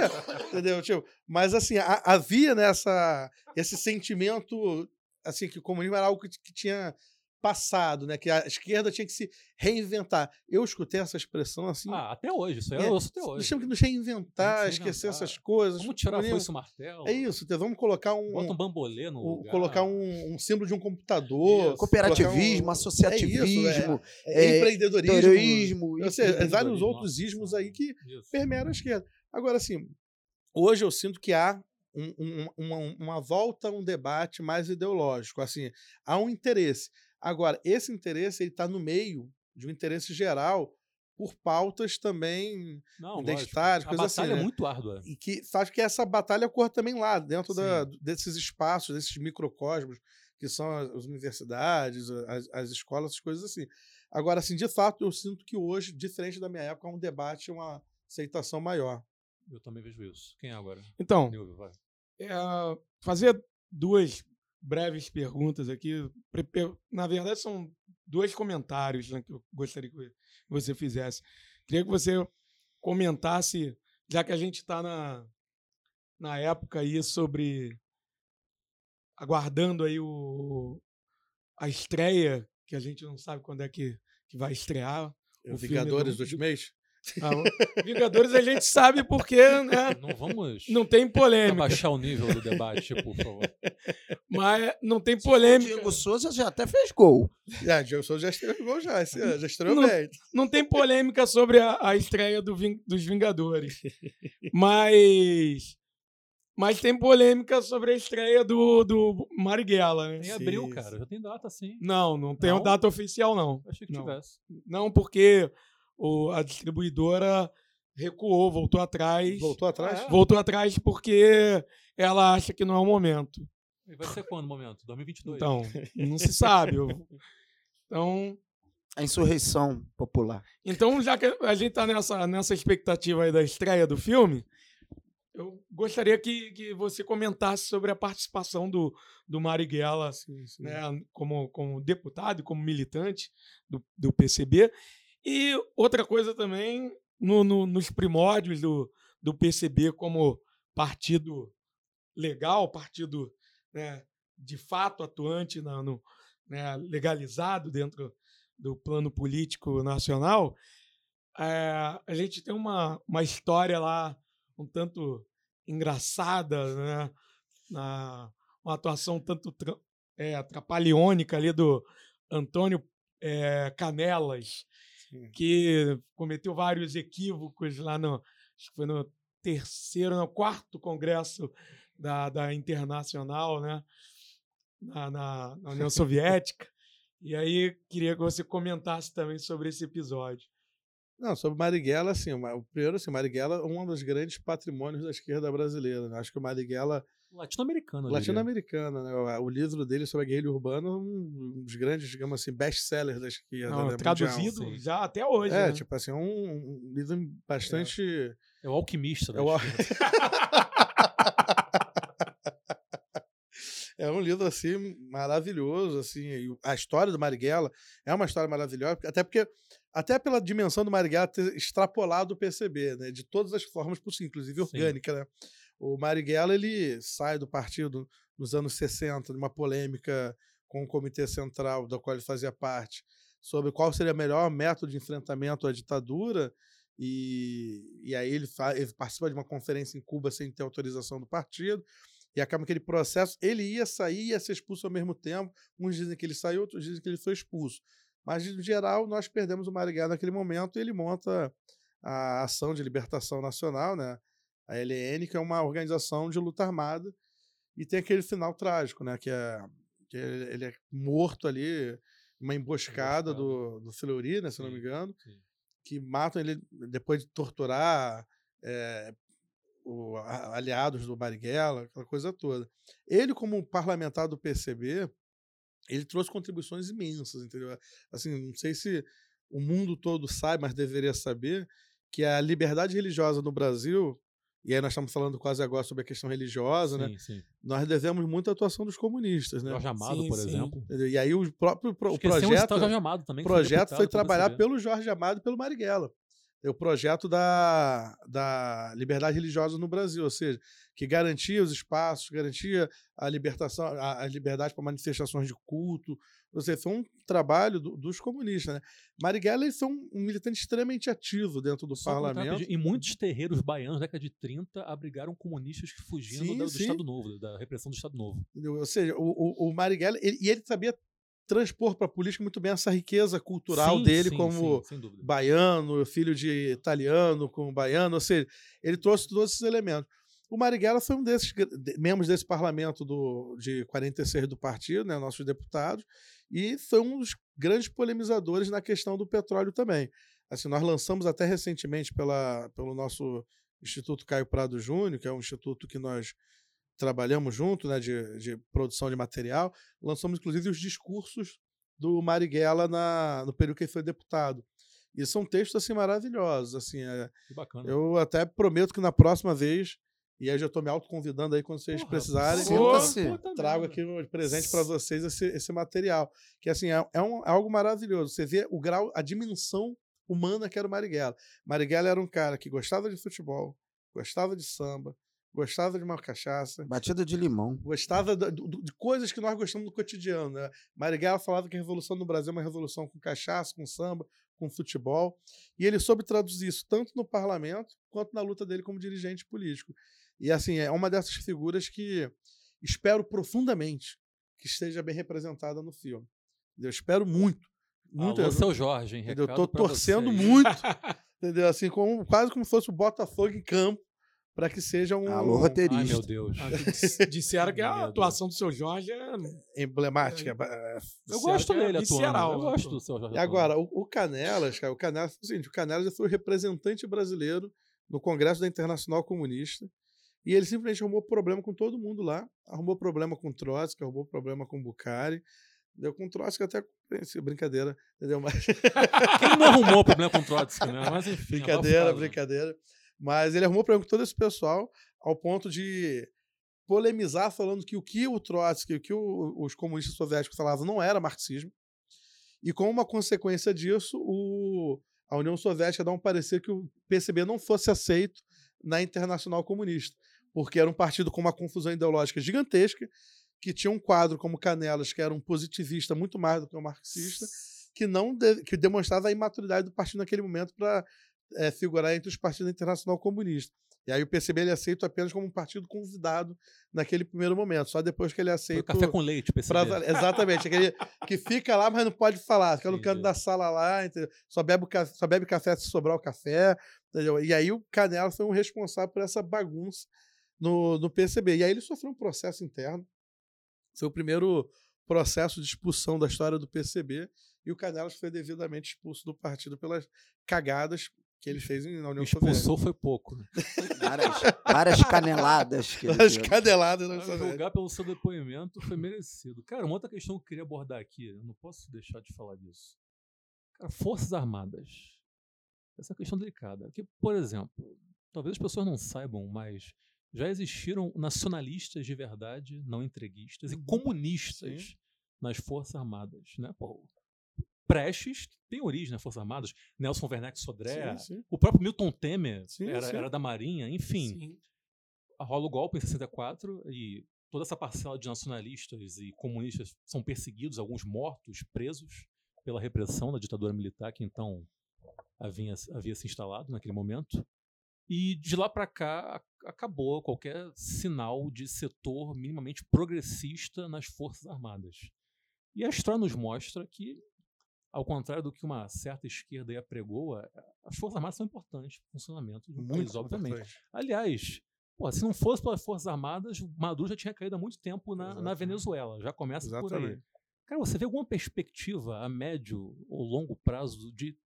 Entendeu? Tipo, mas assim, a- havia nessa esse sentimento assim que o comunismo era algo que, que tinha passado, né? Que a esquerda tinha que se reinventar. Eu escutei essa expressão assim. Ah, até hoje, isso aí É, eu ouço até nós hoje. temos que nos reinventar, que esquecer essas coisas. Vamos tirar a comunismo- foice e o martelo. É isso, vamos colocar um, Bota um bambolê no um- lugar. colocar um, um símbolo de um computador, Isso. Cooperativismo, um- associativismo, é, é, empreendedorismo, terrorismo, eu sei, enfim. vários empreendedorismo, outros nossa ismos aí que Isso. permearam a esquerda. Agora, assim, hoje eu sinto que há um- um- uma, uma volta a um debate mais ideológico. Assim, há um interesse. Agora, esse interesse está no meio de um interesse geral por pautas também Não, identitárias, lógico. A coisas assim, batalha né? é muito árdua. e que faz que essa batalha ocorra também lá, dentro da- desses espaços, desses microcosmos, que são as, as universidades, as, as escolas, essas coisas assim. Agora, assim, de fato, eu sinto que hoje, diferente da minha época, há um debate, uma aceitação maior. Eu também vejo isso. Quem é agora? Então, Nilvio, vai. é, fazer duas breves perguntas aqui. Na verdade, são dois comentários né, que eu gostaria que você fizesse. Queria que você comentasse, já que a gente está na, na época aí sobre aguardando aí o, a estreia, que a gente não sabe quando é que, que vai estrear. O O Vingadores do- do Ultimate? Ah, Vingadores a gente sabe porque, né? Não vamos Não tem polêmica, abaixar o nível do debate, por favor. mas não tem O polêmica. Diego Souza já até fez gol. Já, Diego Souza já estreou gol já, esse ano, já estreou Não. bem. Não tem polêmica sobre a, a estreia do Ving- dos Vingadores. Mas. Mas tem polêmica sobre a estreia do, do Marighella, né? Em Sim, abril, cara. Já tem data, sim. Não, não tem Não? data oficial, não. Achei que Não. tivesse. Não, porque o, a distribuidora recuou, voltou atrás. Voltou atrás? É? Voltou atrás porque ela acha que não é o momento. E vai ser quando o momento? 2022. Então, *laughs* não se sabe. Então, A insurreição popular. então, já que a gente está nessa, nessa expectativa aí da estreia do filme, eu gostaria que, que você comentasse sobre a participação do, do Marighella né, como, como deputado e como militante do, do PCB. E outra coisa também, no- no- nos primórdios do, do PCB como partido legal, partido né, de fato atuante, na- no, né, legalizado dentro do plano político nacional, eh, a gente tem uma, uma história lá um tanto engraçada, né? Na, uma atuação um tanto é, trapalhônica ali do Antônio eh, Canelas, Sim. que cometeu vários equívocos lá no, acho que foi no terceiro, no quarto congresso da, da Internacional, né? Na, na- na União *laughs* Soviética. E aí queria que você comentasse também sobre esse episódio. Não, sobre Marighella, assim, o primeiro, assim, Marighella é um dos grandes patrimônios da esquerda brasileira. Né? Acho que o Marighella, Latino-americano. latino-americana, né? O- livro dele sobre a guerrilha urbana é um dos grandes, digamos assim, best-sellers da esquerda. Não, né? traduzido Sim. já até hoje. É, né? tipo assim, é um, um livro bastante. É o alquimista. da É o-. *laughs* É um livro assim maravilhoso, assim. A história do Marighella é uma história maravilhosa, até porque até pela dimensão do Marighella ter extrapolado o PCB, né, de todas as formas possíveis, inclusive Sim. orgânica, né? O Marighella ele sai do partido nos anos 60, numa polêmica com o Comitê Central, da qual ele fazia parte, sobre qual seria o melhor método de enfrentamento à ditadura. E, e aí ele, ele participa de uma conferência em Cuba sem ter autorização do partido. E acaba aquele processo, ele ia sair e ia ser expulso ao mesmo tempo. Uns dizem que ele saiu, outros dizem que ele foi expulso. Mas, em geral, nós perdemos o Marighella naquele momento e ele monta a Ação de Libertação Nacional, né? A LN, que é uma organização de luta armada. E tem aquele final trágico, né? que, é, que ele ele é morto ali, uma emboscada do, do Fleury, né? se não me Sim, engano, sim. que matam ele depois de torturar é, o- a- aliados do Marighella, aquela coisa toda. Ele, como parlamentar do PCB, ele trouxe contribuições imensas, entendeu? Assim, não sei se o mundo todo sabe, mas deveria saber que a liberdade religiosa no Brasil, e aí nós estamos falando quase agora sobre a questão religiosa, né? Sim, sim. Nós devemos muita atuação dos comunistas, né? Jorge Amado, Sim, por sim. exemplo. E aí o próprio pro- o projeto o Jorge Amado também. foi projeto foi pelo trabalhado PCB. pelo Jorge Amado e pelo Marighella. É o projeto da, da liberdade religiosa no Brasil, ou seja, que garantia os espaços, garantia a libertação, a, a liberdade para manifestações de culto. Ou seja, foi um trabalho do- dos comunistas. Né? Marighella ele foi um, militante extremamente ativo dentro do Só parlamento. Em muitos terreiros baianos, década de 30, abrigaram comunistas fugindo Sim, da- do sim. Estado Novo, da repressão do Estado Novo. Ou seja, o, o, o Marighella, ele, e ele sabia transpor para a política muito bem essa riqueza cultural Sim, dele sim, como sim, baiano, filho de italiano com baiano, ou seja, ele trouxe todos esses elementos. O Marighella foi um desses de- membros desse parlamento do, de 46 do partido, né, nossos deputados, e foi um dos grandes polemizadores na questão do petróleo também. Assim, nós lançamos até recentemente pela, pelo nosso Instituto Caio Prado Júnior, que é um instituto que nós trabalhamos junto, né, de, de produção de material, lançamos inclusive os discursos do Marighella na, no período que ele foi deputado. E são textos assim maravilhosos, assim, é, Que bacana. eu até prometo que na próxima vez, e aí já estou me autoconvidando aí quando vocês Porra, precisarem, sinta-se. eu puta trago aqui um presente para vocês esse, esse material, que assim é, é um- é algo maravilhoso. Você vê o grau, a dimensão humana que era o Marighella. Marighella era um cara que gostava de futebol, gostava de samba, gostava de uma cachaça, Batida de limão. gostava do- do- de coisas que nós gostamos no cotidiano. Né? Marighella falava que a revolução no Brasil é uma revolução com cachaça, com samba, com futebol. E ele soube traduzir isso tanto no parlamento quanto na luta dele como dirigente político. E assim, é uma dessas figuras que espero profundamente que esteja bem representada no filme. Eu espero muito. muito Alô, eu, seu Jorge, hein? entendeu? eu tô torcendo muito, *laughs* entendeu? Assim, como, quase como se fosse o Botafogo em campo, para que seja um Alô, Ai, roteirista. meu Deus. Ah, Disseram que a *laughs* atuação do seu Jorge é. emblemática. Eu Disseram gosto que é dele atuando. visceral, Eu né? gosto do seu Jorge E agora, o, o Canelas, cara, o Canelas foi o seguinte: o Canelas foi o representante brasileiro no Congresso da Internacional Comunista. E ele simplesmente arrumou problema com todo mundo lá. Arrumou problema com Trotsky, arrumou problema com Bucari. Deu com Trotsky até. Brincadeira, entendeu? Mas, *laughs* Quem não arrumou problema com Trotsky, né? Mas enfim. brincadeira, abafado. brincadeira. Mas ele arrumou problema com todo esse pessoal, ao ponto de polemizar, falando que o que o Trotsky, o que o- os comunistas soviéticos falavam não era marxismo. E como uma consequência disso, o- a União Soviética dá um parecer que o PCB não fosse aceito na Internacional Comunista, porque era um partido com uma confusão ideológica gigantesca, que tinha um quadro como Canelas, que era um positivista muito mais do que um marxista, que não de- que demonstrava a imaturidade do partido naquele momento para figurar entre os partidos Internacional Comunista. E aí o PCB ele é aceito apenas como um partido convidado naquele primeiro momento, só depois que ele é Foi aceito café com leite, Pra percebeu? valer. Exatamente, aquele que fica lá, mas não pode falar, fica no canto da sala lá, entendeu? Só, bebe o ca- só bebe café se sobrar o café. entendeu? E aí o Canela foi um responsável por essa bagunça no, no PCB. E aí ele sofreu um processo interno. Foi o primeiro processo de expulsão da história do PCB. E o Canelas foi devidamente expulso do partido pelas cagadas que ele fez na União Soviética. Expulsou foi pouco. né? *laughs* Várias, várias caneladas. Que ele As deu. caneladas na A União Soviética. julgar pelo seu depoimento foi merecido. Cara, uma outra questão que eu queria abordar aqui, eu não posso deixar de falar disso. Cara, Forças Armadas. Essa é uma questão delicada. Porque, por exemplo, talvez as pessoas não saibam, mas já existiram nacionalistas de verdade, não entreguistas, e comunistas Sim. nas Forças Armadas. Né? Pô, Prestes tem origem nas Forças Armadas, Nelson Werneck Sodré, Sim, sim. o próprio Milton Temer Sim, era, era da Marinha, enfim rola o golpe em 64 e toda essa parcela de nacionalistas e comunistas são perseguidos, alguns mortos, presos pela repressão da ditadura militar que então havia, havia se instalado naquele momento. E de lá para cá acabou qualquer sinal de setor minimamente progressista nas Forças Armadas. E a história nos mostra que, ao contrário do que uma certa esquerda aí apregoa, as Forças Armadas são importantes para o funcionamento de um país, obviamente. importante. Aliás, pô, se não fosse pelas Forças Armadas, Maduro já tinha caído há muito tempo na, na Exatamente. Venezuela. Já começa por aí. Exatamente. Cara, você vê alguma perspectiva a médio ou longo prazo de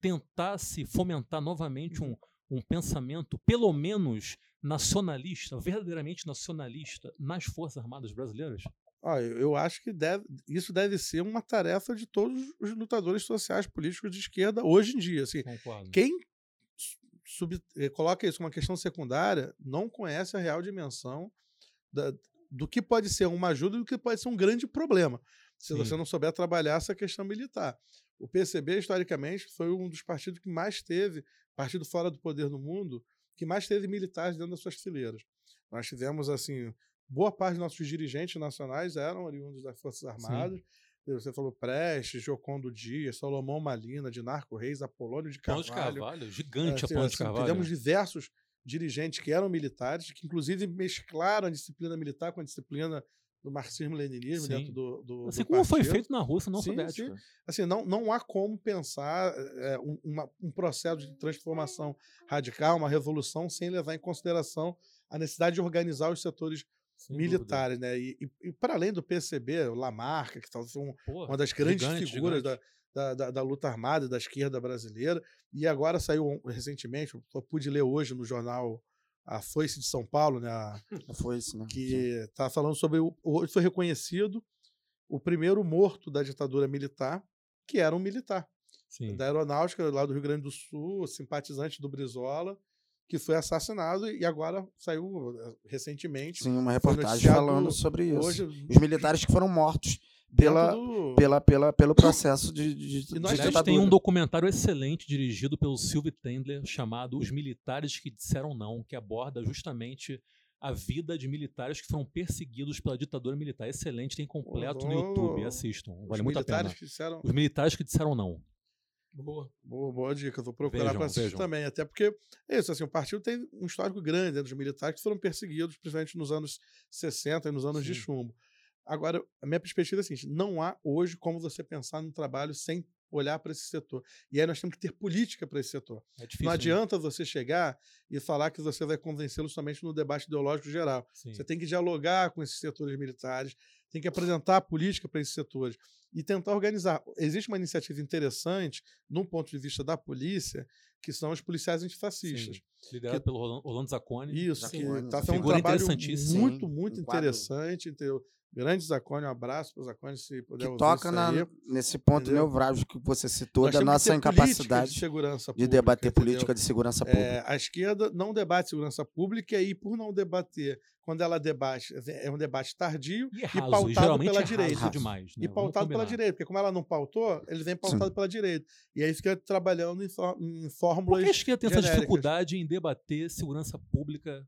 tentar se fomentar novamente um, um pensamento, pelo menos nacionalista, verdadeiramente nacionalista, nas Forças Armadas brasileiras? Ó, eu acho que deve- isso deve ser uma tarefa de todos os lutadores sociais políticos de esquerda hoje em dia. Assim, Concordo. quem sub- eh, coloca isso como uma questão secundária não conhece a real dimensão da- do que pode ser uma ajuda e do que pode ser um grande problema se Sim. você não souber trabalhar essa questão militar. O PCB, historicamente, foi um dos partidos que mais teve, partido fora do poder no mundo, que mais teve militares dentro das suas fileiras. Nós tivemos, assim, boa parte dos nossos dirigentes nacionais eram oriundos das Forças Armadas. Você falou Prestes, Jocondo Dias, Salomão Malina, Dinarco Reis, Apolônio de Carvalho. de Carvalho, gigante Assim, a Plano de assim, Carvalho. Tivemos diversos dirigentes que eram militares, que inclusive mesclaram a disciplina militar com a disciplina do marxismo-leninismo dentro do, do Assim do como foi partido. feito na Rússia não Sim, soviética. Assim, não, não há como pensar é, um, uma- um processo de transformação radical, uma revolução, sem levar em consideração a necessidade de organizar os setores sem dúvida. militares. Né? E, e- e para além do PCB, o Lamarca, que talvez foi um, uma das grandes gigante, figuras gigante. Da, da, da- luta armada da esquerda brasileira. E agora saiu recentemente, eu pude ler hoje no jornal A Foice de São Paulo, né, a- Foi isso, né? que está falando sobre. o- Hoje foi reconhecido o primeiro morto da ditadura militar, que era um militar Sim. da aeronáutica lá do Rio Grande do Sul, simpatizante do Brizola, que foi assassinado e agora saiu eh, recentemente. Sim, uma reportagem falando sobre isso. Hoje, Os militares que foram mortos pela, do- pela, pela, pelo processo de, de, de E nós Aliás, ditadura. tem um documentário excelente dirigido pelo Sylvie Tendler chamado Os Militares que Disseram Não, que aborda justamente a vida de militares que foram perseguidos pela ditadura militar. Excelente, tem completo no vou- YouTube, assistam, os vale muito a pena. militares que disseram. Os militares que disseram não. Boa. Boa, boa dica, vou procurar para assistir vejam. também. Até porque, é isso, assim, o partido tem um histórico grande né, dos militares que foram perseguidos, principalmente nos anos 60 e nos anos de Sim. chumbo. Agora, a minha perspectiva é a seguinte: não há hoje como você pensar no trabalho sem olhar para esse setor. E aí nós temos que ter política para esse setor. É difícil. não né? adianta você chegar e falar que você vai convencê-los somente no debate ideológico geral. Sim. Você tem que dialogar com esses setores militares, tem que apresentar a política para esses setores e tentar organizar. Existe uma iniciativa interessante, num ponto de vista da polícia, que são os policiais antifascistas. Sim. Liderado pelo Rolan- Orlando Zacconi. Isso, Sim. que está sendo um Figura trabalho interessantíssima. muito, muito um quadro- interessante. Entendeu? Grande Zacone, um abraço para o Zacone, se puder Que ouvir toca isso na, nesse ponto Entendeu? nevrálgico que você citou, Nós da que nossa incapacidade de, segurança de pública, debater entendeu? política de segurança pública. É, a esquerda não debate segurança pública e, por não debater, quando ela debate, é um debate tardio E, é raso, pautado geralmente pela é raso direita. demais. Né? e pautado pela direita. Porque como ela não pautou, ele vem pautado pela direita. E aí fica trabalhando em, fó- em Por fórmulas. que a esquerda tem essa genéricas. dificuldade em debater segurança pública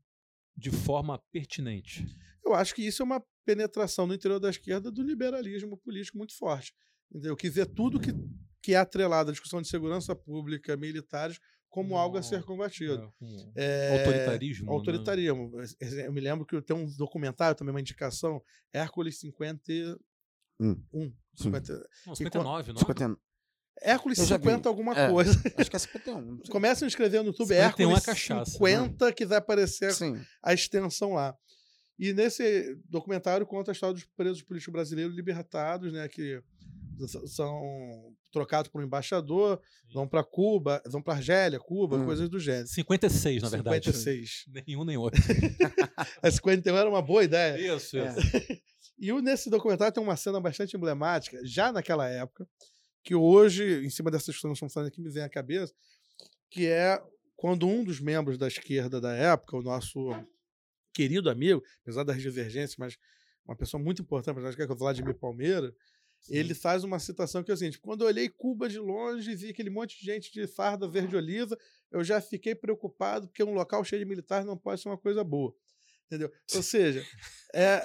de forma pertinente? Eu acho que isso é uma penetração no interior da esquerda do liberalismo político muito forte. Entendeu? Que vê tudo que, que é atrelado à discussão de segurança pública, militares, como algo a ser Não, combatido. É, É, Autoritarismo. né? Autoritarismo. Eu me lembro que tem um documentário, também uma indicação, Hércules 51. Hum. Sim. 50, Não, 59, não? 50, Hércules Eu já vi. 50 alguma É. coisa. *laughs* acho que é 51. não sei. Começam a escrever no YouTube 51 é Hércules cachaça. 50, que vai aparecer Sim. a extensão lá. E nesse documentário conta a história dos presos políticos brasileiros libertados, né, que são trocados por um embaixador, vão para Cuba, vão para Argélia, Cuba, Hum. coisas do gênero. 56, na verdade. 56. *laughs* Nenhum nem outro. *laughs* A 51 era uma boa ideia. Isso, É. isso. E o- nesse documentário tem uma cena bastante emblemática, já naquela época, que hoje, em cima dessa discussão que estamos falando aqui, me vem à cabeça, que é quando um dos membros da esquerda da época, o nosso querido amigo, apesar das divergências, mas uma pessoa muito importante para nós, que é o Vladimir Palmeira, ele faz uma citação que é o seguinte: quando eu olhei Cuba de longe e vi aquele monte de gente de farda verde-oliva, eu já fiquei preocupado, porque um local cheio de militares não pode ser uma coisa boa. Entendeu? Ou seja, é.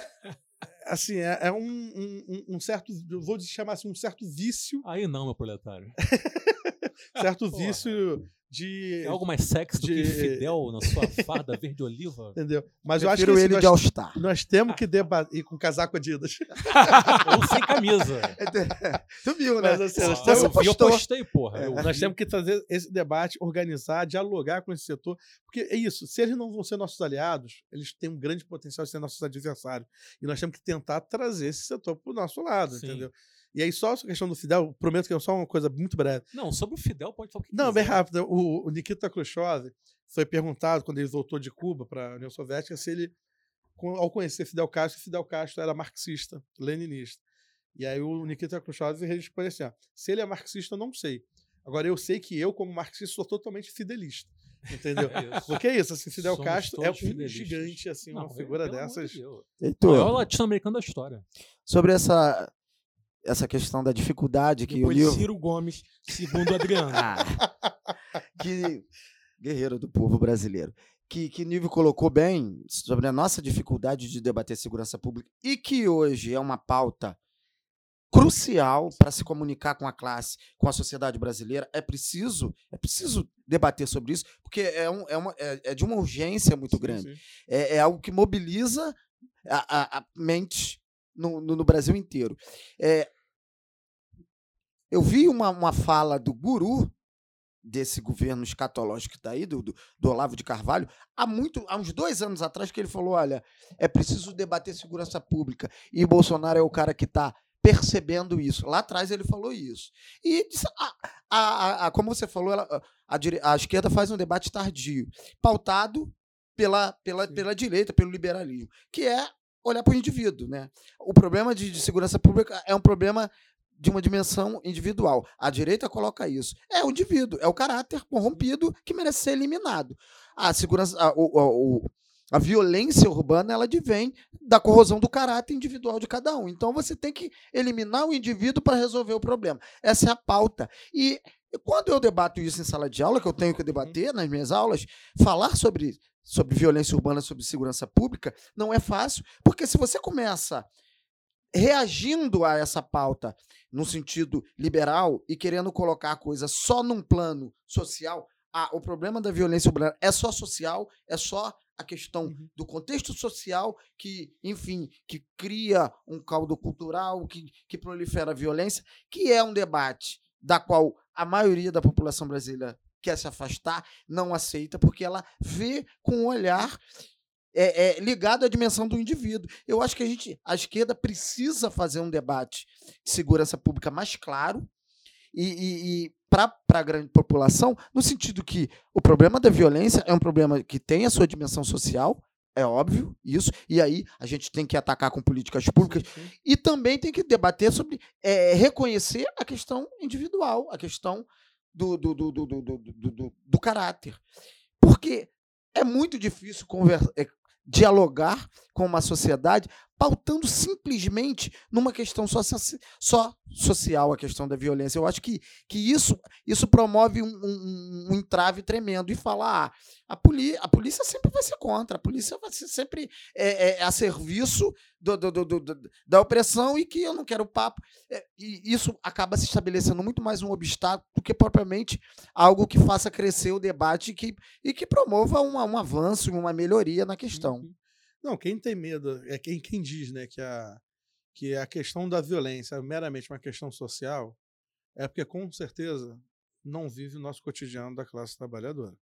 Assim, é, é um, um- um- certo, eu vou chamar assim, um certo vício, Aí não, meu proletário. *laughs* certo Porra. vício de. É algo mais sexy do que de- Fidel na sua farda verde oliva? *laughs* Entendeu? Mas eu acho que assim, ele nós, de All-Star. nós temos que debater. E com casaco Adidas. *laughs* Ou sem camisa. *laughs* tu viu, né? Mas assim, nós temos- Você eu, eu postou. postei, porra. Eu- Nós temos que fazer esse debate, organizar, dialogar com esse setor. Porque é isso, se eles não vão ser nossos aliados, eles têm um grande potencial de ser nossos adversários. E nós temos que tentar trazer esse setor para o nosso lado, Sim. entendeu? E aí, só essa questão do Fidel, prometo que é só uma coisa muito breve. Não, sobre o Fidel pode falar o que Não, bem quiser. rápido. O, o Nikita Khrushchev foi perguntado, quando ele voltou de Cuba para a União Soviética, se ele, ao conhecer Fidel Castro, Fidel Castro era marxista, leninista. E aí o Nikita Khrushchev respondeu assim: ó, se ele é marxista, eu não sei. Agora, eu sei que eu, como marxista, sou totalmente fidelista. Entendeu? É *laughs* isso. Porque é isso, assim, Fidel Somos Castro é um fidelistas. gigante, assim, Não, uma figura dessas. Heitor, Maior latino-americano da história. sobre essa, essa questão da dificuldade que Depois o livro... Ciro Gomes, segundo Adriano. *laughs* Ah, que guerreiro do povo brasileiro. Que, que Nível colocou bem sobre a nossa dificuldade de debater segurança pública e que hoje é uma pauta crucial para se comunicar com a classe, com a sociedade brasileira. É preciso, é preciso debater sobre isso, porque é, um, é, uma, é, é de uma urgência muito Sim, grande. sim. É, é algo que mobiliza a, a, a mente no, no, no Brasil inteiro. É, eu vi uma, uma fala do guru desse governo escatológico que está aí, do, do, do Olavo de Carvalho, há, muito, há uns dois anos atrás, que ele falou: olha, é preciso debater segurança pública. E Bolsonaro é o cara que está percebendo isso. Lá atrás ele falou isso. E disse- a, a, a- a- como você falou, ela- a, dire- a esquerda faz um debate tardio, pautado pela, pela, Sim. pela direita, pelo liberalismo, que é olhar para o indivíduo. Né? O problema de, de segurança pública é um problema de uma dimensão individual. A direita coloca isso. É o indivíduo, é o caráter corrompido que merece ser eliminado. A segurança, a, o- o- a violência urbana, ela advém da corrosão do caráter individual de cada um. Então você tem que eliminar o indivíduo para resolver o problema. Essa é a pauta. E quando eu debato isso em sala de aula, que eu tenho que debater nas minhas aulas, falar sobre, sobre violência urbana, sobre segurança pública, não é fácil, porque se você começa reagindo a essa pauta no sentido liberal e querendo colocar a coisa só num plano social, ah, o problema da violência urbana é só social, é só a questão Uhum. do contexto social que, enfim, que cria um caldo cultural, que, que prolifera a violência, que é um debate da qual a maioria da população brasileira quer se afastar, não aceita, porque ela vê com um olhar é, é, ligado à dimensão do indivíduo. Eu acho que a gente, a esquerda precisa fazer um debate de segurança pública mais claro e, e, e para a grande população, no sentido que o problema da violência é um problema que tem a sua dimensão social, é óbvio isso, e aí a gente tem que atacar com políticas públicas e também tem que debater sobre é, reconhecer a questão individual, a questão do, do, do, do, do, do, do- do- caráter. Porque é muito difícil conver- é, dialogar com uma sociedade pautando simplesmente numa questão só, só social, a questão da violência. Eu acho que, que isso, isso promove um, um- um entrave tremendo e fala, ah, a, poli a polícia sempre vai ser contra, a polícia vai ser sempre é, é, a serviço do- do- do- da opressão e que eu não quero papo. É, e isso acaba se estabelecendo muito mais um obstáculo do que propriamente algo que faça crescer o debate e que, e que promova uma- um avanço, uma melhoria na questão. Uhum. Não, quem tem medo é quem, quem diz né, que, a, que a questão da violência é meramente uma questão social, é porque com certeza não vive o nosso cotidiano da classe trabalhadora.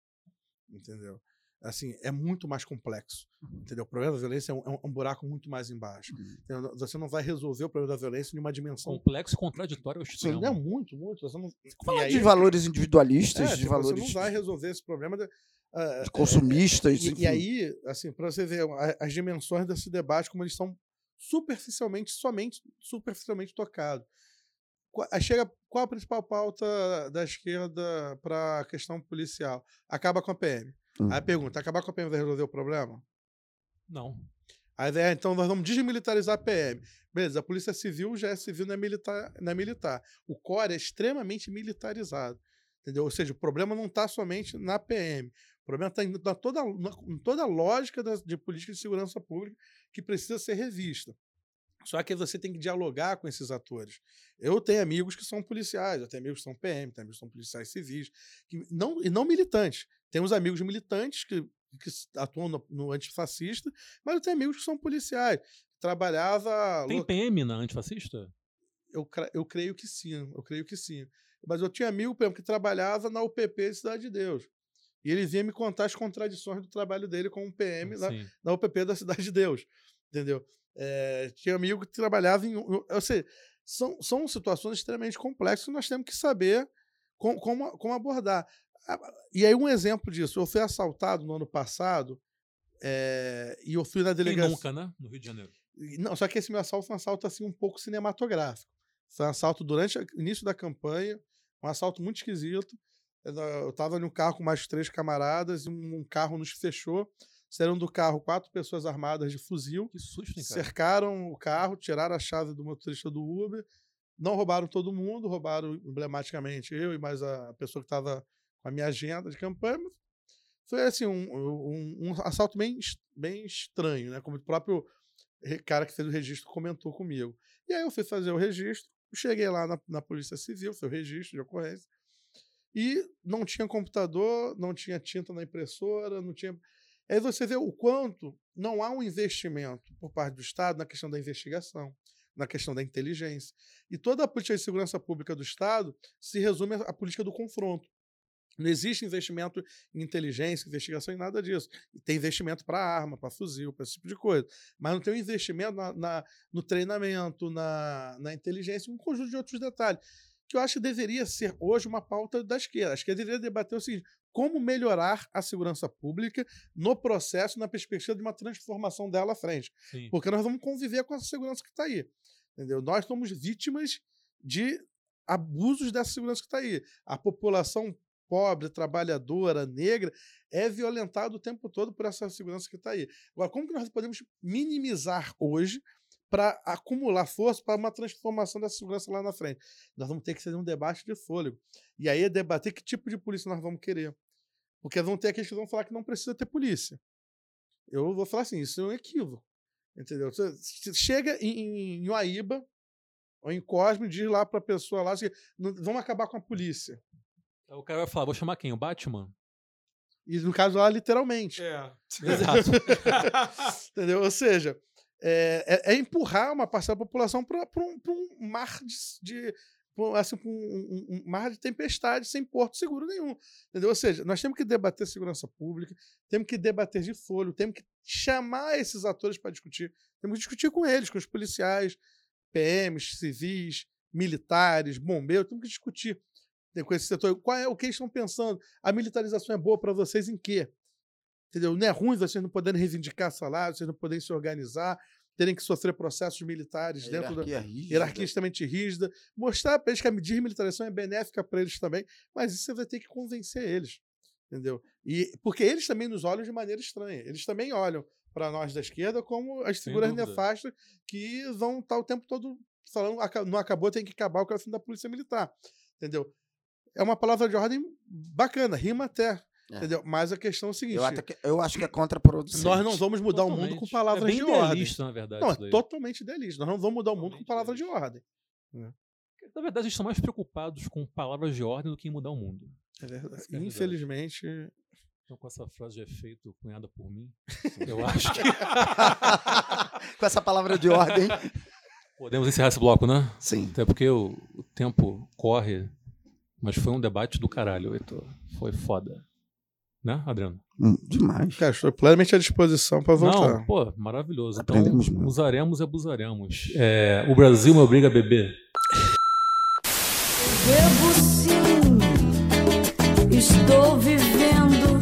Entendeu? Assim, é muito mais complexo. Entendeu? O problema da violência é um, é um- um buraco muito mais embaixo. entendeu? Você não vai resolver o problema da violência em uma dimensão. Complexo e contraditório Sim, extremo. é muito, muito. Você não, Falar aí- de valores individualistas, é, de tipo, valores Você não vai resolver esse problema. De, ah, de consumistas. e, enfim. e aí, assim, para você ver a- as dimensões desse debate, como eles estão superficialmente, somente superficialmente tocados. Aí Chega, qual a principal pauta da esquerda para a questão policial? Acaba com a PM. Hum. Aí pergunta: acabar com a PM vai resolver o problema? Não. A ideia é, então, nós vamos desmilitarizar a PM. Beleza, a Polícia Civil já é civil, não é militar. Não é militar. O CORE é extremamente militarizado. Entendeu? Ou seja, o problema não está somente na PM. O problema está em toda, em toda a lógica das- de política de segurança pública que precisa ser revista. Só que você tem que dialogar com esses atores. Eu tenho amigos que são policiais, eu tenho amigos que são PM, tenho amigos que são policiais civis, que não, e não militantes. Temos amigos militantes que, que atuam no, no antifascista, mas eu tenho amigos que são policiais. Trabalhava. Tem PM na antifascista? eu, eu creio que sim, eu creio que sim. Mas eu tinha amigo, por exemplo, que trabalhava na UPP de Cidade de Deus. E ele vinha me contar as contradições do trabalho dele como PM Sim. na UPP da Cidade de Deus. Entendeu? É, tinha amigo que trabalhava em. Ou seja, são, são situações extremamente complexas que nós temos que saber como, como, como abordar. E aí, um exemplo disso: eu fui assaltado no ano passado é, e eu fui na Quem delegacia. nunca, né? No Rio de Janeiro. E- Não, só que esse meu assalto foi um assalto assim um pouco cinematográfico. Foi um assalto durante o início da campanha, um assalto muito esquisito. Eu na- Eu tava num carro com mais três camaradas e um carro nos fechou. Saíram do carro quatro pessoas armadas de fuzil, Que susto, hein, cara? cercaram o carro, tiraram a chave do motorista do Uber. Não roubaram todo mundo, roubaram emblematicamente eu e mais a pessoa que estava com a minha agenda de campanha. Foi assim, um, um- um assalto bem, bem estranho, né? Como o próprio cara que fez o registro comentou comigo. E aí eu fui fazer o registro, cheguei lá na, na Polícia Civil, foi o registro de ocorrência, e não tinha computador, não tinha tinta na impressora, não tinha. Aí você vê o quanto não há um investimento por parte do Estado na questão da investigação, na questão da inteligência. E toda a política de segurança pública do Estado se resume à política do confronto. Não existe investimento em inteligência, investigação em nada disso. E Tem investimento para arma, para fuzil, para esse tipo de coisa. Mas não tem um investimento na, na- no treinamento, na, na inteligência e um conjunto de outros detalhes. Que eu acho que deveria ser hoje uma pauta da esquerda. A esquerda deveria debater o seguinte: como melhorar a segurança pública no processo, na perspectiva de uma transformação dela à frente. Sim. Porque nós vamos conviver com essa segurança que está aí. Entendeu? Nós somos vítimas de abusos dessa segurança que está aí. A população pobre, trabalhadora, negra, é violentada o tempo todo por essa segurança que está aí. Agora, como que nós podemos minimizar hoje para acumular força para uma transformação dessa segurança lá na frente? Nós vamos ter que fazer um debate de fôlego. E aí é debater que tipo de polícia nós vamos querer. Porque vão ter aqueles que vão falar que não precisa ter polícia. Eu vou falar assim, isso é um equívoco. Entendeu? Você chega em, em Uaíba ou em Cosme e diz lá pra pessoa lá assim, "Não- vamos acabar com a polícia. O cara vai falar, vou chamar quem? O Batman? E no caso lá, literalmente. É. Exato. *laughs* Entendeu? Ou seja, é, é- é empurrar uma parcela da população para um, um mar de. de assim, um- um mar de tempestade sem porto seguro nenhum. Entendeu? Ou seja, nós temos que debater segurança pública, temos que debater de folho, temos que chamar esses atores para discutir. Temos que discutir com eles, com os policiais, PMs, civis, militares, bombeiros, temos que discutir né, com esse setor. Qual é o que eles estão pensando? A militarização é boa para vocês em quê? Entendeu? Não é ruim vocês não poderem reivindicar salário, vocês não poderem se organizar, terem que sofrer processos militares dentro da Hierarquia rígida. hierarquia extremamente rígida, mostrar para eles que a desmilitarização é benéfica para eles também, mas isso você vai ter que convencer eles, entendeu? E porque eles também nos olham de maneira estranha. Eles também olham para nós da esquerda como as figuras nefastas que vão estar o tempo todo falando "Aca- não acabou, tem que acabar o que é o fim da polícia militar, entendeu? É uma palavra de ordem bacana, rima até, É. entendeu? Mas a questão é o seguinte: Eu, até que- eu acho que é contraproducente. nós não vamos mudar o mundo com Totalmente. palavras é bem de ordem. idealista, na verdade. Não, é totalmente idealista. Nós não vamos mudar o mundo com Totalmente palavras de ordem. Na verdade, eles estão mais preocupados com palavras de ordem do que em mudar o mundo. É verdade. Essa que é a verdade. Infelizmente, Então, com essa frase de efeito cunhada por mim, eu acho que *laughs* Com essa palavra de ordem. podemos encerrar esse bloco, né? Sim. Até porque o, o tempo corre, mas foi um debate do caralho, Heitor. Foi foda. Né, Adriano? Hum, demais. cara, estou plenamente à disposição para voltar. Não, pô, maravilhoso. Então, Aprendemos muito. usaremos e abusaremos. É, o Brasil me obriga a beber. Bebo sim, estou vivendo.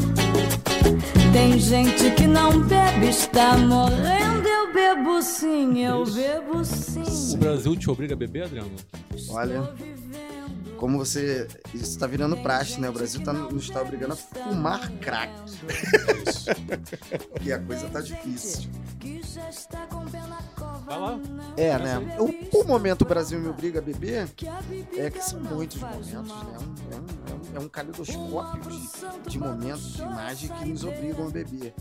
Tem gente que não bebe, está morrendo. Eu bebo sim, eu bebo O sim. Brasil te obriga a beber, Adriano? Olha. Como você. Isso está virando praxe, né? O Brasil tá, nos está obrigando a fumar crack. *laughs* e a coisa tá difícil. Vai lá. É, né? O, o momento o Brasil me obriga a beber é que são muitos momentos, né? É um, é um, é um, é calidoscópio de, de momentos, de imagem que nos obrigam a beber.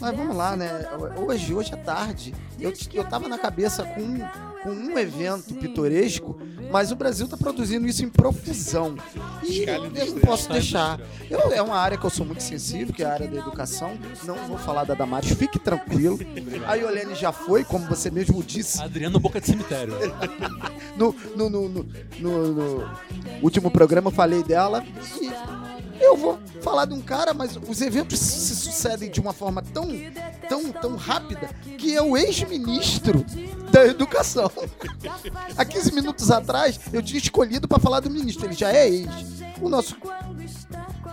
Mas vamos lá, né? Hoje, hoje à tarde, eu, eu tava na cabeça com, com um evento pitoresco, mas o Brasil tá produzindo isso em profusão. E eu não posso deixar. Eu, é uma área que eu sou muito sensível, que é a área da educação. Não vou falar da Damares, fique tranquilo. A Iolene já foi, como você mesmo disse, Adriano Boca de Cemitério. *laughs* no, no, no, no- no- no último programa eu falei dela e eu vou falar de um cara, mas os eventos se sucedem de uma forma tão, tão, tão rápida que é o ex-ministro da educação. *laughs* Há 15 minutos atrás eu tinha escolhido para falar do ministro, ele já é ex. O nosso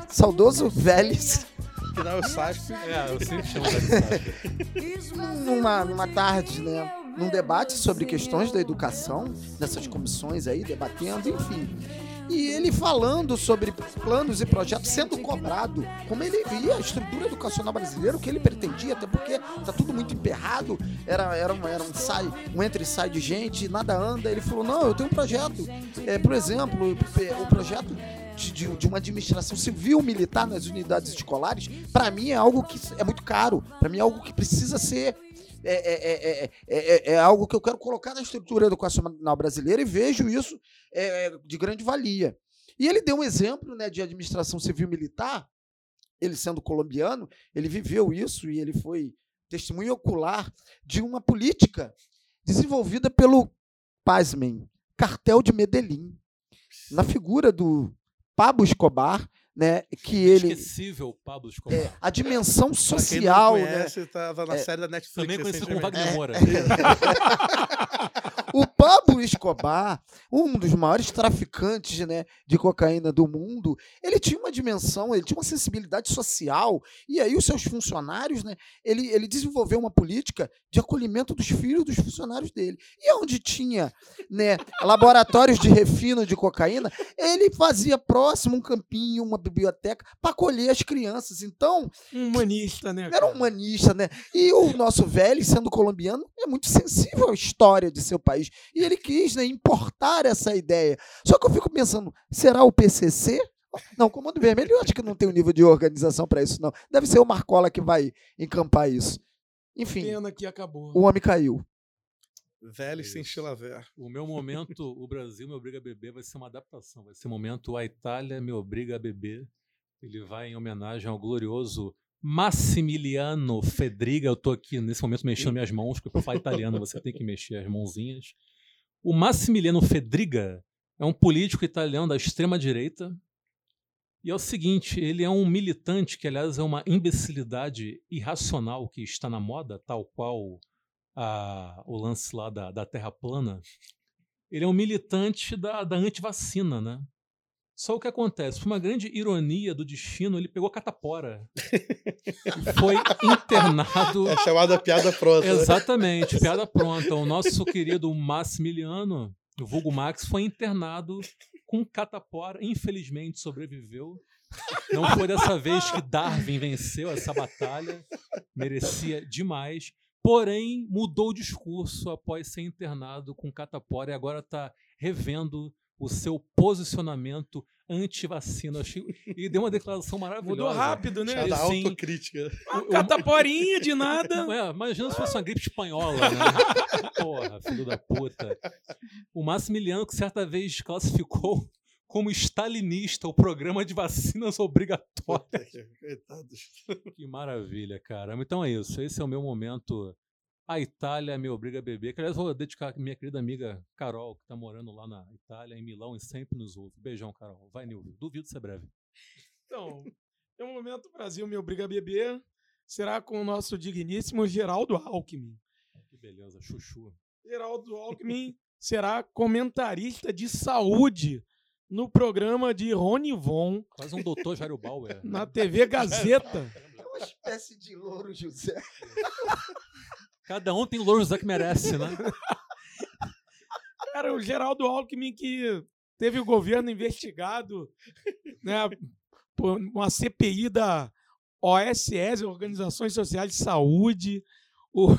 saudoso Vélez, Que não é o SASP. É, eu sempre chamo de numa, numa tarde, né? Num debate sobre questões da educação, nessas comissões aí, debatendo, enfim. E ele falando sobre planos e projetos sendo cobrado, como ele via a estrutura educacional brasileira, o que ele pretendia, até porque tá tudo muito emperrado, era, era, um, era um sai, um entra e sai de gente, nada anda. Ele falou: não, eu tenho um projeto. É, por exemplo, o projeto de- de uma administração civil militar nas unidades escolares, para mim é algo que é muito caro, para mim é algo que precisa ser. É, é- é- é- é- é algo que eu quero colocar na estrutura educacional brasileira e vejo isso é, de grande valia. E ele deu um exemplo né, de administração civil militar, ele sendo colombiano, ele viveu isso e ele foi testemunho ocular de uma política desenvolvida pelo, pasmem, cartel de Medellín, na figura do Pablo Escobar, né, que ele Esquecível Pablo Escobar. é, a dimensão Pra quem social, não né? conhece, tava na É, série da Netflix. Também conhecido como. Wagner Moura. *laughs* O Pablo Escobar, um dos maiores traficantes né, de cocaína do mundo, ele tinha uma dimensão, ele tinha uma sensibilidade social, e aí os seus funcionários, né, ele, ele desenvolveu uma política de acolhimento dos filhos dos funcionários dele. E onde tinha né, laboratórios de refino de cocaína, ele fazia próximo um campinho, uma biblioteca, para acolher as crianças. Então, Um humanista, né? era cara? um humanista, né? E o nosso velho, sendo colombiano, é muito sensível à história de seu país. E ele quis né, importar essa ideia. Só que eu fico pensando, será o PCC? Não, o Comando Vermelho eu acho que não tem o nível de organização para isso, não. Deve ser o Marcola que vai encampar isso. Enfim, Pena que acabou. o homem caiu. Velhos sem chilaver. O meu momento, o Brasil me obriga a beber, vai ser uma adaptação. Vai ser o momento A Itália me obriga a beber. Ele vai em homenagem ao glorioso Massimiliano Fedriga. Eu tô aqui nesse momento mexendo minhas mãos, porque para falar italiano você tem que mexer as mãozinhas. O Massimiliano Fedriga é um político italiano da extrema direita. E é o seguinte, ele é um militante que, aliás, é uma imbecilidade irracional que está na moda, tal qual a- o lance lá da, da Terra plana. Ele é um militante da, da antivacina, né? Só o que acontece, por uma grande ironia do destino, ele pegou catapora. e foi internado. É chamada piada pronta. né? Exatamente, piada pronta. O nosso querido Massimiliano, o vulgo Max, foi internado com catapora. Infelizmente sobreviveu. Não foi dessa vez que Darwin venceu essa batalha. Merecia demais. Porém, mudou o discurso após ser internado com catapora e agora está revendo o seu posicionamento anti-vacina. E deu uma declaração maravilhosa. Mudou rápido, né? Chamada Sim. autocrítica. O- o- Cataporinha de nada. *laughs* não, é, imagina se fosse uma gripe espanhola, né? Porra, filho da puta. O Massimiliano, que certa vez classificou como stalinista o programa de vacinas obrigatórias. Coitados. Que maravilha, cara. Então é isso. Esse é o meu momento. A Itália me obriga a beber. Que, aliás, vou dedicar minha querida amiga Carol, que tá morando lá na Itália, em Milão, e sempre nos ouve. Beijão, Carol. Vai, Nilvio. Duvido ser breve. Então, no momento o Brasil me obriga a beber. Será com o nosso digníssimo Geraldo Alckmin. Que beleza, chuchu. Geraldo Alckmin será comentarista de saúde no programa de Rony Von Quase um doutor Jairo Bauer. *laughs* na TV Gazeta. É uma espécie de louro, José. *laughs* Cada um tem o José que merece, né? *laughs* Cara, o Geraldo Alckmin que teve o governo investigado, né, por uma CPI da OSS, Organizações Sociais de Saúde, o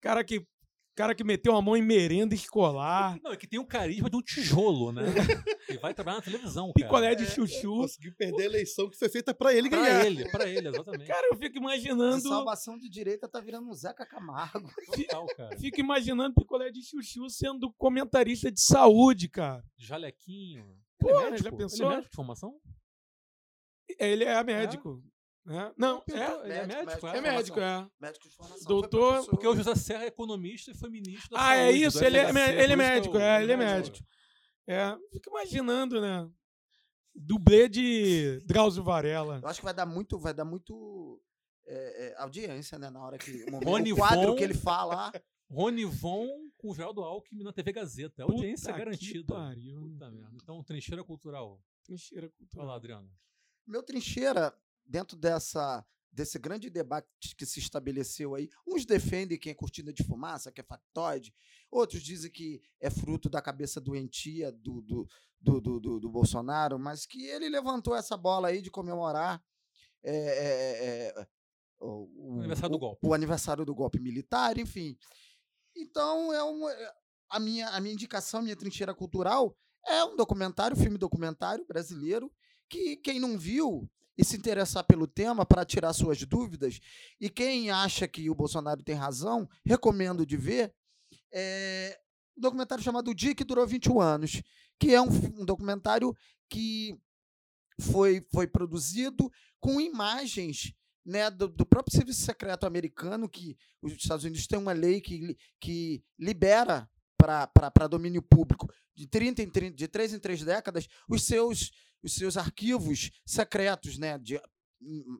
cara que cara que meteu a mão em merenda escolar, Não, é que tem o carisma de um tijolo, né? *laughs* E vai trabalhar na televisão, cara. picolé de chuchu. Conseguiu perder a eleição que foi feita pra ele Pra ganhar. ele, pra ele, exatamente. Cara, eu fico A imaginando, salvação de direita tá virando um Zeca Camargo. *laughs* Total, cara. fico imaginando picolé de chuchu sendo comentarista de saúde, cara. De jalequinho. Pô, ele é já médico? pensou? Ele é médico de formação? Ele é médico, né? Não, Ele é, é médico, médico, é médico, é. Médico de formação. Doutor. Porque o José Serra é economista e foi ministro da Ah, é saúde, isso, do ele é, FHC, por ele é isso médico, é, ele é médico. É, fico imaginando, né? Dublê de Drauzio Varela. Eu acho que vai dar muito, vai dar muito é, é, audiência, né? Na hora que o, momento, Rony o quadro Von- que ele fala. Rony Von com o Geraldo Alckmin na TV Gazeta. A audiência Puta que garantida. pariu. Puta merda. Então, trincheira cultural. Trincheira cultural. lá, Adriano. Meu trincheira, dentro dessa desse grande debate que se estabeleceu aí, uns defendem que é cortina de fumaça, que é factoide, outros dizem que é fruto da cabeça doentia do, do, do, do, do- Bolsonaro, mas que ele levantou essa bola aí de comemorar é, é, é, o, O aniversário do golpe. o aniversário do golpe militar, enfim. Então, é uma, é- a, minha, a minha indicação, minha trincheira cultural é um documentário, filme documentário brasileiro, que quem não viu e se interessar pelo tema para tirar suas dúvidas, e quem acha que o Bolsonaro tem razão, recomendo de ver, é um documentário chamado O Dia que Durou 21 Anos, que é um, um documentário que foi, foi produzido com imagens né, do, do próprio serviço secreto americano, que os Estados Unidos têm uma lei que, que libera para domínio público de 30 em 30, de 3 em 3 décadas os seus, os seus arquivos secretos, né, de, hum,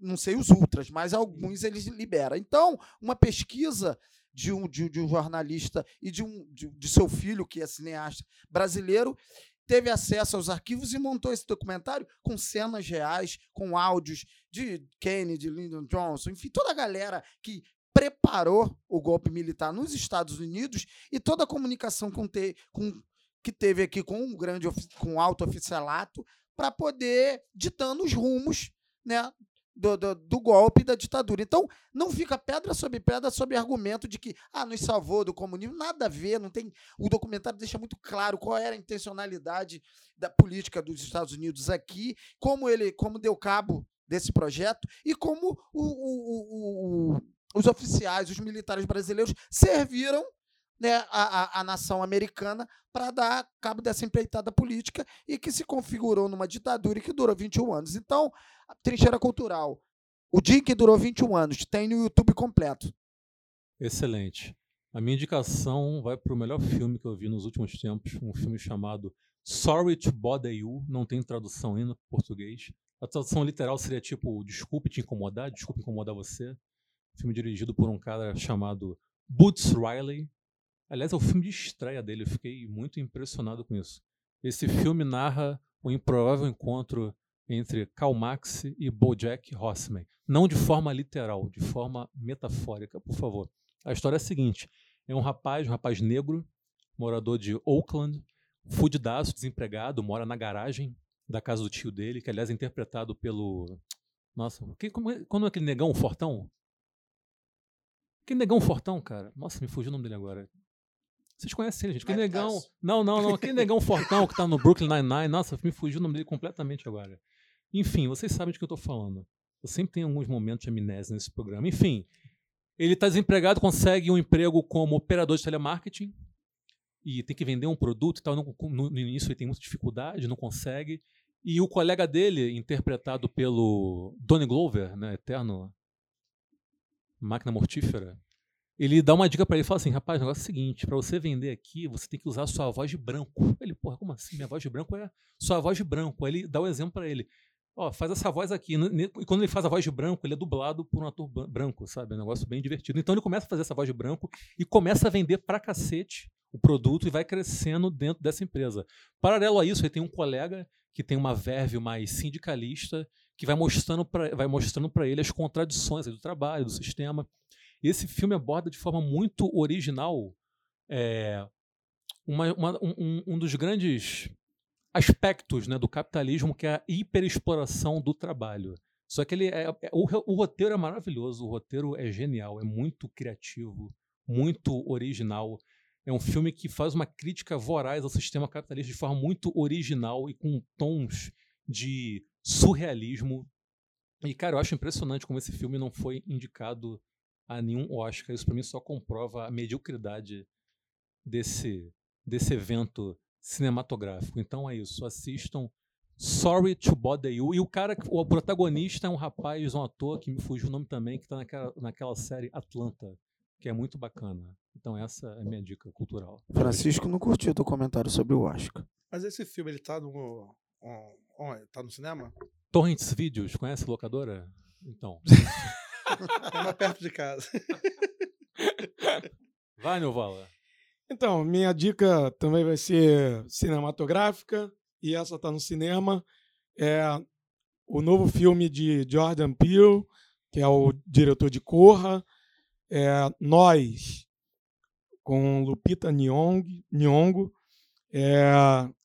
não sei os ultras, mas alguns eles liberam. Então, uma pesquisa de um, de, de um jornalista e de, um, de, de seu filho, que é cineasta brasileiro, teve acesso aos arquivos e montou esse documentário com cenas reais, com áudios de Kennedy, Lyndon Johnson, enfim, toda a galera que preparou o golpe militar nos Estados Unidos e toda a comunicação com te, com, que teve aqui com um grande com alto oficialato para poder ditando os rumos né, do, do, do golpe da ditadura. Então, não fica pedra sobre pedra sobre argumento de que ah, nos salvou do comunismo. Nada a ver, não tem. O documentário deixa muito claro qual era a intencionalidade da política dos Estados Unidos aqui, como ele como deu cabo desse projeto e como o, o, o, os oficiais, os militares brasileiros serviram né, a, a, a nação americana para dar cabo dessa empreitada política e que se configurou numa ditadura e que durou 21 anos. Então, a trincheira cultural, o dia que durou 21 anos, tem no YouTube completo. Excelente. A minha indicação vai para o melhor filme que eu vi nos últimos tempos, um filme chamado Sorry to Bother You, não tem tradução ainda para português. A tradução literal seria tipo Desculpe te incomodar, desculpe incomodar você. Filme dirigido por um cara chamado Boots Riley. Aliás, é o filme de estreia dele, eu fiquei muito impressionado com isso. Esse filme narra o improvável encontro entre Karl Marx e Bojack Horseman. Não de forma literal, de forma metafórica, por favor. A história é a seguinte: é um rapaz, um rapaz negro, morador de Oakland, fudidaço, desempregado, mora na garagem da casa do tio dele, que aliás é interpretado pelo. Nossa, quem, como é, quando é aquele negão fortão? Aquele negão fortão, cara. Nossa, me fugiu o nome dele agora. Vocês conhecem ele, gente. Aquele negão. Não, não, não. Aquele negão fortão que tá no Brooklyn Nine-Nine. Nossa, me fugiu o nome dele completamente agora. Enfim, vocês sabem de que eu tô falando. Eu sempre tenho alguns momentos de amnésia nesse programa. Enfim, ele está desempregado, consegue um emprego como operador de telemarketing e tem que vender um produto e tal. No, no- no início ele tem muita dificuldade, não consegue. E o colega dele, interpretado pelo Donny Glover, né, eterno máquina mortífera, ele dá uma dica para ele fala assim: rapaz, o negócio é o seguinte, para você vender aqui, você tem que usar a sua voz de branco. Ele, porra, como assim? Minha voz de branco é sua voz de branco. Aí ele dá o exemplo para ele. Ó, faz essa voz aqui. E quando ele faz a voz de branco, ele é dublado por um ator branco, sabe? É um negócio bem divertido. Então ele começa a fazer essa voz de branco e começa a vender pra cacete o produto e vai crescendo dentro dessa empresa. Paralelo a isso, ele tem um colega que tem uma verve mais sindicalista que vai mostrando para ele as contradições do trabalho, do sistema. Esse filme aborda de forma muito original é, uma- uma- um- um- dos grandes aspectos né, do capitalismo, que é a hiperexploração do trabalho. Só que ele é, é- o, o roteiro é maravilhoso, o roteiro é genial, é muito criativo, muito original. É um filme que faz uma crítica voraz ao sistema capitalista de forma muito original e com tons de surrealismo. E, cara, eu acho impressionante como esse filme não foi indicado a nenhum Oscar. Isso, para mim, só comprova a mediocridade desse, desse evento cinematográfico. Então é isso, assistam Sorry to Bother You. E o cara, o protagonista é um rapaz, um ator que me fugiu o nome também, que está naquela, naquela série Atlanta, que é muito bacana. Então essa é a minha dica cultural. Francisco não curtiu o teu comentário sobre o Oscar. Mas esse filme, ele tá no. on- on- tá no cinema? Torrents Videos, conhece a locadora? Então, *laughs* É mais perto de casa. *laughs* vai, Neuvala. Então, minha dica também vai ser cinematográfica, e essa tá no cinema. É o novo filme de Jordan Peele, que é o diretor de Corra. É Nós, com Lupita Nyong, Nyong'o. É,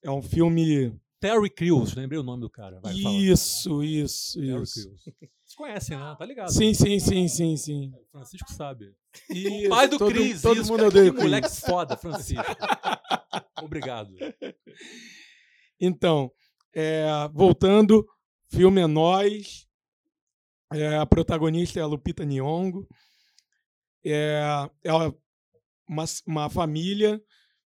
é um filme... Terry Crews, lembrei o nome do cara. Vai. Isso, isso, Terry isso. Vocês conhecem, né? Tá ligado? Sim, sim, sim, sim, sim. O Francisco sabe. Isso, o pai do todo, Cris, todo isso, mundo cara, odeia que o moleque foda, Francisco. Obrigado. Então, é, voltando, filme é Nós. É, a protagonista é a Lupita Nyong'o. É, é uma, uma família,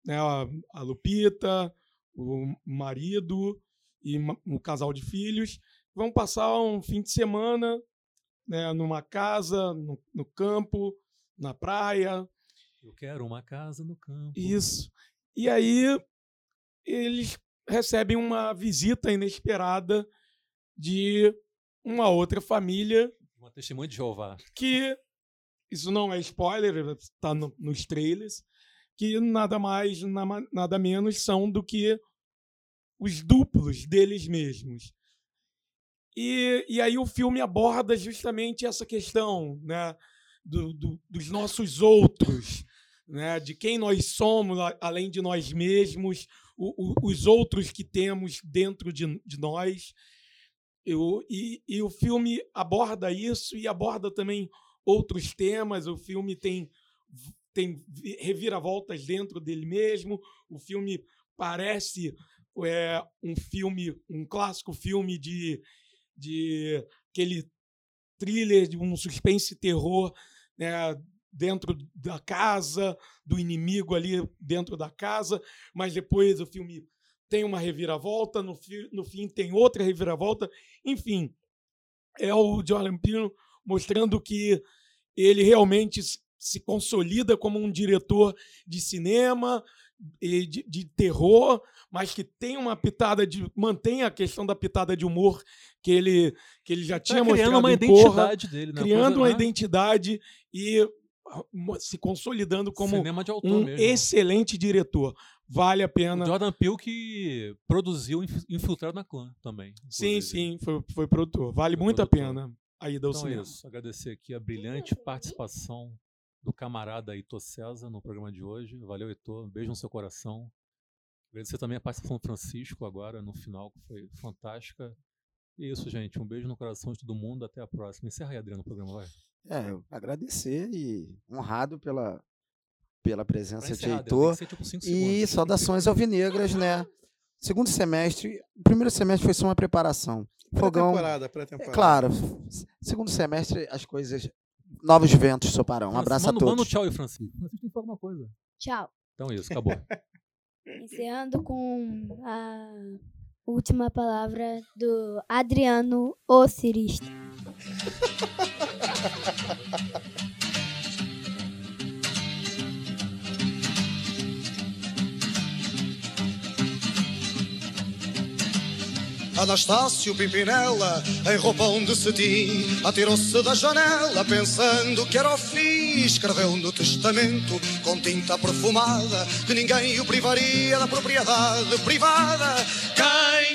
né, a, a Lupita, o marido e um casal de filhos vão passar um fim de semana né, numa casa, no, no campo, na praia, Eu quero uma casa no campo. isso. E aí eles recebem uma visita inesperada de uma outra família Uma testemunha de Jeová. que isso não é spoiler, está no, nos trailers, que nada mais, na- nada menos são do que os duplos deles mesmos. E, e aí o filme aborda justamente essa questão né, do- do- dos nossos outros, né, de quem nós somos, além de nós mesmos, o- o- os outros que temos dentro de, de nós. Eu- e, e o filme aborda isso e aborda também outros temas. O filme tem, tem vi- reviravoltas dentro dele mesmo. O filme parece é, um filme, um clássico filme de, de aquele thriller, de um suspense terror né, dentro da casa, do inimigo ali dentro da casa, mas depois o filme tem uma reviravolta, no, fi, no fim tem outra reviravolta. Enfim, é o Jordan Peele mostrando que ele realmente se consolida como um diretor de cinema de, de terror, mas que tem uma pitada de mantém a questão da pitada de humor que ele que ele já Tá tinha criando mostrado uma em Corra, identidade dele, né? criando uma né? identidade e ah, se consolidando como um mesmo. excelente diretor. Vale a O pena. Jordan Peele que produziu Inf- Infiltrado na Clã também. Sim, inclusive. sim, foi, foi produtor. Vale Foi muito a produtor. pena a ida ao Então é isso. Agradecer aqui a brilhante participação do camarada Heitor César no programa de hoje. Valeu, Heitor. Um beijo no seu coração. Agradecer também a participação do Francisco agora no final, que foi fantástica. E é isso, gente. Um beijo no coração de todo mundo. Até a próxima. Encerra aí, Adriano, o programa, vai. É, eu agradecer e honrado pela, pela presença de Heitor. ser, tipo. E saudações alvinegras, né? Segundo semestre, o primeiro semestre foi só uma preparação. Fogão. Pré-temporada, É pré-temporada. claro, s- segundo semestre as coisas. Novos ventos soparão. Um abraço a Manda um todos. tchau aí, Francisco. Francisco tem que alguma coisa. Tchau. Então é isso, acabou. *laughs* Encerrando com a última palavra do Adriano Osirista. *laughs* Anastácio Pimpinela, em roupão de cetim, atirou-se da janela pensando que era o fim. Escreveu no testamento com tinta perfumada que ninguém o privaria da propriedade privada.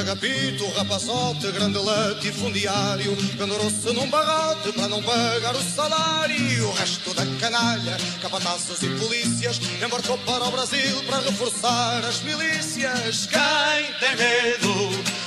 Agapito, rapazote, grande latifundiário Pendurou-se num barrote para não pagar o salário. O resto da canalha, capatazes e polícias. Embarcou para o Brasil para reforçar as milícias. Quem tem medo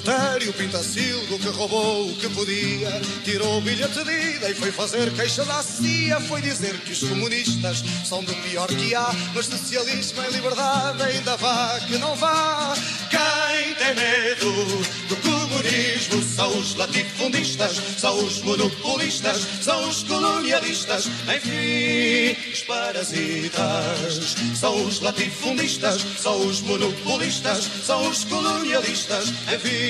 Eleutério Pintacilgo que roubou o que podia Tirou o bilhete de ida e foi fazer queixa da CIA. Foi dizer que os comunistas são do pior que há Mas socialismo e liberdade ainda vá que não vá. Quem tem medo do comunismo São os latifundistas, são os monopolistas São os colonialistas, enfim, os parasitas São os latifundistas, são os monopolistas São os colonialistas, enfim,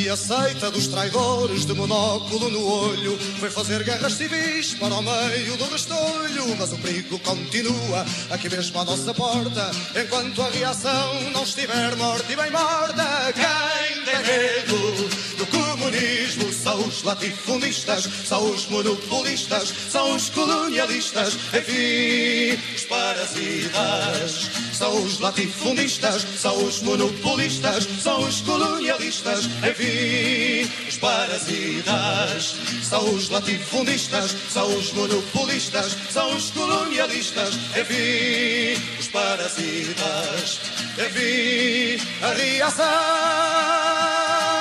E a seita dos traidores de monóculo no olho. Foi fazer guerras civis para o meio do restolho Mas o perigo continua aqui mesmo à nossa porta. Enquanto a reação não estiver morta e bem morta Quem tem medo do comunismo? São os latifundistas, são os monopolistas São os colonialistas, enfim, os parasitas São os latifundistas, são os monopolistas São os colonialistas, enfim, os parasitas. São os latifundistas, são os monopolistas São os colonialistas, enfim, os parasitas. Enfim, a reação